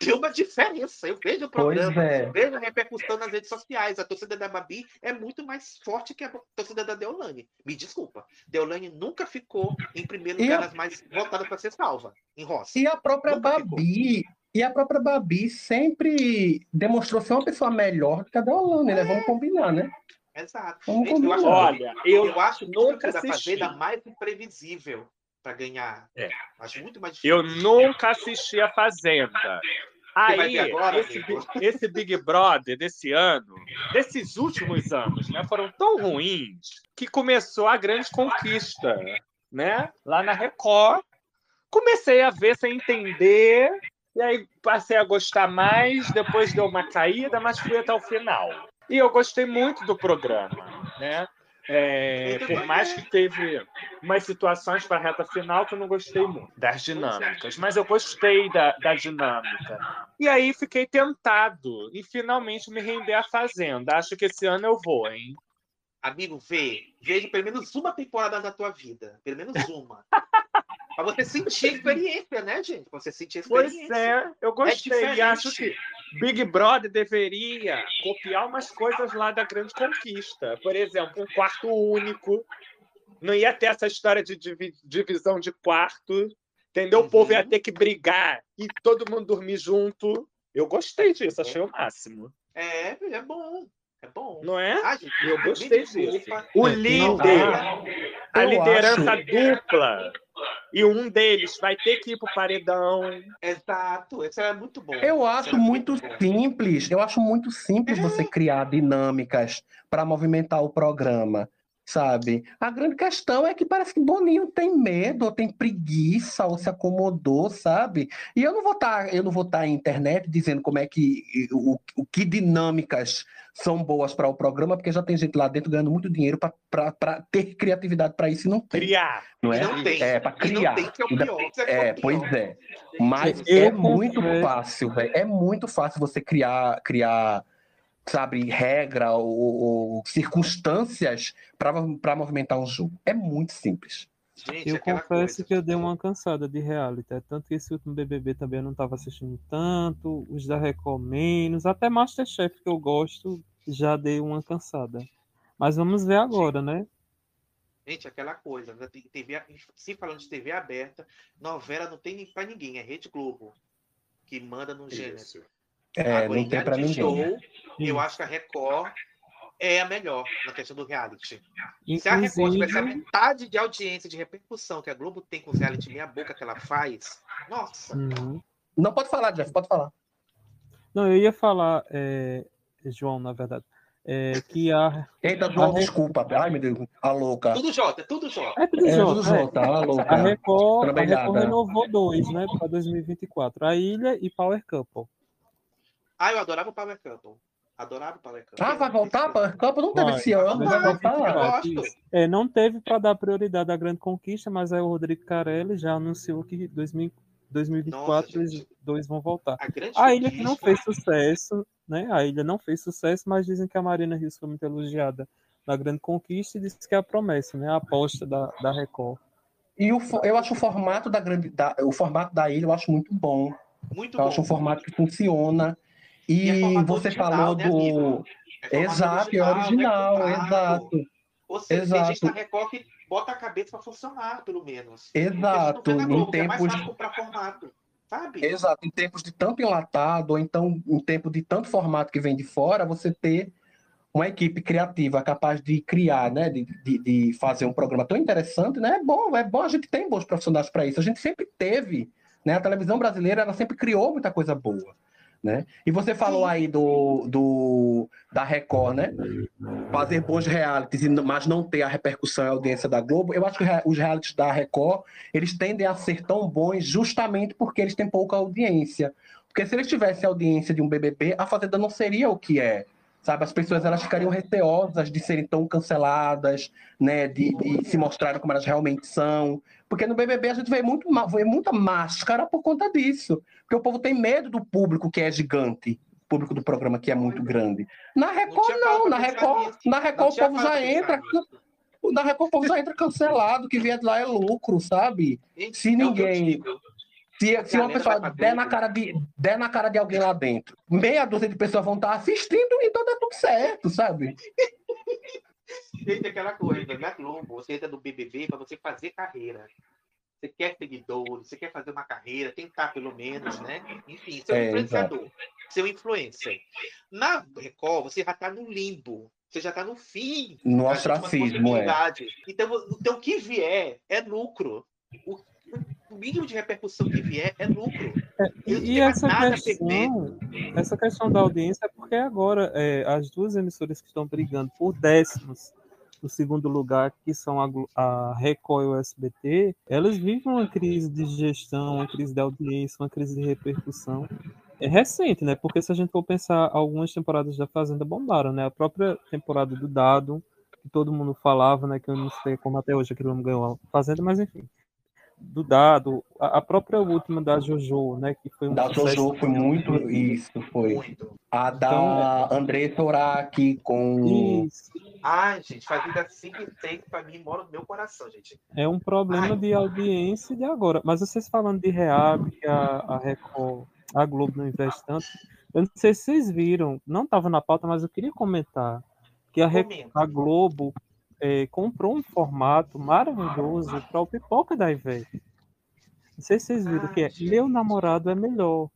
Tem uma diferença. Eu vejo o programa, é. vejo a repercussão nas redes sociais. A torcida da Babi é muito mais forte que a torcida da Deolane. Me desculpa. Deolane nunca ficou em primeiro lugar, a... mais votadas para ser salva, em Roça. E a própria nunca Babi, ficou. E a própria Babi sempre demonstrou ser uma pessoa melhor do que a Deolane, é. né? Vamos combinar, né? Exato. Vamos Gente, combinar. Eu acho, olha, eu, eu acho nunca da Fazenda mais imprevisível para ganhar. É. Acho muito mais difícil. Eu nunca assisti a Fazenda. Aí, agora, esse, esse, Big Brother desse ano, desses últimos anos, né, foram tão ruins que começou a grande conquista, né? Lá na Record. Comecei a ver sem entender, e aí passei a gostar mais, depois deu uma caída, mas fui até o final. E eu gostei muito do programa, né? É, por mais que teve umas situações para a reta final que eu não gostei muito das dinâmicas, mas eu gostei da, da dinâmica. E aí fiquei tentado e finalmente me render à Fazenda. Acho que esse ano eu vou, hein? Amigo, vê. Veja pelo menos uma temporada da tua vida. Pelo menos uma. Pra você sentir a experiência, né, gente? Pra você sentir a experiência. Pois é, eu gostei. É e acho que Big Brother deveria copiar umas coisas lá da Grande Conquista. Por exemplo, um quarto único. Não ia ter essa história de divisão de quarto. Entendeu? Uhum. O povo ia ter que brigar e todo mundo dormir junto. Eu gostei disso, achei o máximo. É, é bom. É bom. Não é? Ah, gente, eu gostei disso. O líder, a liderança acho... dupla. E um deles vai ter que ir pro paredão. Exato, isso é muito bom. Eu acho muito simples. Eu acho muito simples é. você criar dinâmicas para movimentar o programa sabe? A grande questão é que parece que Boninho tem medo, ou tem preguiça, ou se acomodou, sabe? E eu não vou estar, tá, eu não vou estar tá em internet dizendo como é que o, o que dinâmicas são boas para o programa, porque já tem gente lá dentro ganhando muito dinheiro para ter criatividade para isso e não tem. Criar. Não é? Não tem. É, para criar. Não tem, que é o pior. É, é, pois é. Mas eu é muito fácil, velho. É muito fácil você criar, criar sabe, regra ou, ou circunstâncias para movimentar um jogo. É muito simples. Gente, eu confesso coisa. que eu dei uma cansada de reality. É tanto que esse último BBB também eu não estava assistindo tanto, os da Record menos, até Masterchef que eu gosto, já dei uma cansada. Mas vamos ver agora, né? Gente, aquela coisa, né? TV, se falando de TV aberta, novela não tem para ninguém, é Rede Globo que manda no gênero. É, Agora, não tem para ninguém. Show, eu acho que a Record é a melhor na questão do reality. Inclusive... Se a Record tivesse a metade de audiência, de repercussão que a Globo tem com o reality meia boca que ela faz, nossa. Uhum. Não pode falar, Jeff, pode falar. Não, eu ia falar, é, João, na verdade, é, que a. Eita, João, a... desculpa. Ai, meu Deus, a louca. Tudo Jota, tudo Jota. É tudo é, Jota. Tudo Jota, é. a louca. A Record, a Record renovou dois, né, para 2024. A Ilha e Power Couple. Ah, eu adorava o Power Couple. Adorava o Power Couple. Ah, vai voltar? Power Couple não teve esse ano, vai voltar. É, não teve para dar prioridade à grande conquista, mas aí o Rodrigo Carelli já anunciou que 2000, 2024 Nossa, os dois vão voltar. A, a ilha que não fez sucesso, né? A ilha não fez sucesso, mas dizem que a Marina Rios foi muito elogiada na grande conquista e disse que é a promessa, né? A aposta da, da Record. E o, eu acho o formato da grande, da, o formato da ilha eu acho muito bom. Muito eu bom. acho um formato que funciona. E, e é você original, falou né, do. É exato, é original, né, exato. Ou seja, exato. tem gente na Record que bota a cabeça para funcionar, pelo menos. Exato. Globo, em tempos. É formato. Exato, em tempos de tanto enlatado, ou então em tempo de tanto formato que vem de fora, você ter uma equipe criativa capaz de criar, né, de, de, de, fazer um programa tão interessante, né, é bom, é bom, a gente tem bons profissionais para isso, a gente sempre teve, né, a televisão brasileira, ela sempre criou muita coisa boa, né? E você falou aí do, do da Record, né? Fazer bons realities, mas não ter a repercussão e audiência da Globo. Eu acho que os realities da Record, eles tendem a ser tão bons justamente porque eles têm pouca audiência. Porque se eles tivessem a audiência de um BBB, a Fazenda não seria o que é sabe? As pessoas elas ficariam receosas de serem tão canceladas, né? De, de, se mostrarem como elas realmente são. Porque no BBB a gente vê, muito, vê muita máscara por conta disso. Porque o povo tem medo do público que é gigante. Público do programa que é muito grande. Na Record, não. Na Record, na Record o povo já entra. Na Record o povo já entra cancelado, que vier de lá é lucro, sabe? Se ninguém. Se, se uma pessoa der na, cara de, der na cara de alguém lá dentro, meia dúzia de pessoas vão estar assistindo, então tá tudo certo, sabe? Gente, aquela coisa, né, Globo? Você entra no BBB para você fazer carreira. Você quer seguidores, você quer fazer uma carreira, tentar pelo menos, né? Enfim, ser um é, influenciador, exato. ser um influencer. Na Record, você já está no limbo. Você já está no fim. No ostracismo, é. Então, então, o que vier é lucro. O o mínimo de repercussão que vier é lucro. É, e essa questão, essa questão da audiência é porque agora é, as duas emissoras que estão brigando por décimos no segundo lugar, que são a, a Record e o SBT, elas vivem uma crise de gestão, uma crise de audiência, uma crise de repercussão. É recente, né? Porque se a gente for pensar, algumas temporadas da Fazenda bombaram, né? A própria temporada do Dado, que todo mundo falava, né? Que eu não sei como até hoje aquele homem ganhou a Fazenda, mas enfim do dado, a própria última da Jojo, né, que foi um da Jojo foi muito isso, foi. A da então, André Toraki com isso. Ai, gente, Fazenda 5 e 6 pra mim mora no meu coração, gente. É um problema Ai. de audiência de agora. Mas vocês falando de reab, a, a Record, a Globo não investe tanto. Eu não sei se vocês viram, não estava na pauta, mas eu queria comentar que a, a Globo é, comprou um formato maravilhoso para o Pipoca da Ivete. Não sei se vocês viram ah, que é Meu Namorado é Melhor.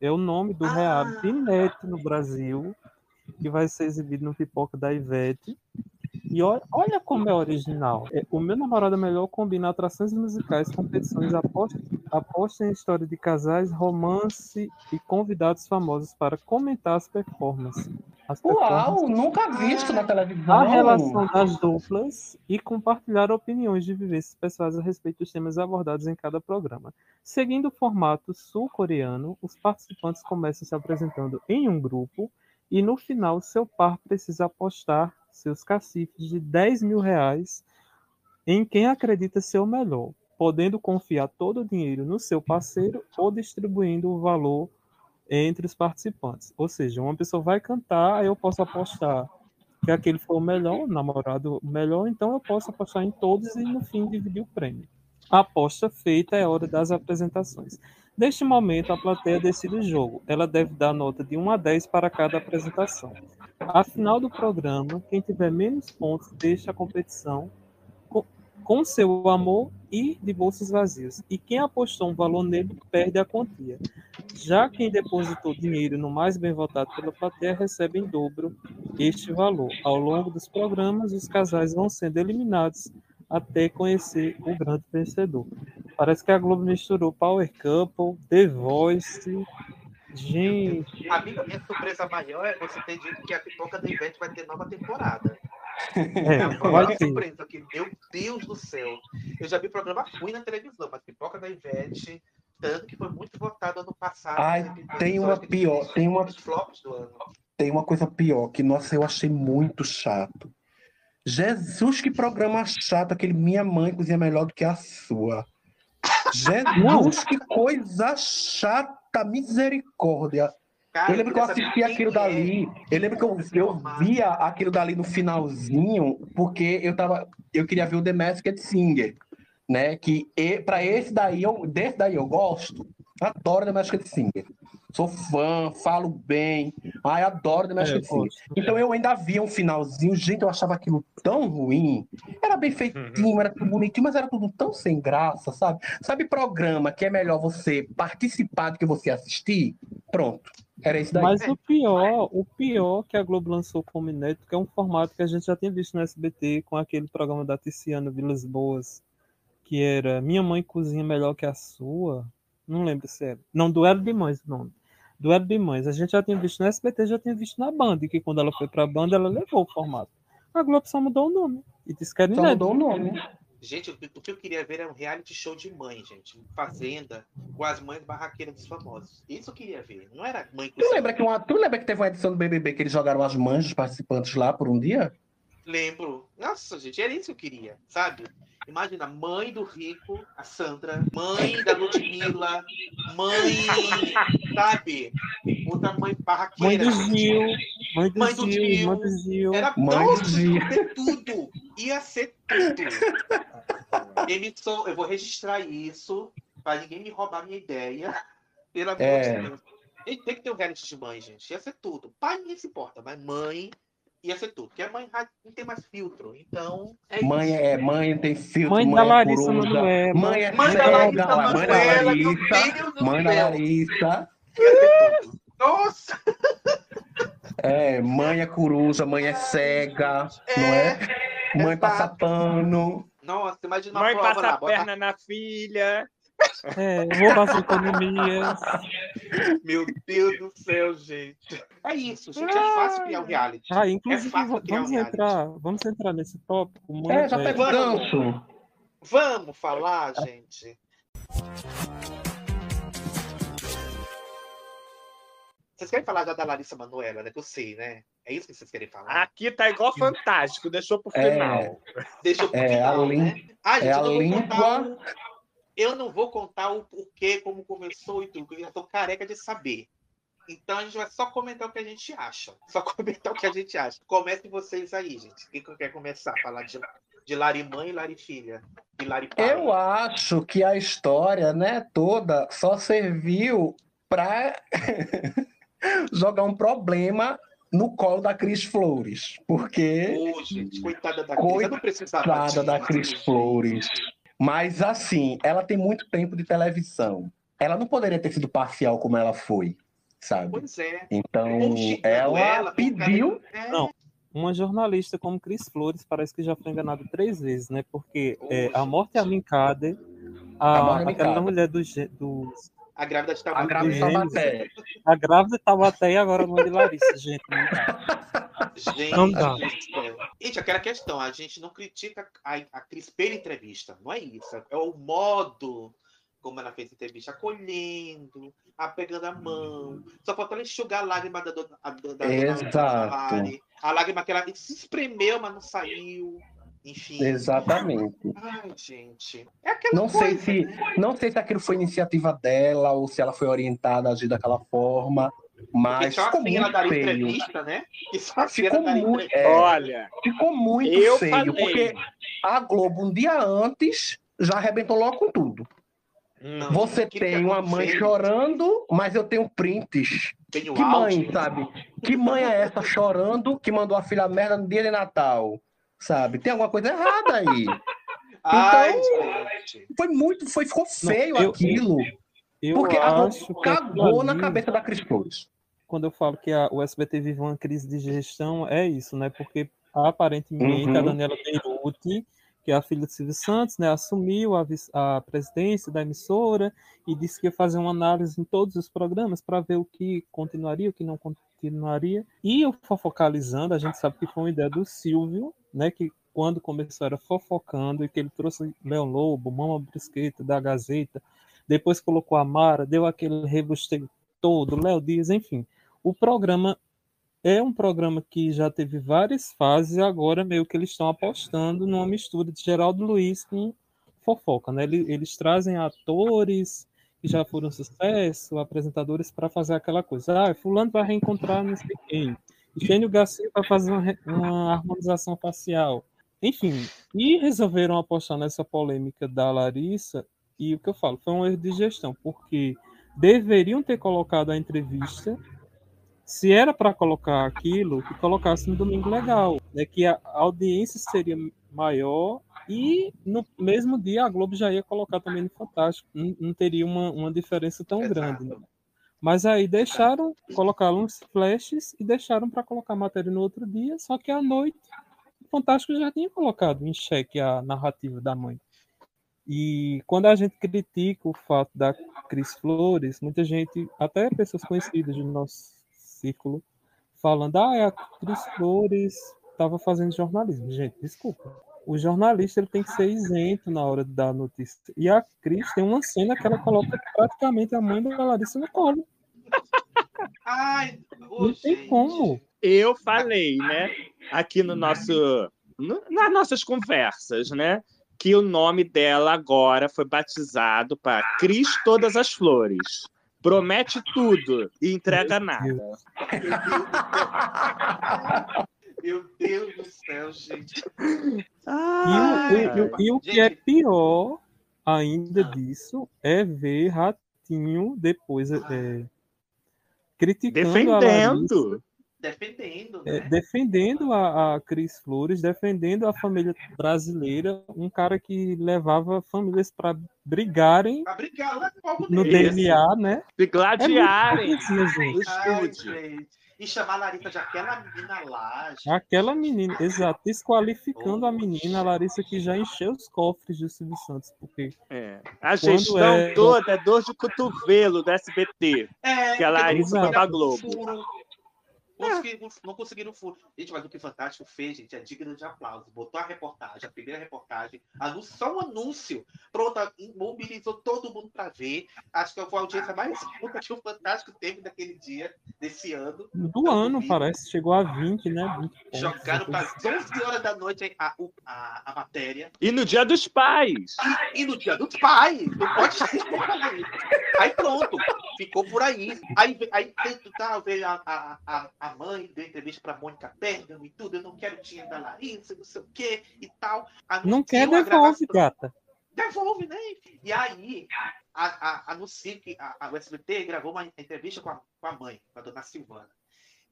É o nome do ah. reality inédito no Brasil, que vai ser exibido no Pipoca da Ivete. E olha, olha como é original. É, o Meu Namorado é Melhor combina atrações musicais, competições, aposta, aposta em história de casais, romance e convidados famosos para comentar as performances. As Uau, nunca visto na televisão. A relação das duplas e compartilhar opiniões de vivências pessoais a respeito dos temas abordados em cada programa. Seguindo o formato sul-coreano, os participantes começam se apresentando em um grupo e no final seu par precisa apostar seus cacifes de 10 mil reais em quem acredita ser o melhor, podendo confiar todo o dinheiro no seu parceiro ou distribuindo o valor entre os participantes. Ou seja, uma pessoa vai cantar, eu posso apostar que aquele foi o melhor, o namorado melhor, então eu posso apostar em todos e no fim dividir o prêmio. A aposta feita é hora das apresentações. Neste momento, a plateia decide o jogo. Ela deve dar nota de 1 a 10 para cada apresentação. Ao final do programa, quem tiver menos pontos deixa a competição com seu amor e de bolsos vazios. E quem apostou um valor nele perde a quantia. Já quem depositou dinheiro no mais bem votado pela plateia recebe em dobro este valor. Ao longo dos programas, os casais vão sendo eliminados até conhecer o grande vencedor. Parece que a Globo misturou Power Couple, The Voice. Gente. Amiga, minha surpresa maior é você ter dito que a pipoca da Ivete vai ter nova temporada. É, é ter. surpresa aqui. Meu Deus do céu. Eu já vi programa fui na televisão, mas pipoca da Ivete, tanto que foi muito votado ano passado. Ai, tem uma pior, tem uma flops do ano. Tem uma coisa pior que nossa, eu achei muito chato. Jesus, que programa chato, aquele Minha Mãe Cozinha Melhor do que a Sua. Jesus, que coisa chata, misericórdia. Cara, eu lembro que eu assisti aquilo é. dali. Eu lembro que eu, eu via aquilo dali no finalzinho, porque eu tava. Eu queria ver o The Masked Singer. Né? Que para esse daí, eu, desse daí eu gosto. Adoro The Masked Singer. Sou fã, falo bem. Ai, adoro The Masked é, Singer. Então eu ainda via um finalzinho. Gente, eu achava aquilo tão ruim. Era bem feitinho, era tudo bonitinho, mas era tudo tão sem graça, sabe? Sabe programa que é melhor você participar do que você assistir? Pronto. Era isso daí. Mas o pior, o pior que a Globo lançou como inédito, que é um formato que a gente já tinha visto no SBT com aquele programa da Tiziana Vilas Boas, que era Minha Mãe Cozinha Melhor que a Sua. Não lembro se era. Não, Duelo de Mães o nome. Duelo de Mães. A gente já tinha visto no SBT, já tinha visto na Band, que quando ela foi pra Band, ela levou o formato. A Globo só mudou o nome. E disse que era só mudou o nome. Gente, o que eu queria ver era um reality show de mãe, gente. Fazenda com as mães barraqueiras dos famosos. Isso eu queria ver. Não era mãe com Tu lembra que, uma, tu lembra que teve uma edição do BBB que eles jogaram as mães dos participantes lá por um dia? Lembro. Nossa, gente, era isso que eu queria, sabe? Imagina, mãe do Rico, a Sandra, mãe da Ludmilla, mãe, sabe? Outra mãe barraqueira. Mãe do Gil. Mãe do, mãe do Gil, Gil. Mãe do Gil. Era mãe nossa, do Gil. ia ser tudo. Ia ser tudo. Emissão, eu vou registrar isso para ninguém me roubar minha ideia. Pelo amor é. de Deus. Tem que ter um reality de mãe, gente. Ia ser tudo. Pai ninguém se importa, mas mãe ia ser tudo. Porque a mãe não tem mais filtro. Então. É mãe isso. é mãe, tem filtro. Mãe, mãe da é Larissa não é. Mãe é mãe da Larissa. Mãe da Larissa. Mãe da Larissa. Nossa! É, mãe é coruja, mãe é cega, é, não é? Mãe passa pano. Nossa, imagina uma Mãe prova, passa a perna na filha. É, rouba as economias. Meu Deus do céu, gente. É isso, gente. É fácil criar um reality. Ah, inclusive, é vamos, um entrar, vamos entrar nesse tópico. É, já pegou gancho. Vamos falar, gente. Vocês querem falar já da Larissa Manoela, né? Que eu sei, né? É isso que vocês querem falar? Aqui tá igual fantástico, deixou pro é. final. É, deixou pro é final, a né? Ah, gente, é a língua... Eu não vou contar o porquê, como começou e tudo, eu já tô careca de saber. Então a gente vai só comentar o que a gente acha. Só comentar o que a gente acha. Comecem vocês aí, gente. Quem quer começar a falar de, de Lari mãe e Lari filha? E Lari pai? Eu acho que a história, né, toda só serviu para jogar um problema no colo da Cris Flores, porque oh, gente, coitada da Cris, coitada da Cris Flores. Mas assim, ela tem muito tempo de televisão. Ela não poderia ter sido parcial como ela foi, sabe? Pois é. Então, ela, ela, pediu. É. Não, uma jornalista como Cris Flores parece que já foi enganada três vezes, né? Porque é, a morte é Alencader, a, a aquela mulher dos, dos a grávida de Taubaté. A grávida de Taubaté. A grávida de Taubaté e agora a mãe de Larissa, gente. Gente, não dá. Gente, aquela questão, a gente não critica a, a Cris pela entrevista, não é isso. É o modo como ela fez a entrevista, acolhendo, pegando a mão. Só faltou ela enxugar a lágrima da, da, da, Exato. da A lágrima que ela se espremeu, mas não saiu. Enfim. Exatamente. Ai, gente. É não coisa, sei se né? não sei se aquilo foi iniciativa dela ou se ela foi orientada a agir daquela forma. Mas só ficou assim muito ela feio. entrevista, né? Só ficou muito, é, Olha, ficou muito eu feio, falei. porque a Globo um dia antes já arrebentou logo com tudo. Não, Você tem uma mãe feio. chorando, mas eu tenho prints. Tenho que áudio. mãe, sabe? Que mãe é essa chorando que mandou a filha merda no dia de Natal? sabe? Tem alguma coisa errada aí. Ai, então, foi muito, foi, ficou feio não, eu, aquilo. Eu porque acho cagou na cabeça da Cris Flores. Quando eu falo que a, o SBT vive uma crise de gestão, é isso, né? Porque aparentemente uhum. a Daniela Beirute, que é a filha de Silvio Santos, né, assumiu a, a presidência da emissora e disse que ia fazer uma análise em todos os programas para ver o que continuaria, o que não continuaria. E eu focalizando, a gente sabe que foi uma ideia do Silvio, né, que quando começou era fofocando e que ele trouxe Leão Lobo, Mama Brisqueta da Gazeta, depois colocou a Mara, deu aquele rebusteio todo, Léo Dias, enfim. O programa é um programa que já teve várias fases e agora meio que eles estão apostando numa mistura de Geraldo Luiz com fofoca, né? Eles, trazem atores que já foram sucesso, apresentadores para fazer aquela coisa. Ah, fulano vai reencontrar não sei quem. Gênio Garcia para fazer uma, uma, harmonização facial. Enfim, e resolveram apostar nessa polêmica da Larissa, e o que eu falo, foi um erro de gestão, porque deveriam ter colocado a entrevista, se era para colocar aquilo, que colocasse no Domingo Legal, né, que a audiência seria maior e no mesmo dia a Globo já ia colocar também no Fantástico, não, não teria uma, uma diferença tão Exato. grande. Né? Mas aí deixaram, colocaram uns flashes e deixaram para colocar a matéria no outro dia, só que à noite o Fantástico já tinha colocado em xeque a narrativa da mãe. E quando a gente critica o fato da Cris Flores, muita gente, até pessoas conhecidas do nosso círculo, falando: ah, a Cris Flores estava fazendo jornalismo. Gente, desculpa. O jornalista ele tem que ser isento na hora de dar a notícia. E a Cris tem uma cena que ela coloca praticamente a mãe da Larissa no colo. Ai, oh, não tem como. Eu falei, né, aqui no nosso, no, nas nossas conversas, né, que o nome dela agora foi batizado para Cris Todas as Flores. Promete tudo e entrega nada. Meu Deus do céu, gente. Ah, e, o, e, e o que é pior ainda disso é ver Ratinho depois é, criticando defendendo. Defendendo, é, né? é, defendendo a, a Cris Flores, defendendo a família brasileira, um cara que levava famílias para brigarem pra brigar, no DNA, né? Se gladiarem. É gente. Ai, gente e chamar a Larissa de aquela menina lá. Gente. Aquela menina, exato, desqualificando oh, a menina, a Larissa que já encheu os cofres de Silvio Santos, porque é. a gestão é... toda é dor de cotovelo do SBT, é, que a Larissa foi pra Globo. Conseguiram, é. Não conseguiram furo. Gente, mas o que Fantástico fez, gente, é digno de aplauso. Botou a reportagem, a primeira reportagem, anúncio, só um anúncio. Pronto, mobilizou todo mundo para ver. Acho que foi a audiência mais curta que o Fantástico teve daquele dia, desse ano. Do ano, parece. Chegou a 20, né? 20 Jogaram para as 11 horas da noite a, a, a, matéria. E no dia dos pais. E, e no dia dos pais. Não pode ser. Aí pronto, ficou por aí. Aí, aí tá, veio a, a, a a mãe deu entrevista para Mônica Bergamo e tudo, eu não quero dinheiro da Larissa, não sei o quê e tal. Não quer, devolve, gata. Devolve, né? E aí, a, a, anuncia que a, a SBT gravou uma entrevista com a, com a mãe, com a dona Silvana.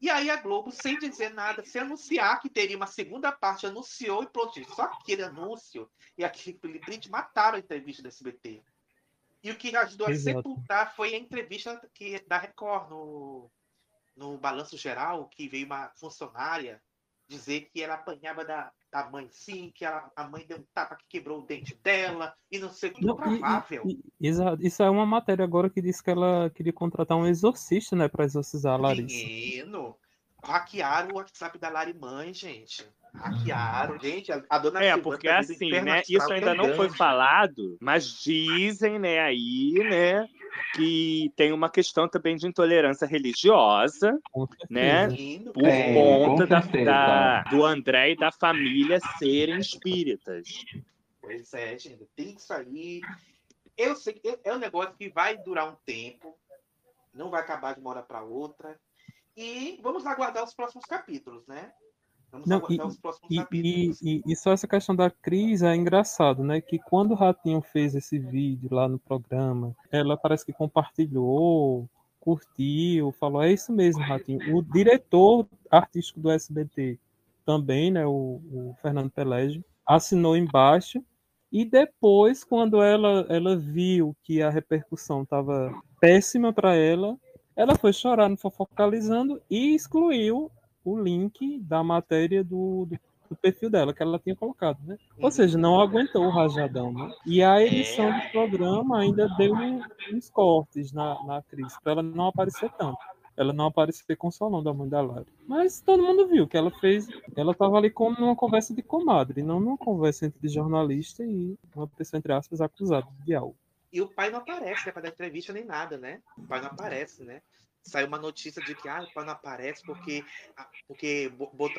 E aí a Globo, sem dizer nada, sem anunciar que teria uma segunda parte, anunciou e pronto. Só aquele anúncio e aquele print mataram a entrevista da SBT. E o que ajudou Exato. a sepultar foi a entrevista que, da Record no, no balanço geral que veio uma funcionária dizer que ela apanhava da, da mãe sim, que ela, a mãe deu um tapa que quebrou o dente dela, e não sei o que não, provável. Exato. Isso é uma matéria agora que disse que ela queria contratar um exorcista, né, para exorcizar a Larissa. Menino, hackearam o WhatsApp da Lari Mãe, gente. Hackearam, gente. A, a dona É, porque tá assim, né? Isso ainda não foi falado, mas dizem, né, aí, né, que tem uma questão também de intolerância religiosa, né? Por é, conta da, da, do André e da família serem espíritas. Pois é, gente, tem isso aí. Eu sei que é um negócio que vai durar um tempo, não vai acabar de uma hora para outra. E vamos aguardar os próximos capítulos, né? Vamos Não, e, e, e, e, só essa questão da crise é engraçado, né? Que quando o Ratinho fez esse vídeo lá no programa, ela parece que compartilhou, curtiu, falou, é isso mesmo, Ratinho. O diretor artístico do SBT também, né? O, o Fernando Pelégio, assinou embaixo. E depois, quando ela, ela viu que a repercussão estava péssima para ela, ela foi chorar no Fofocalizando e excluiu o link da matéria do, do, do, perfil dela, que ela tinha colocado, né? Ou seja, não aguentou o rajadão, né? E a edição do programa ainda deu uns cortes na, na Cris, para ela não aparecer tanto. Ela não aparecer com o seu nome da mãe da Lara. Mas todo mundo viu que ela fez. Ela estava ali como numa conversa de comadre, não numa conversa entre jornalista e uma pessoa, entre aspas, acusada de algo. E o pai não aparece, né, para dar entrevista nem nada, né? O pai não aparece, né? Saiu uma notícia de que ah, o pai não aparece porque, porque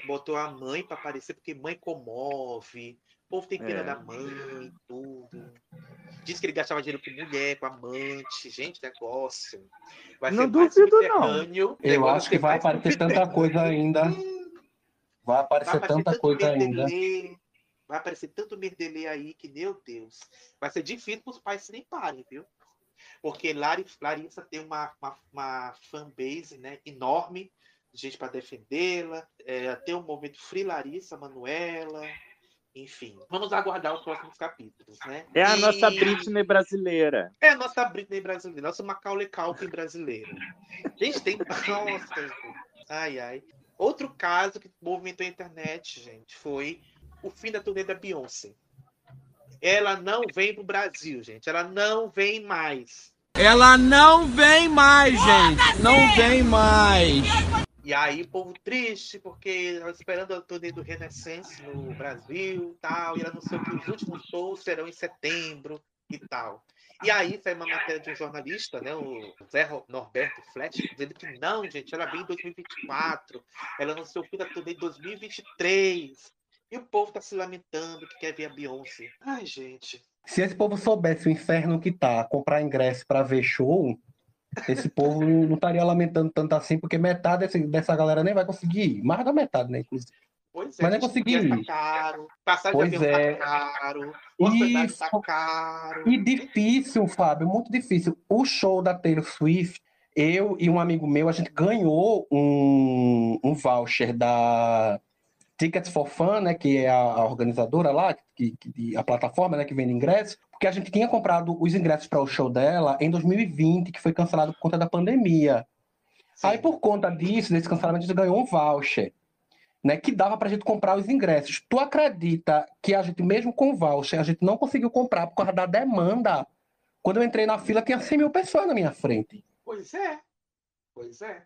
botou a mãe para aparecer, porque mãe comove. O povo tem pena é. da mãe, tudo. Diz que ele gastava dinheiro com mulher, com amante. Gente, negócio. Vai não duvido, não. Eu acho que vai aparecer tanta coisa ainda. Vai aparecer, vai aparecer tanta coisa ainda. Vai aparecer tanto merdelê aí que, meu Deus. Vai ser difícil para os pais se limparem, viu? Porque Larissa tem uma, uma, uma fanbase né, enorme de gente para defendê-la. É, tem o um movimento Free Larissa, Manuela. Enfim, vamos aguardar os próximos capítulos, né? É a e... nossa Britney brasileira. É a nossa Britney brasileira, nossa Macaulay Culkin brasileira. Gente, tem... Nossa, ai, ai. Outro caso que movimentou a internet, gente, foi o fim da turnê da Beyoncé. Ela não vem pro Brasil, gente. Ela não vem mais. Ela não vem mais, gente. Não vem mais. E aí, povo triste, porque ela esperando a turnê do Renaissance no Brasil tal. E ela anunciou que os últimos shows serão em setembro e tal. E aí saiu uma matéria de um jornalista, né, o Zé Norberto Flat, dizendo que não, gente, ela vem em 2024, ela anunciou o fim da turnê em 2023. E o povo tá se lamentando que quer ver a Beyoncé. Ai, gente. Se esse povo soubesse o inferno que tá, comprar ingresso para ver show, esse povo não estaria lamentando tanto assim, porque metade desse, dessa galera nem vai conseguir ir. Mais da metade, né, inclusive. Pois é, Mas nem conseguir ir. Tá caro, passagem pois de é. tá caro, hospedagem tá caro. E difícil, Fábio, muito difícil. O show da Taylor Swift, eu e um amigo meu, a gente ganhou um, um voucher da Tickets for Fun, né, que é a, organizadora lá, que, que, a plataforma né, que vende ingressos, porque a gente tinha comprado os ingressos para o show dela em 2020, que foi cancelado por conta da pandemia. Sim. Aí, por conta disso, desse cancelamento, a gente ganhou um voucher, né, que dava para a gente comprar os ingressos. Tu acredita que a gente, mesmo com voucher, a gente não conseguiu comprar por causa da demanda? Quando eu entrei na fila, tinha 100 mil pessoas na minha frente. Pois é, pois é.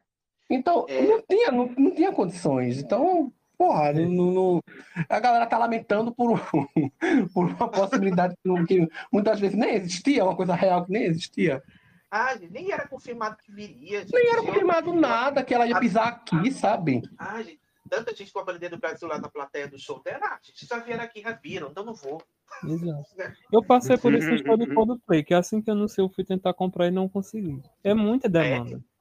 Então, é... não, tinha, não, não tinha condições. Então, porra, é. não, não, a galera tá lamentando por, por uma possibilidade que muitas vezes nem existia, uma coisa real que nem existia. Ah, nem era confirmado que viria. Gente. Nem era confirmado nada, que ela ia pisar aqui, sabe? Ah, gente, tanta gente com a bandeira do Brasil lá na plateia do show dela. Ah, gente, já vieram aqui, já viram, então não vou. Exato. Eu passei por esse show do Coldplay, que é assim que eu não sei, eu fui tentar comprar e não consegui. É muita demanda. É.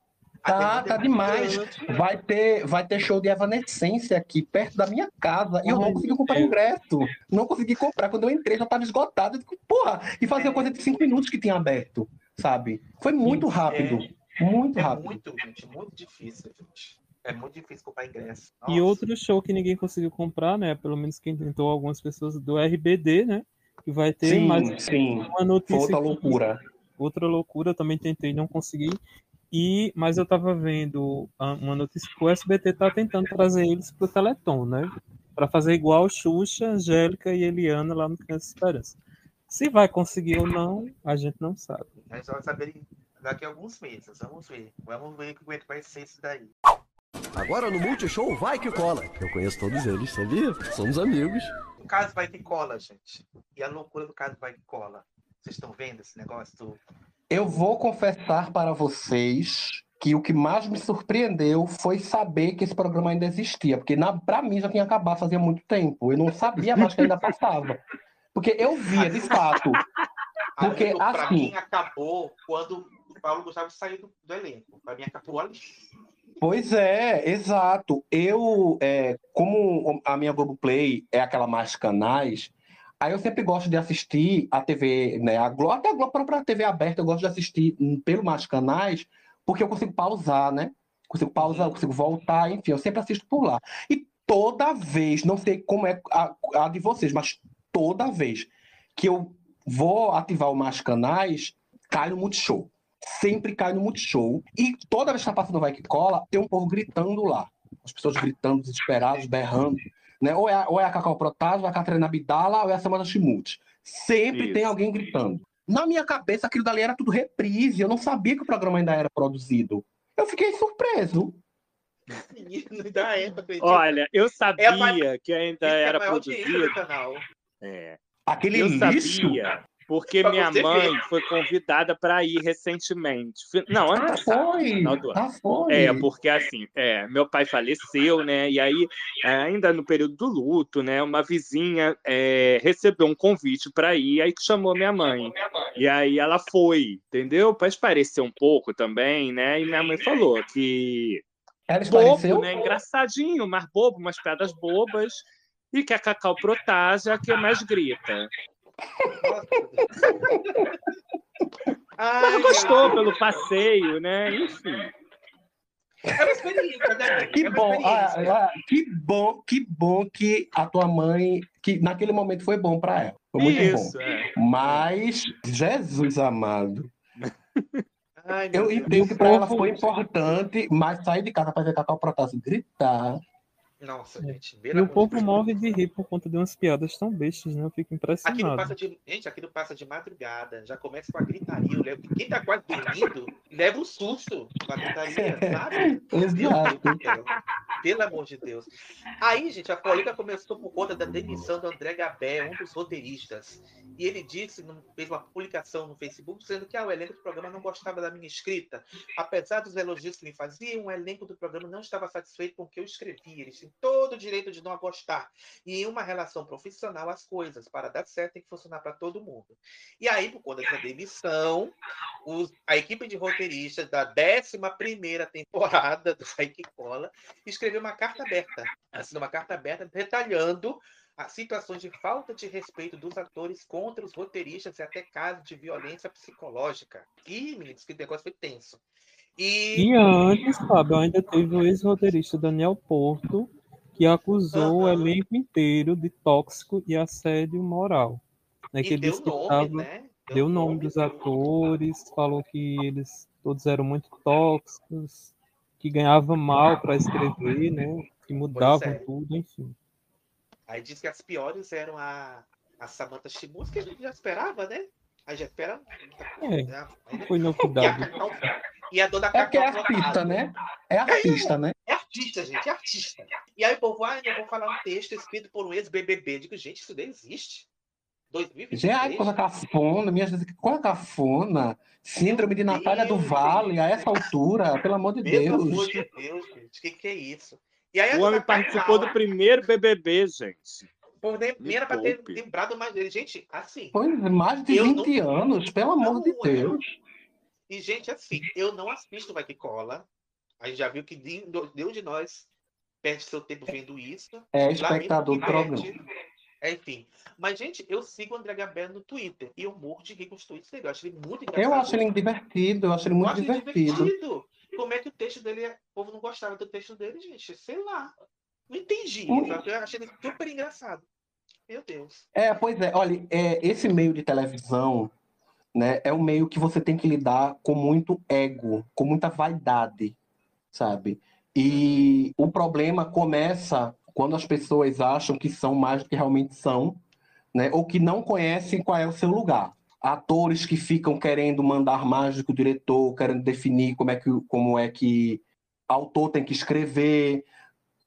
Tá, tá demais. Vai ter, vai ter show de Evanescência aqui, perto da minha casa. E eu não consegui comprar ingresso. Não consegui comprar. Quando eu entrei, já tava esgotado. Eu digo, porra, e fazia coisa de cinco minutos que tinha aberto, sabe? Foi muito rápido. É, muito é rápido. muito, gente, muito difícil, gente. É muito difícil comprar ingresso. Nossa. E outro show que ninguém conseguiu comprar, né? Pelo menos quem tentou, algumas pessoas do RBD, né? Que vai ter sim, mais sim. uma notícia. Outra loucura. Outra loucura, também tentei, não consegui. E, mas eu estava vendo uma notícia que o SBT está tentando trazer eles para o Teleton, né? Para fazer igual Xuxa, Angélica e Eliana lá no Criança Esperança. Se vai conseguir ou não, a gente não sabe. A gente vai saber daqui a alguns meses. Vamos ver. Vamos ver como é que vai ser isso daí. Agora no Multishow vai que cola. Eu conheço todos eles, sabia? Somos amigos. O caso vai que cola, gente. E a loucura do caso vai que cola. Vocês estão vendo esse negócio do eu vou confessar para vocês que o que mais me surpreendeu foi saber que esse programa ainda existia, porque para mim já tinha acabado fazia muito tempo. Eu não sabia mais que ainda passava. Porque eu via, de fato. Porque para assim. mim acabou quando o Paulo Gustavo saiu do, do elenco. Para mim acabou ali. Pois é, exato. Eu, é, como a minha Globoplay é aquela mais canais, Aí eu sempre gosto de assistir a TV, né? A Globo, até a Globo própria TV aberta, eu gosto de assistir pelo mais canais, porque eu consigo pausar, né? Consigo pausar, eu consigo voltar, enfim, eu sempre assisto por lá. E toda vez, não sei como é a, a de vocês, mas toda vez que eu vou ativar o mais canais, cai no Multishow. Sempre cai no Multishow. E toda vez que tá passando Vai Que Cola, tem um povo gritando lá. As pessoas gritando, desesperadas, berrando. Né? Ou, é a, ou é a Cacau Protásio, ou é a Catarina Abdala, ou é a Samanta Schmutz. Sempre Isso. tem alguém gritando. Na minha cabeça, aquilo dali era tudo reprise. Eu não sabia que o programa ainda era produzido. Eu fiquei surpreso. Olha, eu sabia é que ainda era produzido. É. Aquele eu lixo. Sabia porque minha mãe foi convidada para ir recentemente. Não, ano ah, passado. Foi. Do... Ah, foi. É, porque assim, é, meu pai faleceu, né? E aí, é, ainda no período do luto, né? Uma vizinha é, recebeu um convite para ir, aí que chamou minha mãe. E aí ela foi, entendeu? Para esparecer um pouco também, né? E minha mãe falou que. Ela bobo, né? Engraçadinho, mas bobo, umas piadas bobas. E que a Cacau Protásio é a que mais grita. Ai, gostou pelo passeio, né? Enfim. É uma experiência, né? Que é bom, ah, ah, que bom, que bom que a tua mãe, que naquele momento foi bom para ela. Foi muito Isso, bom. É. Mas, Jesus amado. Ai, eu entendo que para ela foi importante, mas sair de casa para ver Cacau Protásio gritar nossa, é. gente. E o povo morre de rir por conta de umas piadas tão bestas, né? Eu fico impressionado. Aqui não passa de... Gente, aqui não passa de madrugada. Já começa com a gritaria. Levo... Quem tá quase dormindo, leva um susto com a gritaria, sabe? Exato. Pelo amor de Deus. Aí, gente, a polêmica começou por conta da demissão do André Gabé, um dos roteiristas. E ele disse, fez uma publicação no Facebook, dizendo que ah, o elenco do programa não gostava da minha escrita. Apesar dos elogios que me faziam, o elenco do programa não estava satisfeito com o que eu escrevi. Eles todo o direito de não gostar. E em uma relação profissional, as coisas, para dar certo, tem que funcionar para todo mundo. E aí, por conta dessa demissão, os, a equipe de roteiristas da 11 temporada do Que Cola escreveu uma carta aberta, assim, uma carta aberta detalhando as situações de falta de respeito dos atores contra os roteiristas e até casos de violência psicológica. E, meninos, que negócio foi tenso. E, e antes, Fábio, ainda teve o ex-roteirista Daniel Porto, que acusou uhum. o elenco inteiro de tóxico e assédio moral. Né, que ele deu nome, tava, né? Deu, deu nome, dos atores, falou que eles todos eram muito tóxicos, que ganhavam mal para escrever, né? Que mudavam é. tudo, enfim. Aí diz que as piores eram a, a Samantha Shimus, que a gente já esperava, né? A gente espera. É, foi novidade. E a dona É que é artista, né? É artista, né? É artista, gente, é artista. E aí o povo, ah, eu vou falar um texto escrito por um ex-BBB. Digo, gente, isso não existe. 2023. Gente, coisa cafona, minha gente, coisa cafona. Síndrome de Natália do Vale, a essa altura, pelo amor de Pelo Deus. amor de Deus, gente, o que, que é isso? E O homem participou Cacau, do primeiro BBB, gente. Por nem, nem era pra ter lembrado mais dele. Gente, assim. Foi mais de Eu 20 anos, pelo amor de Não, é. Deus. E, gente, assim, eu não assisto Vai Que Cola. A gente já viu que nenhum de nós perde seu tempo vendo isso. É espectador do perde. É, enfim. Mas, gente, eu sigo o André Gabriel no Twitter. E eu morro de rir com os tweets dele. Eu acho ele muito engraçado. Eu acho ele divertido, eu acho ele muito acho divertido. divertido. Como é que o texto dele... é- O povo não gostava do texto dele, gente? Sei lá. Não entendi. Hum. Eu achei ele super engraçado. Meu Deus. É, pois é, olha, é, esse meio de televisão, né, é um meio que você tem que lidar com muito ego, com muita vaidade, sabe? E o problema começa quando as pessoas acham que são mais do que realmente são, né, ou que não conhecem qual é o seu lugar. Atores que ficam querendo mandar mais do que o diretor, querendo definir como é que, como é que autor tem que escrever,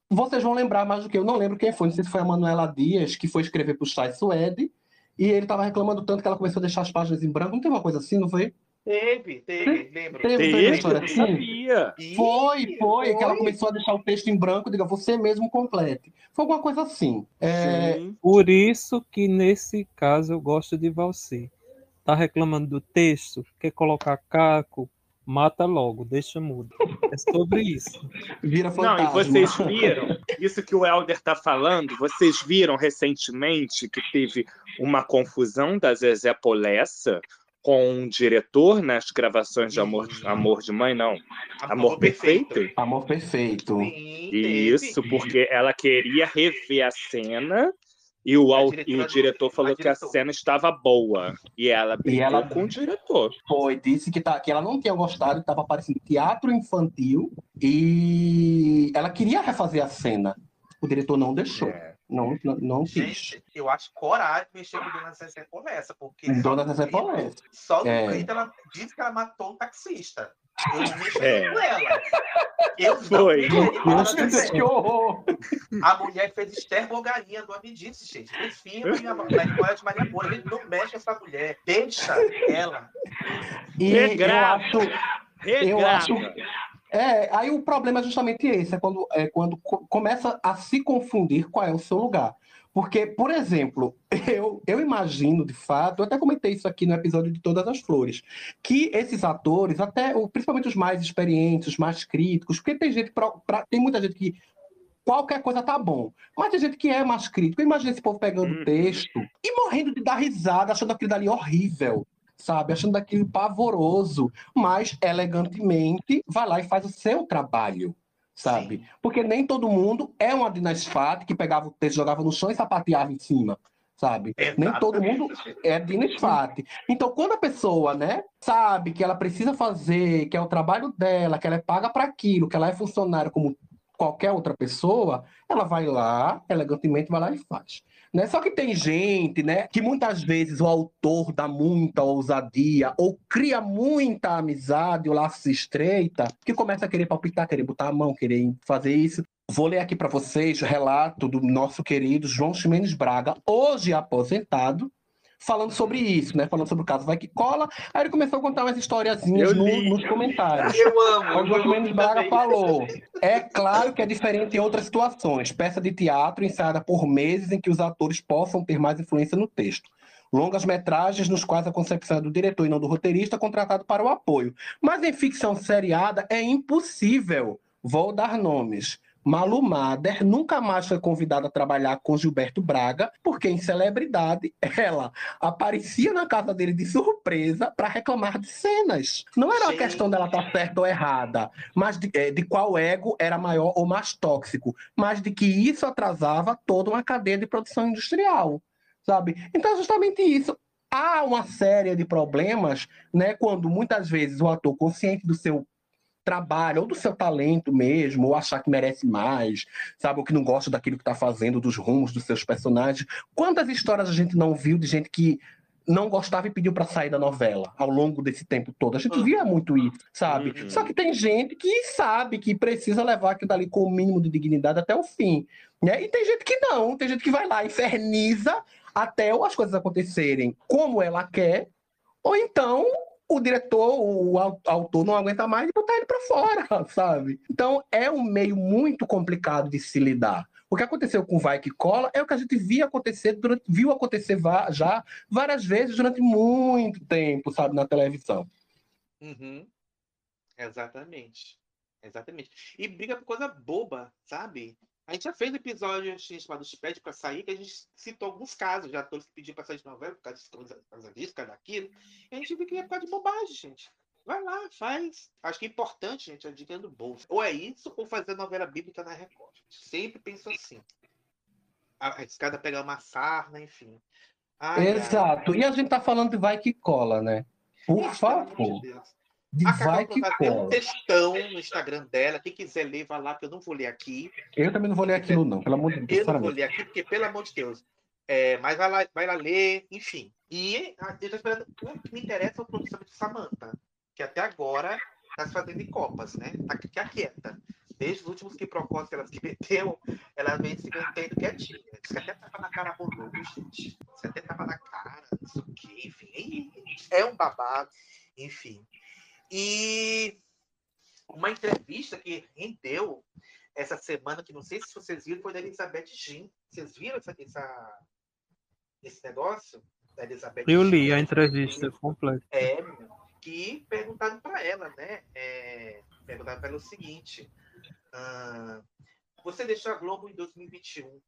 vocês vão lembrar mais do que eu. Não lembro quem foi. Não sei se foi a Manuela Dias, que foi escrever para o Chai Suede. E ele estava reclamando tanto que ela começou a deixar as páginas em branco. Não teve uma coisa assim, não foi? Teve, teve, lembro. Teve, teve Teve, história assim? sabia. Ih, Foi, foi, que ela começou a deixar o texto em branco. Diga, você mesmo complete. Foi alguma coisa assim. É. Por isso que nesse caso eu gosto de Valci. Tá reclamando do texto, quer colocar caco, mata logo, deixa mudo. É sobre isso. vira Não, fantasma. e vocês viram, isso que o Helder está falando, vocês viram recentemente que teve uma confusão da Zezé Polessa com um diretor nas gravações de Amor, Amor de Mãe, não. Amor Perfeito? Amor perfeito. Sim. Isso, porque ela queria rever a cena e o, A au- diretora e o diretor falou a que a cena estava boa. E ela brigou ela- com o diretor. Foi, disse que, tá, que ela não tinha gostado, estava aparecendo teatro infantil. E ela queria refazer a cena. O diretor não deixou. É. Não, não, não quis. Gente, eu acho coragem mexer com Dona Zezé Polessa, porque Dona Zezé Polessa. Só no É. ela disse que ela matou um taxista. Eu não mexi É. Eu Foi. Nossa, que horror! A mulher fez esterbogaria do Amidice, gente. Enfim, a memória de Maria Moura. Gente não mexe com essa mulher. Deixa ela. E eu Regrava. acho, eu Regrava. acho. É, aí o problema é justamente esse, é quando, é quando co- começa a se confundir qual é o seu lugar. Porque, por exemplo, eu, eu imagino, de fato, eu até comentei isso aqui no episódio de Todas as Flores, que esses atores, até principalmente os mais experientes, os mais críticos, porque tem gente, pra- pra- tem muita gente que qualquer coisa tá bom, mas tem gente que é mais crítico. Imagina esse povo pegando o Uhum. texto e morrendo de dar risada, achando aquilo dali horrível, sabe? Achando aquilo pavoroso, mas elegantemente vai lá e faz o seu trabalho. Sabe? Porque nem todo mundo é uma Dinas Fati que pegava o texto, jogava no chão e sapateava em cima, sabe? Nem todo mundo é Dinas Fati. Então, quando a pessoa, né, sabe que ela precisa fazer, que é o trabalho dela, que ela é paga para aquilo, que ela é funcionária como qualquer outra pessoa, ela vai lá, elegantemente vai lá e faz. Né? Só que tem gente, né, que muitas vezes o autor dá muita ousadia ou cria muita amizade, o laço se estreita, que começa a querer palpitar, querer botar a mão, querer fazer isso. Vou ler aqui para vocês o relato do nosso querido João Ximenes Braga, hoje aposentado, falando sobre isso, né? Falando sobre o caso Vai Que Cola. Aí ele começou a contar umas historiazinhas no- nos comentários. Eu amo. O João Mendes Braga falou: é claro que é diferente em outras situações. Peça de teatro ensaiada por meses em que os atores possam ter mais influência no texto. Longas metragens nos quais a concepção é do diretor e não do roteirista contratado para o apoio. Mas em ficção seriada é impossível. Vou dar nomes. Malu Mader nunca mais foi convidada a trabalhar com Gilberto Braga, porque em celebridade ela aparecia na casa dele de surpresa para reclamar de cenas. Não era uma Gente. questão dela estar certa ou errada, mas de, eh, de qual ego era maior ou mais tóxico, mas de que isso atrasava toda uma cadeia de produção industrial, sabe? Então é justamente isso. Há uma série de problemas, né, quando muitas vezes o ator consciente do seu trabalho ou do seu talento mesmo, ou achar que merece mais, sabe, ou que não gosta daquilo que está fazendo, dos rumos dos seus personagens. Quantas histórias a gente não viu de gente que não gostava e pediu para sair da novela ao longo desse tempo todo. A gente via muito isso, sabe? Uhum. Só que tem gente que sabe que precisa levar aquilo dali com o mínimo de dignidade até o fim. Né? E tem gente que não, tem gente que vai lá, inferniza até as coisas acontecerem como ela quer, ou então o diretor, o autor não aguenta mais e botar ele para fora, sabe? Então é um meio muito complicado de se lidar. O que aconteceu com Vai Que Cola é o que a gente via acontecer durante, viu acontecer já várias vezes durante muito tempo, sabe, na televisão. Uhum. Exatamente. Exatamente. E briga por coisa boba, sabe? A gente já fez episódio chamado Pede para sair, que a gente citou alguns casos de atores que pediram para sair de novela por causa disso, por causa disso, por causa daquilo. E a gente viu que é por causa de bobagem, gente. Vai lá, faz. Acho que é importante, gente, a dica do bolso. Ou é isso, ou fazer novela bíblica na Record. Sempre penso assim. Arriscada pegar uma sarna, enfim. Ai, Exato. Ai. E a gente tá falando de vai que cola, né? Por Nossa, favor. De a vai que cola. Tem um textão no Instagram dela. Quem quiser ler, vai lá, que eu não vou ler aqui. Eu também não vou ler aquilo, não. Pelo amor de Deus. Eu não vou ler aqui, porque, pelo amor de Deus. É, mas vai lá, vai lá ler, enfim. E eu tô esperando. O que me interessa é o produção de Samantha que até agora está se fazendo em copas, né? Tá quieta. Desde os últimos que propôs que ela se meteu, ela vem se mantendo quietinha. Diz que até tava na cara rolou, gente. Você até tava na cara, não sei o quê, enfim. É um babado, enfim. E uma entrevista que rendeu essa semana, que não sei se vocês viram, foi da Elizabeth Jean. Vocês viram essa, essa, esse negócio? Da Elizabeth Eu li a entrevista completa. É, que perguntaram para ela, né? É, perguntaram para ela o seguinte: ah, você deixou a Globo em 2021.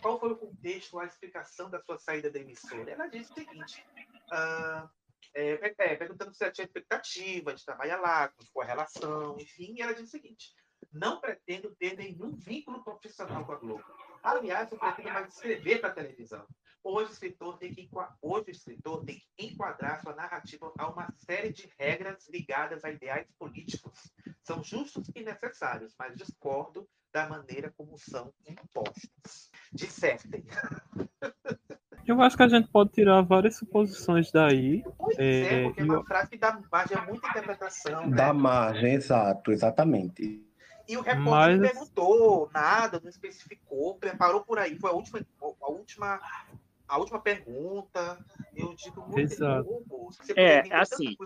Qual foi o contexto, a explicação da sua saída da emissora? Ela disse o seguinte: ah, é, é, é, perguntando se ela tinha expectativa de trabalhar lá, foi a relação, enfim, e ela disse o seguinte: não pretendo ter nenhum vínculo profissional com a Globo. Aliás, eu pretendo mais escrever para a televisão. Hoje o escritor tem que hoje o escritor tem que enquadrar sua narrativa a uma série de regras ligadas a ideais políticos. São justos e necessários, mas discordo da maneira como são impostos. Dissertem. Eu acho que a gente pode tirar várias suposições daí. Pois é, é porque é uma frase que dá margem a muita interpretação. Dá né? margem, exato, exatamente. E o repórter Mas... não perguntou nada, não especificou, preparou por aí. Foi a última, a última a última pergunta, eu digo muito É, assim,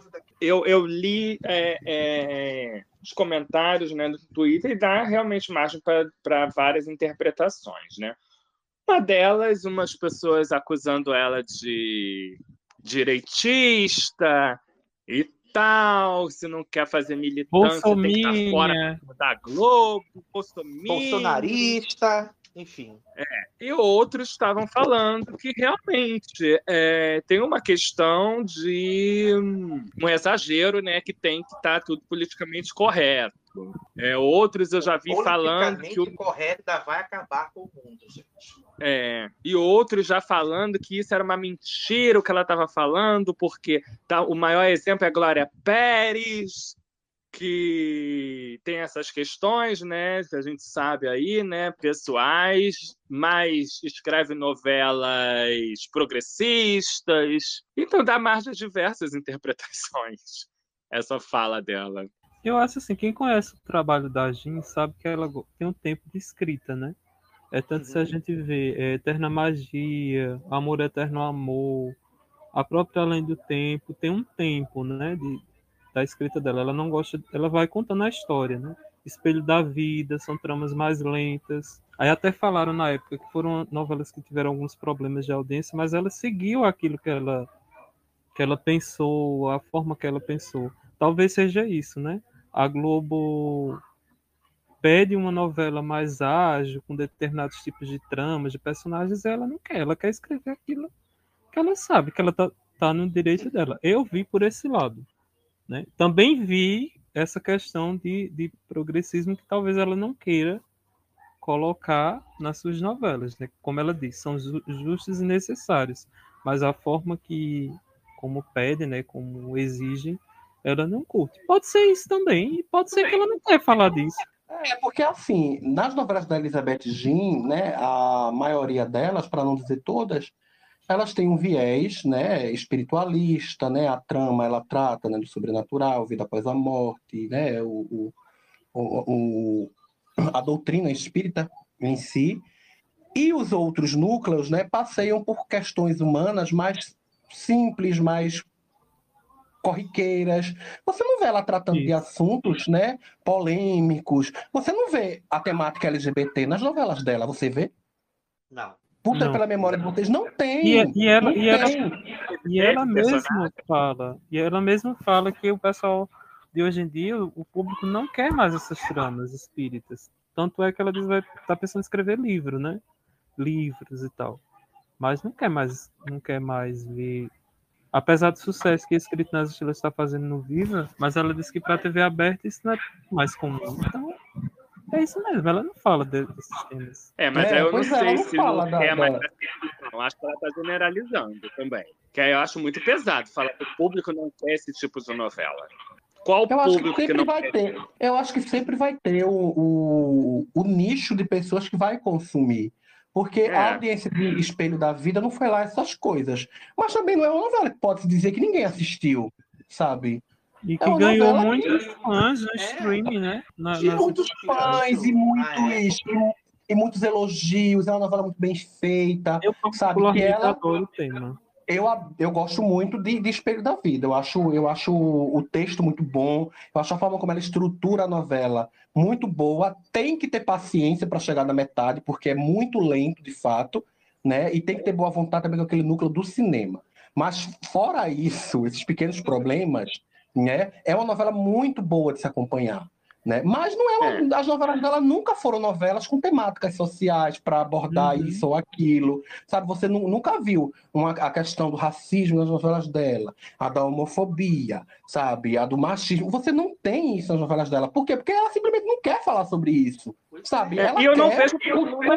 eu, eu li é, é, os comentários né, do Twitter e dá realmente margem para várias interpretações, né? Uma delas, umas pessoas acusando ela de direitista e tal, se não quer fazer militância, tem que estar fora da Globo, bolsonarista enfim. É, e outros estavam falando que realmente é, tem uma questão de um exagero, né, que tem que estar tá tudo politicamente correto. É, outros eu já vi falando que o correto vai acabar com o mundo, gente. É, e outros já falando que isso era uma mentira o que ela estava falando, porque tá, o maior exemplo é a Glória Pérez, que tem essas questões, né, que a gente sabe aí, né, pessoais, mas escreve novelas progressistas, então dá margem a diversas interpretações essa fala dela. Eu acho assim, quem conhece o trabalho da Jean sabe que ela tem um tempo de escrita, né? É tanto se a uhum. gente vê é, Eterna Magia, Amor Eterno Amor, a própria Além do Tempo, tem um tempo, né, de, da escrita dela. Ela não gosta, ela vai contando a história, né? Espelho da Vida, são tramas mais lentas. Aí até falaram na época que foram novelas que tiveram alguns problemas de audiência, mas ela seguiu aquilo que ela que ela pensou, a forma que ela pensou. Talvez seja isso, né? A Globo pede uma novela mais ágil, com determinados tipos de tramas, de personagens, ela não quer, ela quer escrever aquilo que ela sabe, que ela tá, tá no direito dela. Eu vi por esse lado. Né? Também vi essa questão de, de progressismo que talvez ela não queira colocar nas suas novelas, né? Como ela disse, são justos e necessários, mas a forma que, como pede, né, como exigem, ela não curte. Pode ser isso também, pode ser que ela não quer falar disso. É, porque assim, nas novelas da Elizabeth Jean, né, a maioria delas, para não dizer todas, elas têm um viés, né, espiritualista, né, a trama ela trata né, do sobrenatural, vida após a morte, né, o, o, o, a doutrina espírita em si, e os outros núcleos, né, passeiam por questões humanas mais simples, mais corriqueiras. Você não vê ela tratando Isso. de assuntos, né, polêmicos. Você não vê a temática LGBT nas novelas dela, você vê? Não. Puta não. pela memória de vocês, não tem. E, e ela, e ela, e ela mesma fala, e ela mesma fala que o pessoal de hoje em dia, o público não quer mais essas tramas espíritas. Tanto é que ela diz vai tá pensando em escrever livro, né? Livros e tal. Mas não quer mais, não quer mais ver apesar do sucesso que a Escrito nas Estrelas está fazendo no Viva, mas ela disse que para TV aberta isso não é mais comum. Então, é isso mesmo, ela não fala desses temas. É, mas é, eu não é, sei se não da, é mais não. Acho que ela está generalizando também. Que aí eu acho muito pesado falar que o público não quer esse tipo de novela. Qual eu público acho que, sempre que não vai quer? ter? Eu acho que sempre vai ter o, o, o nicho de pessoas que vai consumir. Porque é. a audiência de Espelho da Vida não foi lá essas coisas. Mas também não é uma novela que pode se dizer que ninguém assistiu, sabe? E é que é ganhou muitos que... fãs no é. streaming, né? Na, muitos fãs e muitos, ah, é. e, e, muitos elogios. É uma novela muito bem feita. Eu sabe que ela. O tema eu, eu gosto muito de, de Espelho da Vida. Eu acho, eu acho o texto muito bom, eu acho a forma como ela estrutura a novela muito boa. Tem que ter paciência para chegar na metade, porque é muito lento, de fato, né? E tem que ter boa vontade também com aquele núcleo do cinema. Mas, fora isso, esses pequenos problemas, né? É uma novela muito boa de se acompanhar. Né? Mas não é, uma, é. as novelas dela nunca foram novelas com temáticas sociais para abordar uhum. isso ou aquilo. Sabe, você nunca viu uma, a questão do racismo nas novelas dela, a da homofobia, sabe, a do machismo. Você não tem isso nas novelas dela. Por quê? Porque ela simplesmente não quer falar sobre isso. Sabe? É, ela e eu não vejo problema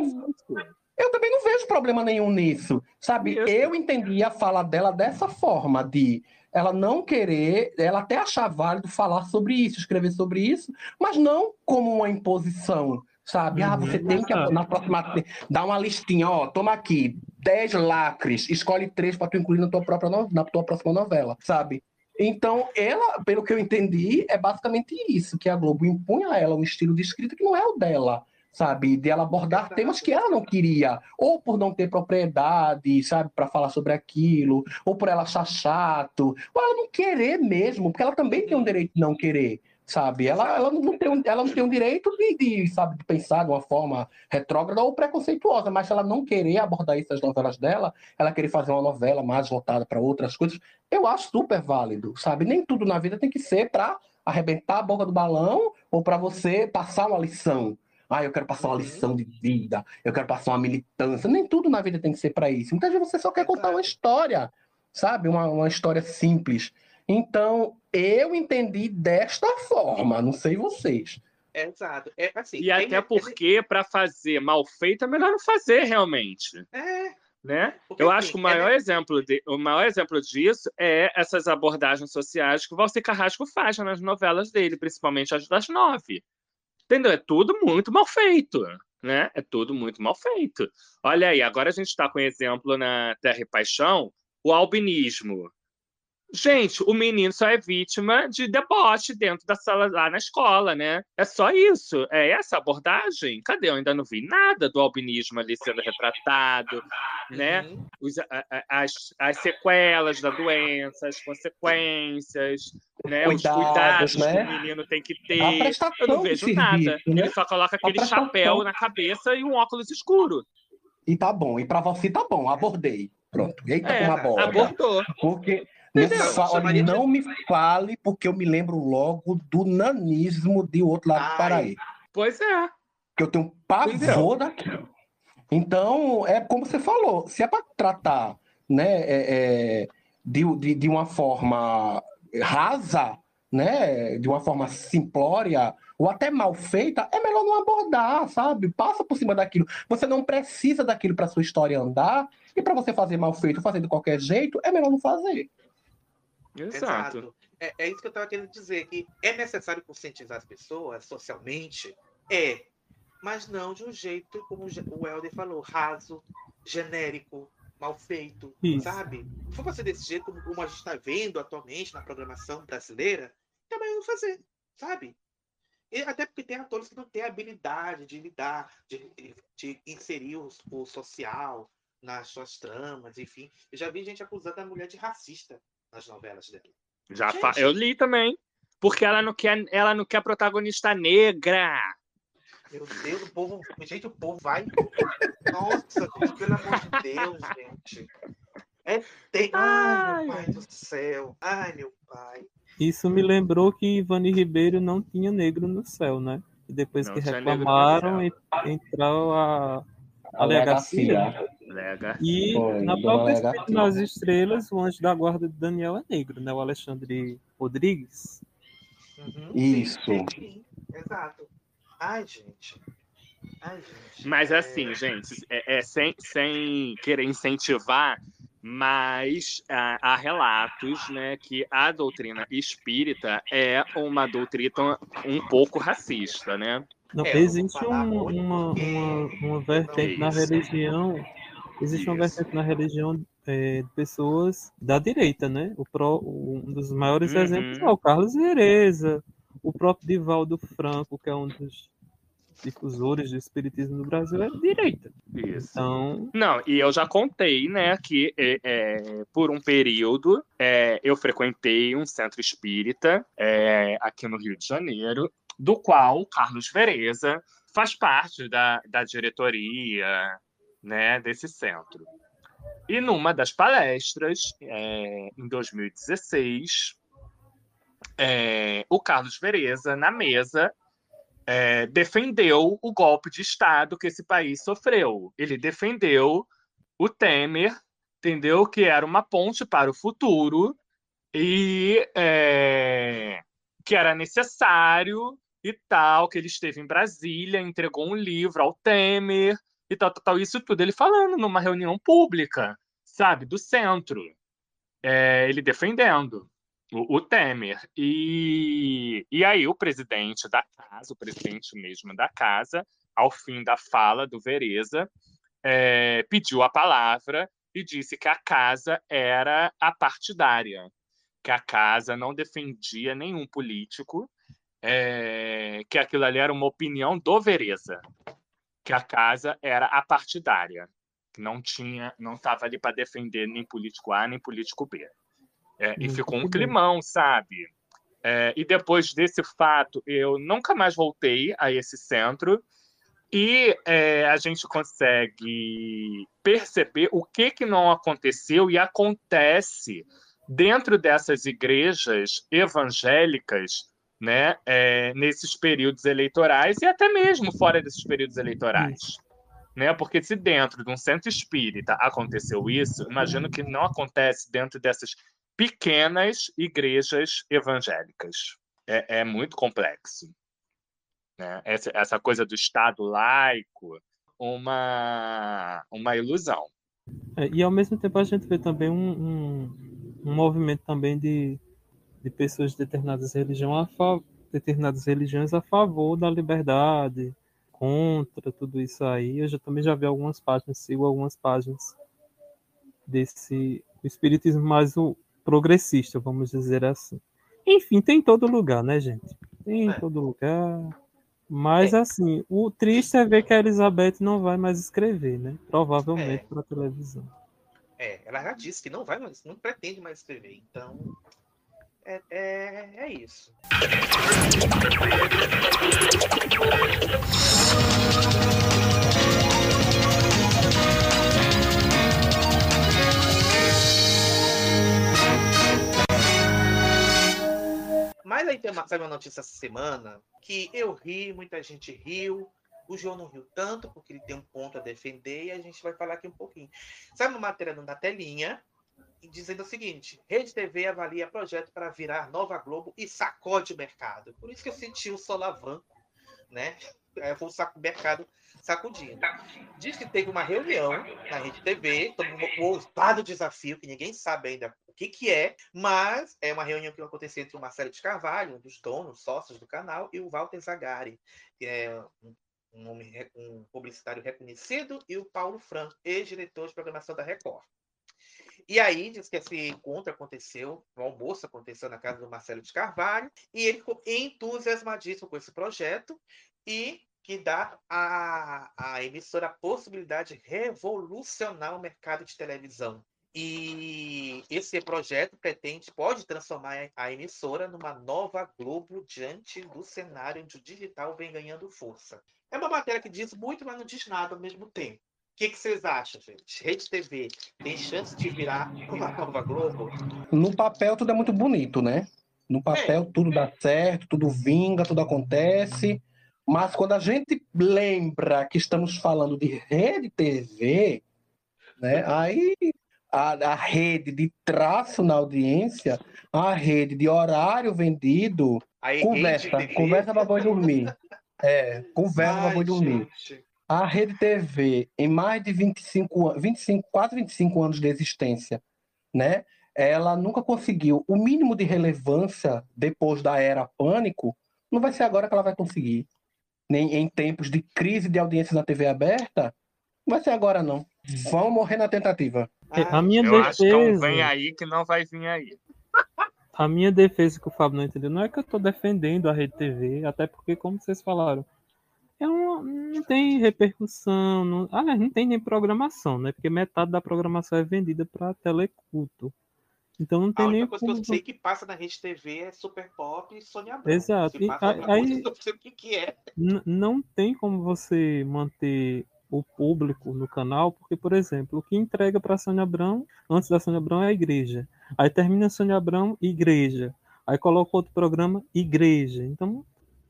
Eu também não vejo problema nenhum nisso. Sabe, eu entendi a fala dela dessa forma de ela não querer, ela até achar válido falar sobre isso, escrever sobre isso, mas não como uma imposição, sabe? Uhum. Ah, você tem que na próxima dar uma listinha, ó, toma aqui 10 lacres, escolhe três para tu incluir na tua própria no... na tua próxima novela, sabe? Então, ela, pelo que eu entendi, é basicamente isso, que a Globo impunha a ela um estilo de escrita que não é o dela sabe, de ela abordar temas que ela não queria, ou por não ter propriedade, sabe, para falar sobre aquilo, ou por ela achar chato, ou ela não querer mesmo, porque ela também tem um direito de não querer, sabe? Ela, ela, não, tem um, ela não tem um direito de, de, sabe, de pensar de uma forma retrógrada ou preconceituosa, mas se ela não querer abordar isso nas novelas dela, ela querer fazer uma novela mais voltada para outras coisas, eu acho super válido, sabe? Nem tudo na vida tem que ser para arrebentar a boca do balão ou para você passar uma lição, ah, eu quero passar uma uhum. lição de vida, eu quero passar uma militância. Nem tudo na vida tem que ser para isso. Muitas vezes você só quer contar uma história, sabe? Uma, uma história simples. Então, eu entendi desta forma, não sei vocês. Exato. É, assim, e até é, porque, para fazer mal feito, é melhor não fazer realmente. É. Né? Porque, eu assim, acho que o maior, é... exemplo de, o maior exemplo disso é essas abordagens sociais que o Valci Carrasco faz nas novelas dele, principalmente as das nove. Entendeu? É tudo muito mal feito. Né? É tudo muito mal feito. Olha aí, agora a gente está com exemplo na Terra e Paixão, o albinismo. Gente, o menino só é vítima de deboche dentro da sala lá na escola, né? É só isso. É essa abordagem? Cadê? Eu ainda não vi nada do albinismo ali sendo retratado, né? uhum. Os, as, as sequelas da doença, as consequências, né? Cuidados, Os cuidados né? que o menino tem que ter. Eu não vejo serviço, nada. Né? Ele só coloca aquele chapéu na cabeça e um óculos escuro. E tá bom. E para você tá bom. Abordei. Pronto. Eita, é, uma bola. Abordou. Porque não, não me fale, porque eu me lembro logo do nanismo de outro lado Ai, do Paraíba. Pois é. Que eu tenho pavor daquilo. Então, é como você falou, se é para tratar né, é, é, de, de, de uma forma rasa, né, de uma forma simplória ou até mal feita, é melhor não abordar, sabe? Passa por cima daquilo. Você não precisa daquilo para sua história andar e para você fazer mal feito, fazer de qualquer jeito, é melhor não fazer. Exato. Exato. É, é, isso que eu estava querendo dizer, que é necessário conscientizar as pessoas socialmente, é, mas não de um jeito, como o Helder falou, raso, genérico, mal feito, Isso. sabe? Se for fazer desse jeito, como, como a gente está vendo atualmente na programação brasileira, também vamos fazer, sabe? E até porque tem atores que não têm habilidade de lidar, de, de inserir o, o, social nas suas tramas, enfim. Eu já vi gente acusando a mulher de racista nas novelas dela. Já fa... Eu li também. Porque ela não quer, ela não quer protagonista negra. Meu Deus, o povo. Gente, o povo vai. Nossa, pelo amor de Deus, gente. É, tem... Ai, meu pai do céu. Ai, meu pai. Isso me lembrou que Ivani Ribeiro não tinha negro no céu, né? E depois não que reclamaram, entrou a alegacia. E Foi, na própria Espírito nas Estrelas, o anjo da guarda de Daniel é negro, né? O Alexandre Rodrigues. Uhum, Isso. Sim, sim, Exato. Ai, gente. Ai, gente. Mas assim, gente, é, é sem, sem querer incentivar, mas há, há relatos né, que a doutrina espírita é uma doutrina um pouco racista, né? Não, é, existe um, uma, uma, uma vertente na religião, existe Isso. uma vertente na religião é, de pessoas da direita, né? O pro, um dos maiores uhum. exemplos é o Carlos Vereza, o próprio Divaldo Franco, que é um dos difusores do espiritismo no Brasil, é de direita. Isso. Então... Não, e eu já contei, né, que é, é, por um período é, eu frequentei um centro espírita é, aqui no Rio de Janeiro, do qual Carlos Vereza faz parte da, da diretoria né, desse centro. E numa das palestras, é, em 2016, é, o Carlos Vereza, na mesa, é, defendeu o golpe de Estado que esse país sofreu. Ele defendeu o Temer, entendeu? Que era uma ponte para o futuro e é, que era necessário e tal, que ele esteve em Brasília, entregou um livro ao Temer, e tal, tal, tal, isso tudo ele falando numa reunião pública, sabe, do centro, é, ele defendendo o, o, Temer. E, e aí o presidente da casa, o presidente mesmo da casa, ao fim da fala do Vereza, é, pediu a palavra e disse que a casa era apartidária, que a casa não defendia nenhum político, é, que aquilo ali era uma opinião do Vereza, que a casa era apartidária, não tinha, não estava ali para defender nem político A nem político B. É, e ficou um climão, sabe? É, e depois desse fato, eu nunca mais voltei a esse centro e é, a gente consegue perceber o que, que não aconteceu e acontece dentro dessas igrejas evangélicas né, é, nesses períodos eleitorais e até mesmo fora desses períodos eleitorais. Né? Porque se dentro de um centro espírita aconteceu isso, imagino que não acontece dentro dessas pequenas igrejas evangélicas. É, é muito complexo. Né? Essa, essa coisa do Estado laico, uma, uma ilusão. É, e ao mesmo tempo a gente vê também um, um, um movimento também de de pessoas de determinadas, religião a determinadas religiões a favor da liberdade, contra tudo isso aí. Eu já, também já vi algumas páginas, sigo algumas páginas desse o espiritismo mais o progressista, vamos dizer assim. Enfim, tem em todo lugar, né, gente? Tem em é. todo lugar. Mas, é. assim, o triste é ver que a Elizabeth não vai mais escrever, né? Provavelmente é. para televisão. É, ela já disse que não vai mais, não pretende mais escrever. Então, é, é, é isso. Mas aí tem uma, sabe uma notícia essa semana que eu ri, muita gente riu. O João não riu tanto, porque ele tem um ponto a defender, e a gente vai falar aqui um pouquinho. Sabe uma matéria na telinha dizendo o seguinte: Rede TV avalia projeto para virar Nova Globo e sacode o mercado. Por isso que eu senti o solavanco, né? É, foi o mercado sacudindo. Diz que teve uma reunião na Rede TV, um ousado desafio, que ninguém sabe ainda o que, que é, mas é uma reunião que aconteceu entre o Marcelo de Carvalho, um dos donos, sócios do canal, e o Walter Zagari, que é um um, publicitário reconhecido, e o Paulo Franco, ex-diretor de programação da Record. E aí diz que esse encontro aconteceu, o almoço aconteceu na casa do Marcelo de Carvalho, e ele ficou entusiasmadíssimo com esse projeto e que dá à, à emissora a possibilidade de revolucionar o mercado de televisão. E esse projeto pretende, pode transformar a emissora numa nova Globo diante do cenário onde o digital vem ganhando força. É uma matéria que diz muito, mas não diz nada ao mesmo tempo. O que, que vocês acham, gente? Rede TV tem chance de virar uma nova Globo? No papel tudo é muito bonito, né? No papel é. tudo dá certo, tudo vinga, tudo acontece. Mas quando a gente lembra que estamos falando de rede TV, né, aí a, a rede de traço na audiência, a rede de horário vendido, aí, conversa, conversa para boi dormir. É, conversa para boi dormir. A Rede TV, em mais de 25, 25, quase 25 anos de existência, né? Ela nunca conseguiu o mínimo de relevância depois da era pânico. Não vai ser agora que ela vai conseguir nem em tempos de crise de audiência na TV aberta, não vai ser agora não. Vão morrer na tentativa. a minha eu defesa... acho que é um vem aí que não vai vir aí. A minha defesa que o Fábio não entendeu, não é que eu estou defendendo a Rede TV, até porque, como vocês falaram, é não tem repercussão, não, ah, não tem nem programação, né? Porque metade da programação é vendida para teleculto. Então não tem a nem. A coisa como... que eu sei que passa na Rede TV é Super Pop e Sônia Abrão. Exato. E, aí, não sei o que, que é. Não tem como você manter o público no canal, porque, por exemplo, o que entrega para Sônia Abrão, antes da Sônia Abrão, é a igreja. Aí termina Sônia Abrão, igreja. Aí coloca outro programa, igreja. Então,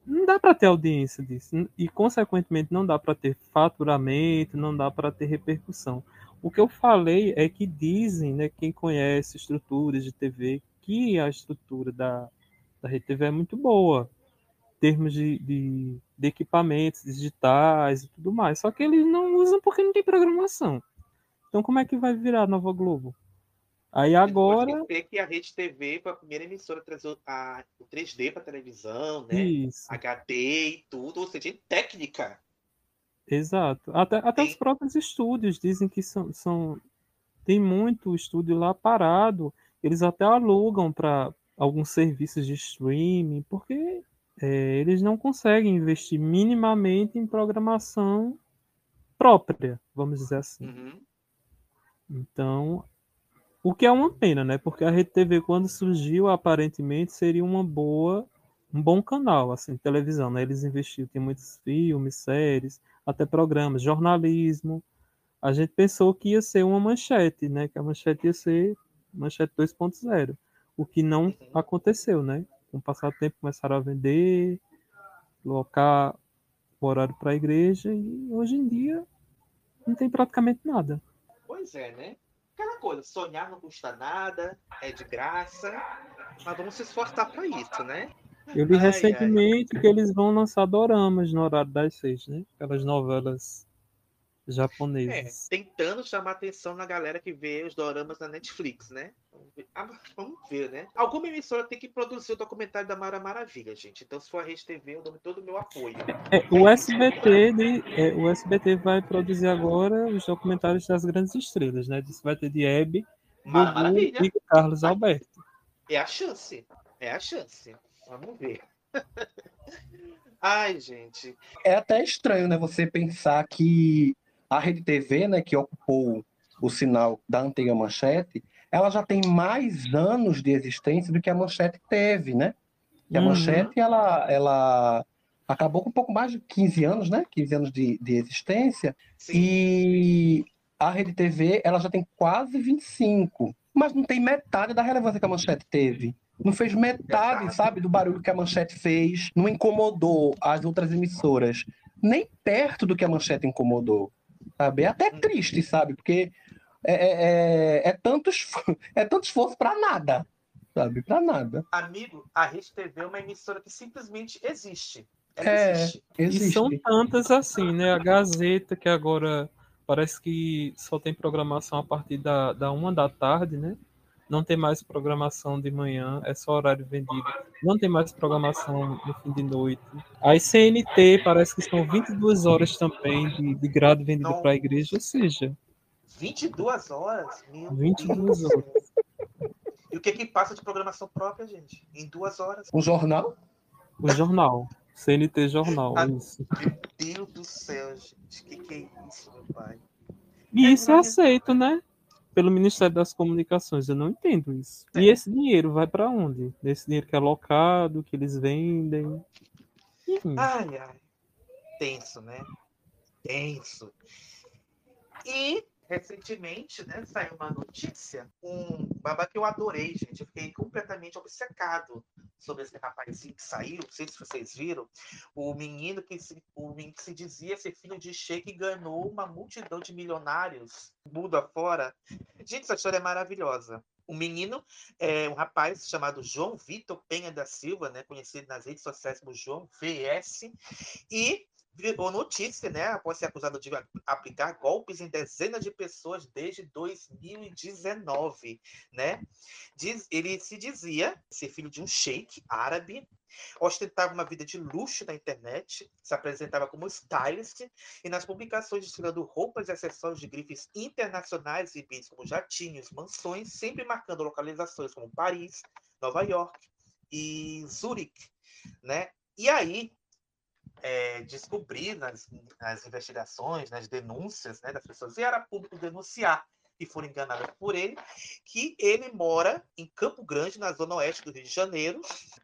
não dá para ter audiência disso. E, consequentemente, não dá para ter faturamento, não dá para ter repercussão. O que eu falei é que dizem, né, quem conhece estruturas de TV, que a estrutura da, da Rede TV é muito boa, em termos de, de, de equipamentos digitais e tudo mais. Só que eles não usam porque não tem programação. Então, como é que vai virar a Nova Globo? Aí agora. Pode que a Rede TV foi a primeira emissora trazer a, o 3D para televisão, né? Isso. HD e tudo, ou seja, técnica. Exato. Até, até os próprios estúdios dizem que são, são tem muito estúdio lá parado. Eles até alugam para alguns serviços de streaming, porque é, eles não conseguem investir minimamente em programação própria, vamos dizer assim. Uhum. Então, o que é uma pena, né? Porque a Rede TV, quando surgiu, aparentemente seria uma boa, um bom canal, assim, televisão, né? Eles investiram, tem muitos filmes, séries, até programas, jornalismo. A gente pensou que ia ser uma manchete, né? Que a manchete ia ser manchete 2.0, o que não aconteceu, né? Com o passar do tempo começaram a vender, colocar o horário para a igreja e hoje em dia não tem praticamente nada. Pois é, né? Aquela coisa, sonhar não custa nada, é de graça, mas vamos se esforçar para isso, né? Eu li ai, recentemente ai. que eles vão lançar doramas no horário das seis, né? Aquelas novelas japonesas. É, tentando chamar atenção na galera que vê os doramas na Netflix, né? Vamos ver, ah, vamos ver né? Alguma emissora tem que produzir o documentário da Mara Maravilha, gente. Então, se for a Rede TV, eu dou todo o meu apoio. É, o, SBT, de, é, o SBT vai produzir agora os documentários das grandes estrelas, né? Isso vai ter de Hebe, Gugu e Carlos Alberto. É a chance. É a chance. Vamos ver. Ai, gente. É até estranho, né? Você pensar que a Rede TV, né, que ocupou o sinal da antiga Manchete, ela já tem mais anos de existência do que a Manchete teve, né? E a uhum. Manchete, ela, ela acabou com um pouco mais de 15 anos, né? 15 anos de, de existência. Sim. E a Rede TV, ela já tem quase 25, mas não tem metade da relevância que a Manchete teve. Não fez metade, sabe, do barulho que a Manchete fez. Não incomodou as outras emissoras. Nem perto do que a Manchete incomodou. Sabe? É até triste, sabe? Porque é, é, é, é tanto, esforço, é tanto esforço para nada. Sabe? Para nada. Amigo, a Rede TV é uma emissora que simplesmente existe. Ela é, existe. existe. E são tantas assim, né? A Gazeta, que agora parece que só tem programação a partir da, da uma da tarde, né? Não tem mais programação de manhã, é só horário vendido. Não tem mais programação no fim de noite. Aí CNT parece que são 22 horas também de, de grade vendido para a igreja, ou seja. 22 horas? Meu 22 Deus. horas. E o que que passa de programação própria, gente? Em duas horas. O jornal? O jornal. CNT Jornal, ah, isso. Meu Deus do céu, gente. O que, que é isso, meu pai? E é isso é aceito, né? Pelo Ministério das Comunicações. Eu não entendo isso. É. E esse dinheiro vai para onde? Esse dinheiro que é alocado, que eles vendem. Enfim. Ai, ai. Tenso, né? Tenso. E recentemente, né, saiu uma notícia, um baba que eu adorei, gente. Eu fiquei completamente obcecado sobre esse rapazinho que saiu. Não sei se vocês viram. O menino que se, o menino que se dizia ser filho de Sheik ganhou uma multidão de milionários, mundo afora. Gente, essa história é maravilhosa. O menino é um rapaz chamado João Vitor Penha da Silva, né, conhecido nas redes sociais como João VS, e virou notícia, né, após ser acusado de aplicar golpes em dezenas de pessoas desde 2019, né? Diz, ele se dizia ser filho de um sheik árabe, ostentava uma vida de luxo na internet, se apresentava como stylist e nas publicações desfilando roupas e acessórios de grifes internacionais e bens como jatinhos, mansões, sempre marcando localizações como Paris, Nova York e Zurique, né? E aí, é, descobrir nas, nas, investigações, nas denúncias né, das pessoas, e era público denunciar que foram enganadas por ele, que ele mora em Campo Grande, na zona oeste do Rio de Janeiro.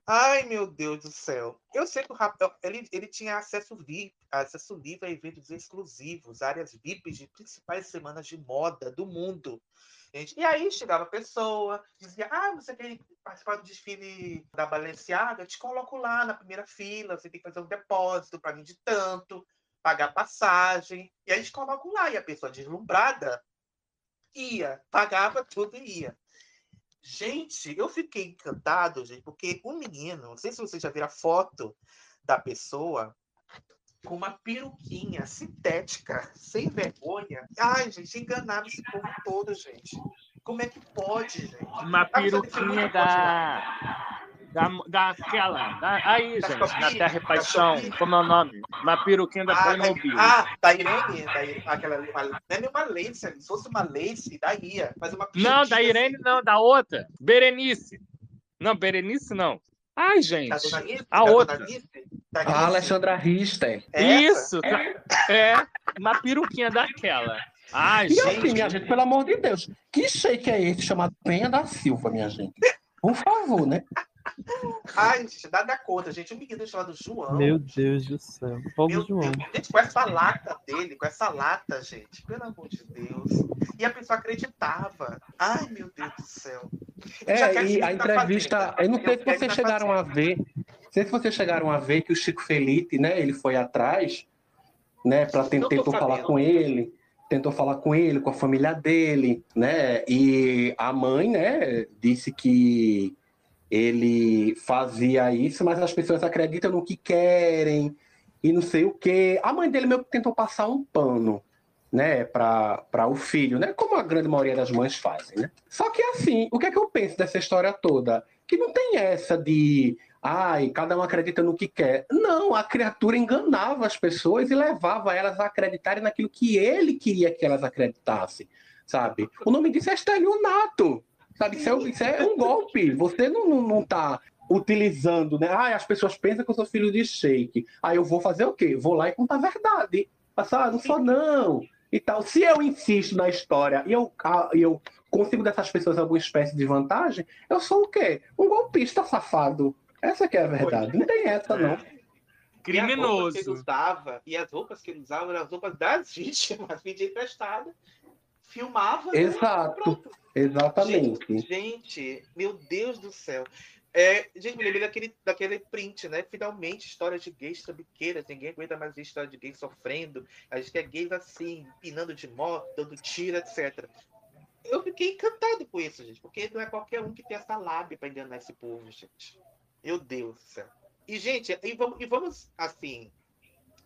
Ai, meu Deus do céu. Eu sei que o rapaz, ele, ele tinha acesso VIP, acesso livre a eventos exclusivos, áreas VIP de principais semanas de moda do mundo. E aí chegava a pessoa, dizia: Ah, você quer participar do desfile da Balenciaga? Te coloco lá na primeira fila, você tem que fazer um depósito para mim de tanto, pagar passagem. E aí gente coloca lá. E a pessoa deslumbrada ia, pagava tudo e ia. Gente, eu fiquei encantado, gente, porque o menino, não sei se vocês já viram a foto da pessoa, com uma peruquinha sintética, sem vergonha. Ai, gente, enganava esse povo todo, gente. Como é que pode, gente? Uma peruquinha da. Da, daquela. Da, aí, da gente, Shopee, na Terra e Paixão. Como é o nome? Uma peruquinha da ah, Playmobil. Ah, da Irene. Da, aquela, uma, não é nenhuma lace, se fosse uma lace, daria. Mas uma não, da Irene assim. não, da outra. Berenice. Não, Berenice não. Ai, gente. a outra. A Alexandra Richter. Isso, é. é uma peruquinha daquela. Ai, e gente. assim, minha gente, pelo amor de Deus, que shake é esse chamado Penha da Silva, minha gente? Por favor, né? Ai, gente, nada conta, gente. Um menino chamado João. Meu Deus do céu. Pobre João. Deus. Gente, com essa lata dele, com essa lata, gente. Pelo amor de Deus. E a pessoa acreditava. Ai, meu Deus do céu. É, e a entrevista. eu não sei se vocês chegaram a ver. Não sei se vocês chegaram a ver que o Chico Felipe, né? Ele foi atrás, né? Para tentou falar com ele tentou falar com ele, com a família dele, né? E a mãe, né, disse que ele fazia isso, mas as pessoas acreditam no que querem e não sei o quê. A mãe dele meio que tentou passar um pano, né, para o filho, né, como a grande maioria das mães fazem, né? Só que assim, o que é que eu penso dessa história toda? Que não tem essa de, ai, cada um acredita no que quer. Não, a criatura enganava as pessoas e levava elas a acreditarem naquilo que ele queria que elas acreditassem, sabe? O nome disso é estelionato. Sabe, isso é, isso é um golpe. Você não, não, não tá utilizando, né? Ah, as pessoas pensam que eu sou filho de shake. Aí eu vou fazer o quê? Vou lá e contar a verdade. Passar, ah, não sou não. E tal. Se eu insisto na história e eu, eu consigo dessas pessoas alguma espécie de vantagem, eu sou o quê? Um golpista safado. Essa que é a verdade. Não tem essa, não. Criminoso. E as roupas que ele usava, e as roupas que ele usava eram as roupas das vítimas, vídeo emprestada filmava. Né? Exato. Exatamente. Gente, gente, meu Deus do céu. É, gente, me lembrei daquele, daquele print, né? Finalmente, história de gays trambiqueiras. Ninguém aguenta mais ver história de gays sofrendo. A gente quer gays assim, pinando de moto, dando tiro, etc. Eu fiquei encantado com isso, gente, porque não é qualquer um que tem essa lábia para enganar esse povo, gente. Meu Deus do céu. E, gente, e vamos, e vamos assim,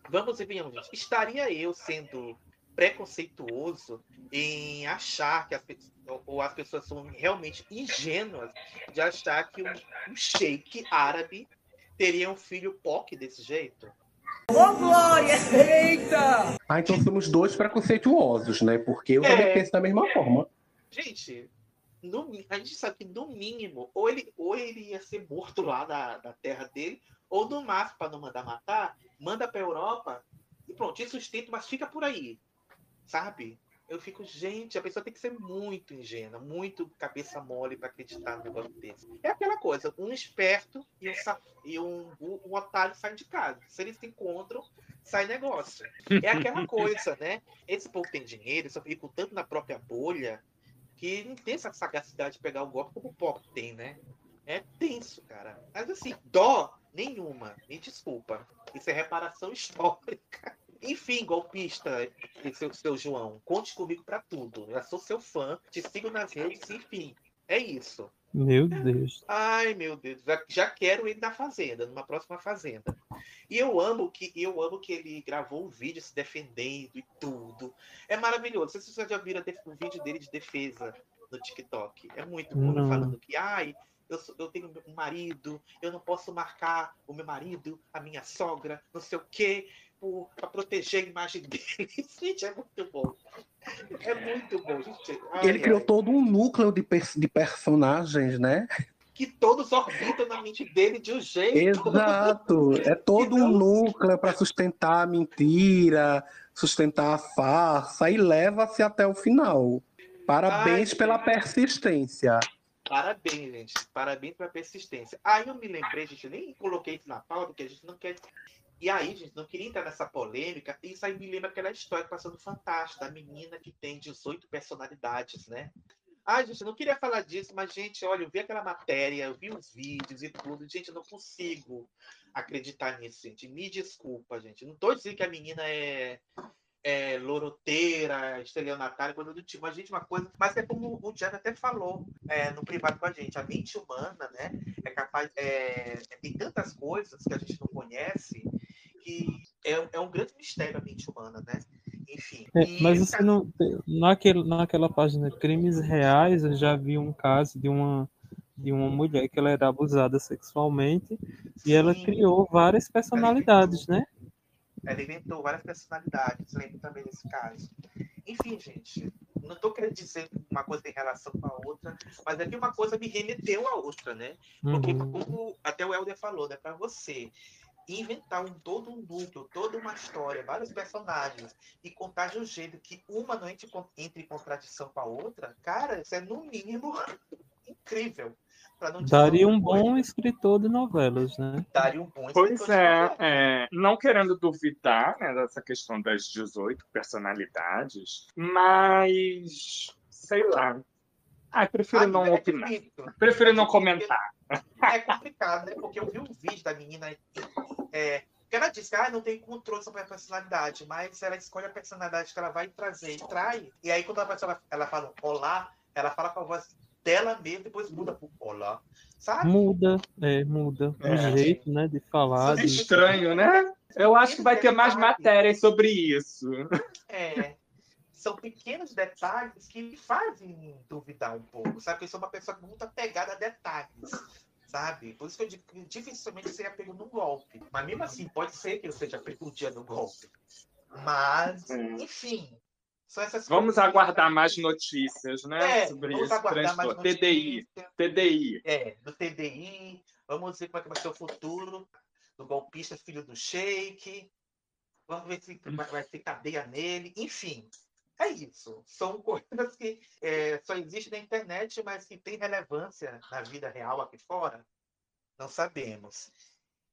vamos e venhamos, gente. Estaria eu sendo preconceituoso em achar que as, ou as pessoas são realmente ingênuas de achar que um, um sheik árabe teria um filho POC desse jeito. Ô, oh, Glória! Eita! Ah, então somos dois preconceituosos, né? Porque eu é... também penso da mesma forma. Gente, no, a gente sabe que no mínimo, ou ele, ou ele ia ser morto lá da, da terra dele, ou no máximo, para não mandar matar, manda para Europa e pronto, isso sustenta, mas fica por aí. Sabe? Eu fico, gente, a pessoa tem que ser muito ingênua, muito cabeça mole para acreditar no negócio desse. É aquela coisa, um esperto e um, e um, um otário saem de casa. Se eles se encontram, sai negócio. É aquela coisa, né? Esse povo tem dinheiro, só fica tanto na própria bolha, que não tem essa sagacidade de pegar o golpe como o pop tem, né? É tenso, cara. Mas assim, dó nenhuma. Me desculpa. Isso é reparação histórica. Enfim, golpista, seu, seu João, conte comigo para tudo. Eu sou seu fã, te sigo nas redes, enfim. É isso. Meu Deus. Ai, meu Deus. Já, já quero ele na fazenda, numa próxima fazenda. E eu amo que eu amo que ele gravou um vídeo se defendendo e tudo. É maravilhoso. Não sei se vocês já viram o vídeo dele de defesa no TikTok. É muito bom não. falando que, ai, eu, sou, eu tenho um marido, eu não posso marcar o meu marido, a minha sogra, não sei o quê, para proteger a imagem dele. Gente, é muito bom. É muito bom, gente. Ai, ele criou ai. todo um núcleo de, de personagens, né? que todos orbitam na mente dele de um jeito. Exato. É todo um núcleo para sustentar a mentira, sustentar a farsa e leva-se até o final. Parabéns Ai, pela persistência. Parabéns, gente. Parabéns pela persistência. Aí eu me lembrei, gente, eu nem coloquei isso na pauta, porque a gente não quer. E aí, gente, não queria entrar nessa polêmica. Isso aí me lembra aquela história passando fantástica, da menina que tem 18 personalidades, né? Ai, gente, não queria falar disso, mas, gente, olha, eu vi aquela matéria, eu vi os vídeos e tudo. Gente, eu não consigo acreditar nisso, gente. Me desculpa, gente. Não estou dizendo que a menina é, é loroteira, estelionatária, coisa do tipo. Mas, gente, uma coisa. Mas é como o Diana até falou é, no privado com a gente. A mente humana, né? É capaz. É, tem tantas coisas que a gente não conhece que é, é um grande mistério a mente humana, né? Enfim. É, mas você não. Naquele, naquela página Crimes Reais, eu já vi um caso de uma, de uma mulher que ela era abusada sexualmente Sim. e ela criou várias personalidades, ela né? Ela inventou várias personalidades, lembro também desse caso. Enfim, gente, não estou querendo dizer uma coisa em relação com a outra, mas é que uma coisa me remeteu à outra, né? Porque, uhum. como até o Helder falou, né, para você inventar um, todo um núcleo, toda uma história, vários personagens, e contar de um jeito que uma não entre, entre em contradição com a outra, cara, isso é no mínimo incrível. Daria um bom escritor de novelas, né? Daria um bom Pois é, é, não querendo duvidar né, dessa questão das 18 personalidades, mas sei lá. Ai, prefiro não é opinar. Prefiro não comentar. É complicado, né? Porque eu vi um vídeo da menina é, que ela disse que ah, não tem controle sobre a personalidade, mas ela escolhe a personalidade que ela vai trazer e trai. E aí, quando a pessoa ela fala olá, ela fala com a voz dela mesmo, depois muda pro olá. Sabe? Muda, é, muda é, o jeito, né, de falar. É estranho, né? Eu acho que vai ter mais matérias sobre isso. É. São pequenos detalhes que me fazem duvidar um pouco, sabe? Eu sou uma pessoa muito apegada a detalhes sabe? Por isso que eu digo que dificilmente seria pego no golpe. Mas mesmo assim, pode ser que eu seja pego um dia no golpe. Mas, enfim. Vamos aguardar mais notícias, né? É, sobre vamos aguardar mais notícias. TDI. TDI. É, do TDI. Vamos ver como é que vai ser o futuro do golpista filho do Sheik. Vamos ver se vai ter cadeia nele. Enfim, é isso. São coisas que é, só existem na internet, mas que têm relevância na vida real aqui fora. Não sabemos.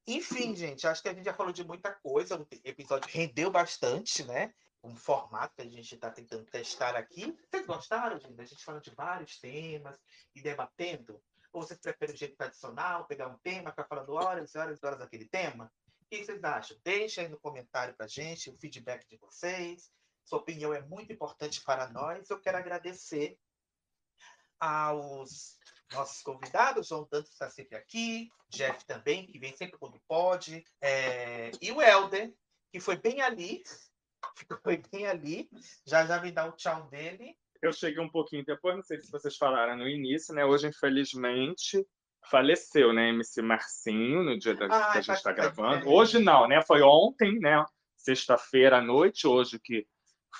Enfim, gente, acho que a gente já falou de muita coisa. O episódio rendeu bastante, né? Um formato que a gente está tentando testar aqui. Vocês gostaram, gente? A gente falando de vários temas e debatendo? Ou vocês preferem o jeito tradicional, pegar um tema, ficar falando horas e horas e horas daquele tema? O que vocês acham? Deixa aí no comentário pra gente o feedback de vocês. Sua opinião é muito importante para nós. Eu quero agradecer aos nossos convidados, João Dantas está sempre aqui, Jeff também, que vem sempre quando pode, é... e o Helder, que foi bem ali ficou bem ali. Já já me dá o tchau dele. Eu cheguei um pouquinho depois, não sei se vocês falaram no início, né? Hoje, infelizmente, faleceu, né? MC Marcinho, no dia da, ah, que a gente está gravando. Hoje não, né? Foi ontem, né? Sexta-feira à noite, hoje que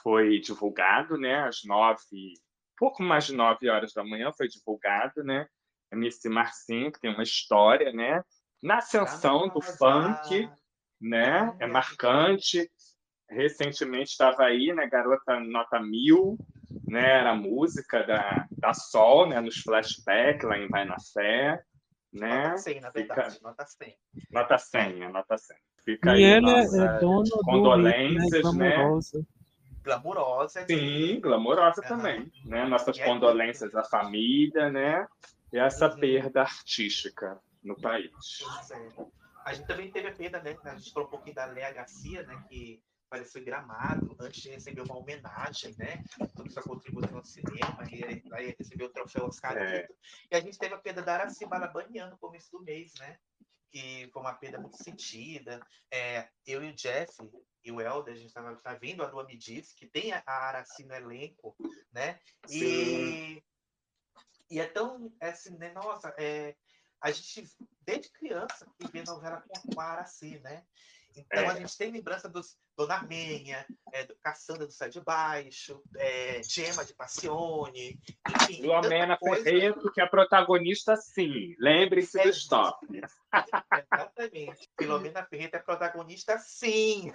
foi divulgado, né? Às nove, pouco mais de nove horas da manhã foi divulgado, né? MC Marcinho, que tem uma história, né? Na ascensão do funk, né? É marcante. Recentemente estava aí, né? Garota Nota Mil, né? Era a música da, da Sol, né? Nos flashbacks lá em Vai na Fé, né? Nota 100, na verdade. Fica... Nota 100. Nota 100, é nota 100. Fica e aí ele é dono condolências, do né? Glamurosa. Sim, glamurosa também, né? Nossas condolências à família, né? E essa uhum. perda artística no país. A gente também teve a perda, né? A gente falou um pouquinho da Léa Garcia, né? Que faleceu em Gramado, antes de receber uma homenagem, né? Toda sua contribuição no cinema, e aí recebeu o troféu Oscar. É. E a gente teve a perda da Araci Balabanian no começo do mês, né? Que foi uma perda muito sentida. É, eu e o Jeff e o Helder, a gente estava tá vindo, a Lua me disse que tem a Araci no elenco, né? E, Sim. e é tão, é assim, né? Nossa, é, a gente, desde criança, que vê novela com a Araci, né? Então é. a gente tem lembrança dos Dona Armenha, é, do Caçanda do Sai de Baixo, é, Gema de Passione, enfim. Coisa... Ferreiro, que é a protagonista, sim. Lembre-se é, do stop. Exatamente. Filomena Ferreira é protagonista, sim.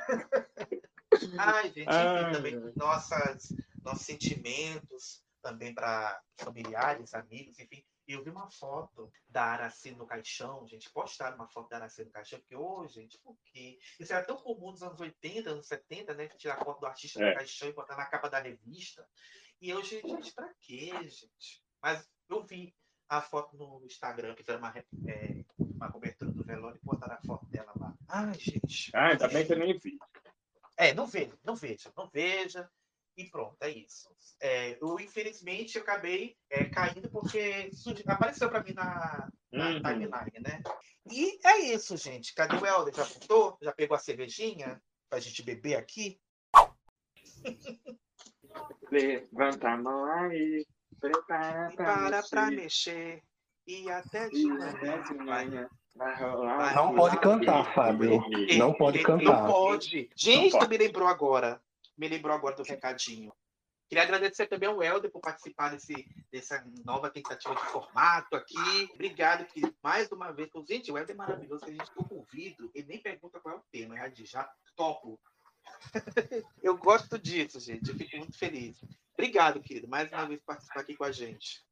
Ai, gente, Ai, também nossas, nossos sentimentos também para familiares, amigos, enfim. E eu vi uma foto da Araci no caixão, gente, postaram uma foto da Araci no caixão, porque hoje, gente, por quê? Isso era tão comum nos anos 80, anos 70, né? Tirar foto do artista é. no caixão e botar na capa da revista. E hoje, gente, pra quê, gente? Mas eu vi a foto no Instagram, fizeram uma, é, uma cobertura do velório e botaram a foto dela lá. Ai, gente. Ah, ainda bem que eu nem vi. É, não veja, não veja, não veja. E pronto, é isso. É, eu, infelizmente, eu acabei é, caindo porque apareceu para mim na, na uhum. timeline, né? E é isso, gente. Cadê o Helder? Já voltou? Já pegou a cervejinha pra gente beber aqui? Levanta a mão aí, prepara pra, para pra mexer. E até de manhã. Não pode cantar, Fábio. Não pode cantar. Não pode. Gente, tu me lembrou agora me lembrou agora do recadinho. Queria agradecer também ao Helder por participar desse, dessa nova tentativa de formato aqui. Obrigado, que mais uma vez. Gente, o Helder é maravilhoso, a gente ficou com vidro e nem pergunta qual é o tema. Já já topo. eu gosto disso, gente. Eu fico muito feliz. Obrigado, querido, mais uma vez por participar aqui com a gente.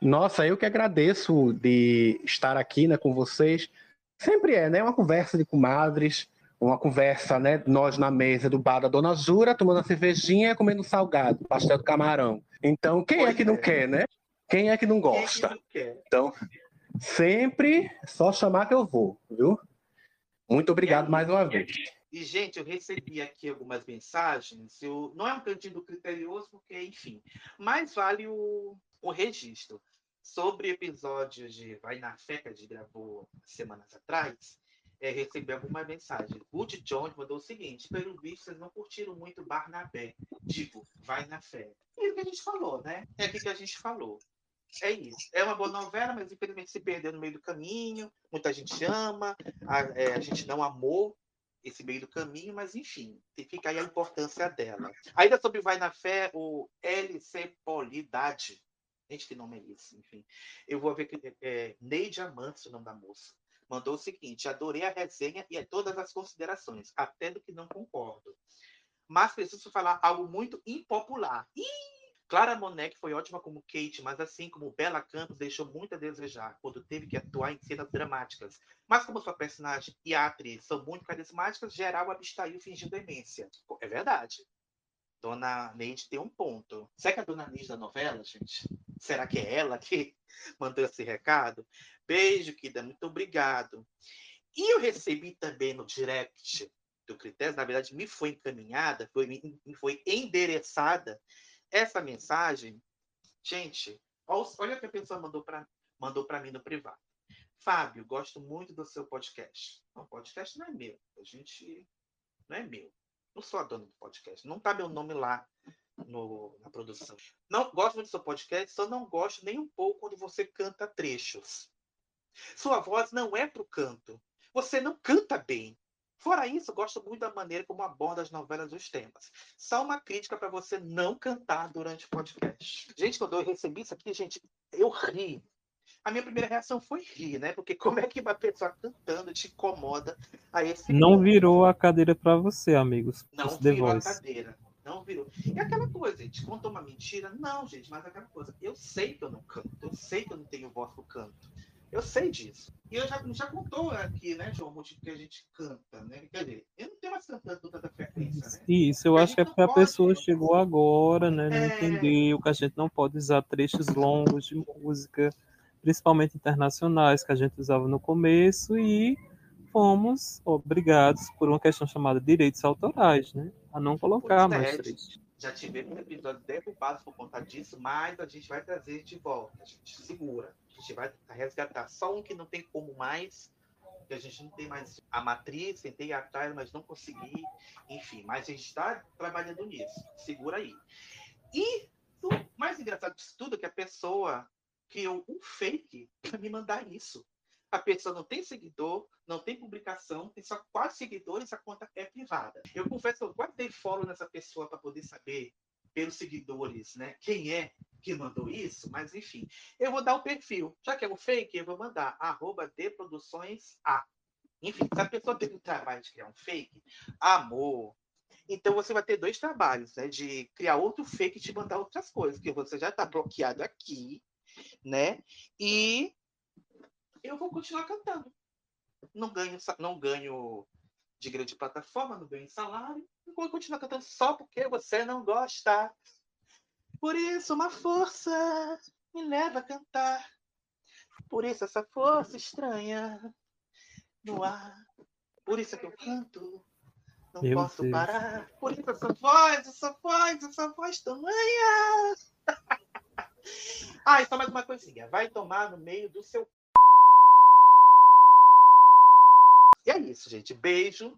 Nossa, eu que agradeço de estar aqui né, com vocês. Sempre é, né? Uma conversa de comadres uma conversa, né? Nós na mesa do bar da Dona Jura, tomando a cervejinha, comendo salgado, pastel do camarão. Então, quem é que não quer, né? Quem é que não gosta? Então, sempre só chamar que eu vou, viu? Muito obrigado mais uma vez. E, gente, eu recebi aqui algumas mensagens. Eu, não é um cantinho do criterioso, porque, enfim, mas vale o, o registro. Sobre episódios de Vai na Fé, que a gente gravou semanas atrás, é, recebi alguma mensagem. Wood Jones mandou o seguinte: pelo visto, vocês não curtiram muito Barnabé. Digo, vai na fé. É o que a gente falou, né? É o que a gente falou. É isso. É uma boa novela, mas infelizmente se perdeu no meio do caminho. Muita gente ama, a, é, a gente não amou esse meio do caminho, mas enfim, fica aí a importância dela. Ainda sobre Vai na Fé, o LC Polidade. Gente, que nome é esse? Enfim, eu vou ver que é Neide Amantes, o nome da moça mandou o seguinte: adorei a resenha e todas as considerações, até do que não concordo. Mas preciso falar algo muito impopular. Ih! Clara Monet foi ótima como Kate, mas assim como Bela Campos deixou muito a desejar quando teve que atuar em cenas dramáticas. Mas como sua personagem e a atriz são muito carismáticas, geral abstraiu fingindo demência. É verdade. Dona Neide tem um ponto. Será que é a Dona Neide da novela, gente? Será que é ela que mandou esse recado? Beijo, Kida, muito obrigado. E eu recebi também no direct do Critérios, na verdade, me foi encaminhada, foi, me foi endereçada essa mensagem. Gente, olha o que a pessoa mandou para mandou mim no privado. Fábio, gosto muito do seu podcast. O podcast não é meu. A gente não é meu. Não sou a dona do podcast. Não tá meu nome lá no, na produção. Não gosto muito do seu podcast, só não gosto nem um pouco quando você canta trechos. Sua voz não é pro canto. Você não canta bem. Fora isso, gosto muito da maneira como aborda as novelas e os temas. Só uma crítica para você não cantar durante o podcast. Gente, quando eu recebi isso aqui, gente, eu ri. A minha primeira reação foi rir, né? Porque como é que uma pessoa cantando te incomoda a esse Não ponto? virou a cadeira para você, amigos. Não virou a cadeira. Não virou. E aquela coisa, gente, contou uma mentira? Não, gente, mas aquela coisa. Eu sei que eu não canto. Eu sei que eu não tenho voz pro canto. Eu sei disso. E eu já, já contou aqui, né, João, o motivo que a gente canta, né? Quer dizer, eu não tenho mais cantando com tanta frequência, né? Isso, eu acho que é porque a pessoa chegou agora, né? Não é... entendeu que a gente não pode usar trechos longos de música, principalmente internacionais, que a gente usava no começo, e fomos obrigados, por uma questão chamada direitos autorais, né? A não colocar pois mais é, trechos. Já tivemos episódios derrubados por conta disso, mas a gente vai trazer de volta. A gente segura. A gente vai resgatar só um que não tem como mais, que a gente não tem mais a matriz, tentei atrás, mas não consegui. Enfim, mas a gente está trabalhando nisso. Segura aí. E o mais engraçado disso tudo é que a pessoa criou um fake para me mandar isso. A pessoa não tem seguidor, não tem publicação, tem só quatro seguidores, a conta é privada. Eu confesso que eu quase dei follow nessa pessoa para poder saber, pelos seguidores, né, quem é que mandou isso, mas enfim. Eu vou dar o perfil. Já que é um fake, eu vou mandar arroba de produções A. Enfim, se a pessoa tem o trabalho de criar um fake, amor. Então você vai ter dois trabalhos, né? De criar outro fake e te mandar outras coisas, que você já está bloqueado aqui, né? E eu vou continuar cantando. Não ganho, não ganho de grande plataforma, não ganho salário. Eu vou continuar cantando só porque você não gosta. Por isso, uma força me leva a cantar. Por isso, essa força estranha no ar. Por isso é que eu canto. Não Meu posso Deus. parar. Por isso, essa voz, essa voz, essa voz tamanha. ah, e só mais uma coisinha. Vai tomar no meio do seu. E é isso, gente. Beijo.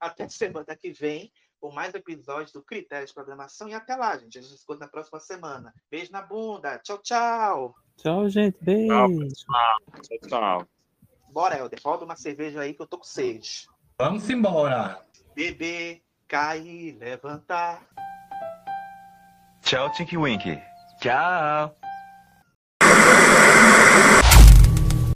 Até semana que vem por mais episódios do Critério de Programação. E até lá, gente. A gente se encontra na próxima semana. Beijo na bunda. Tchau, tchau. Tchau, gente. Beijo. Tchau, tchau. tchau. Bora, Helder. Roda uma cerveja aí que eu tô com sede. Vamos embora. Beber, cair, levantar. Tchau, Tinky Winky. Tchau.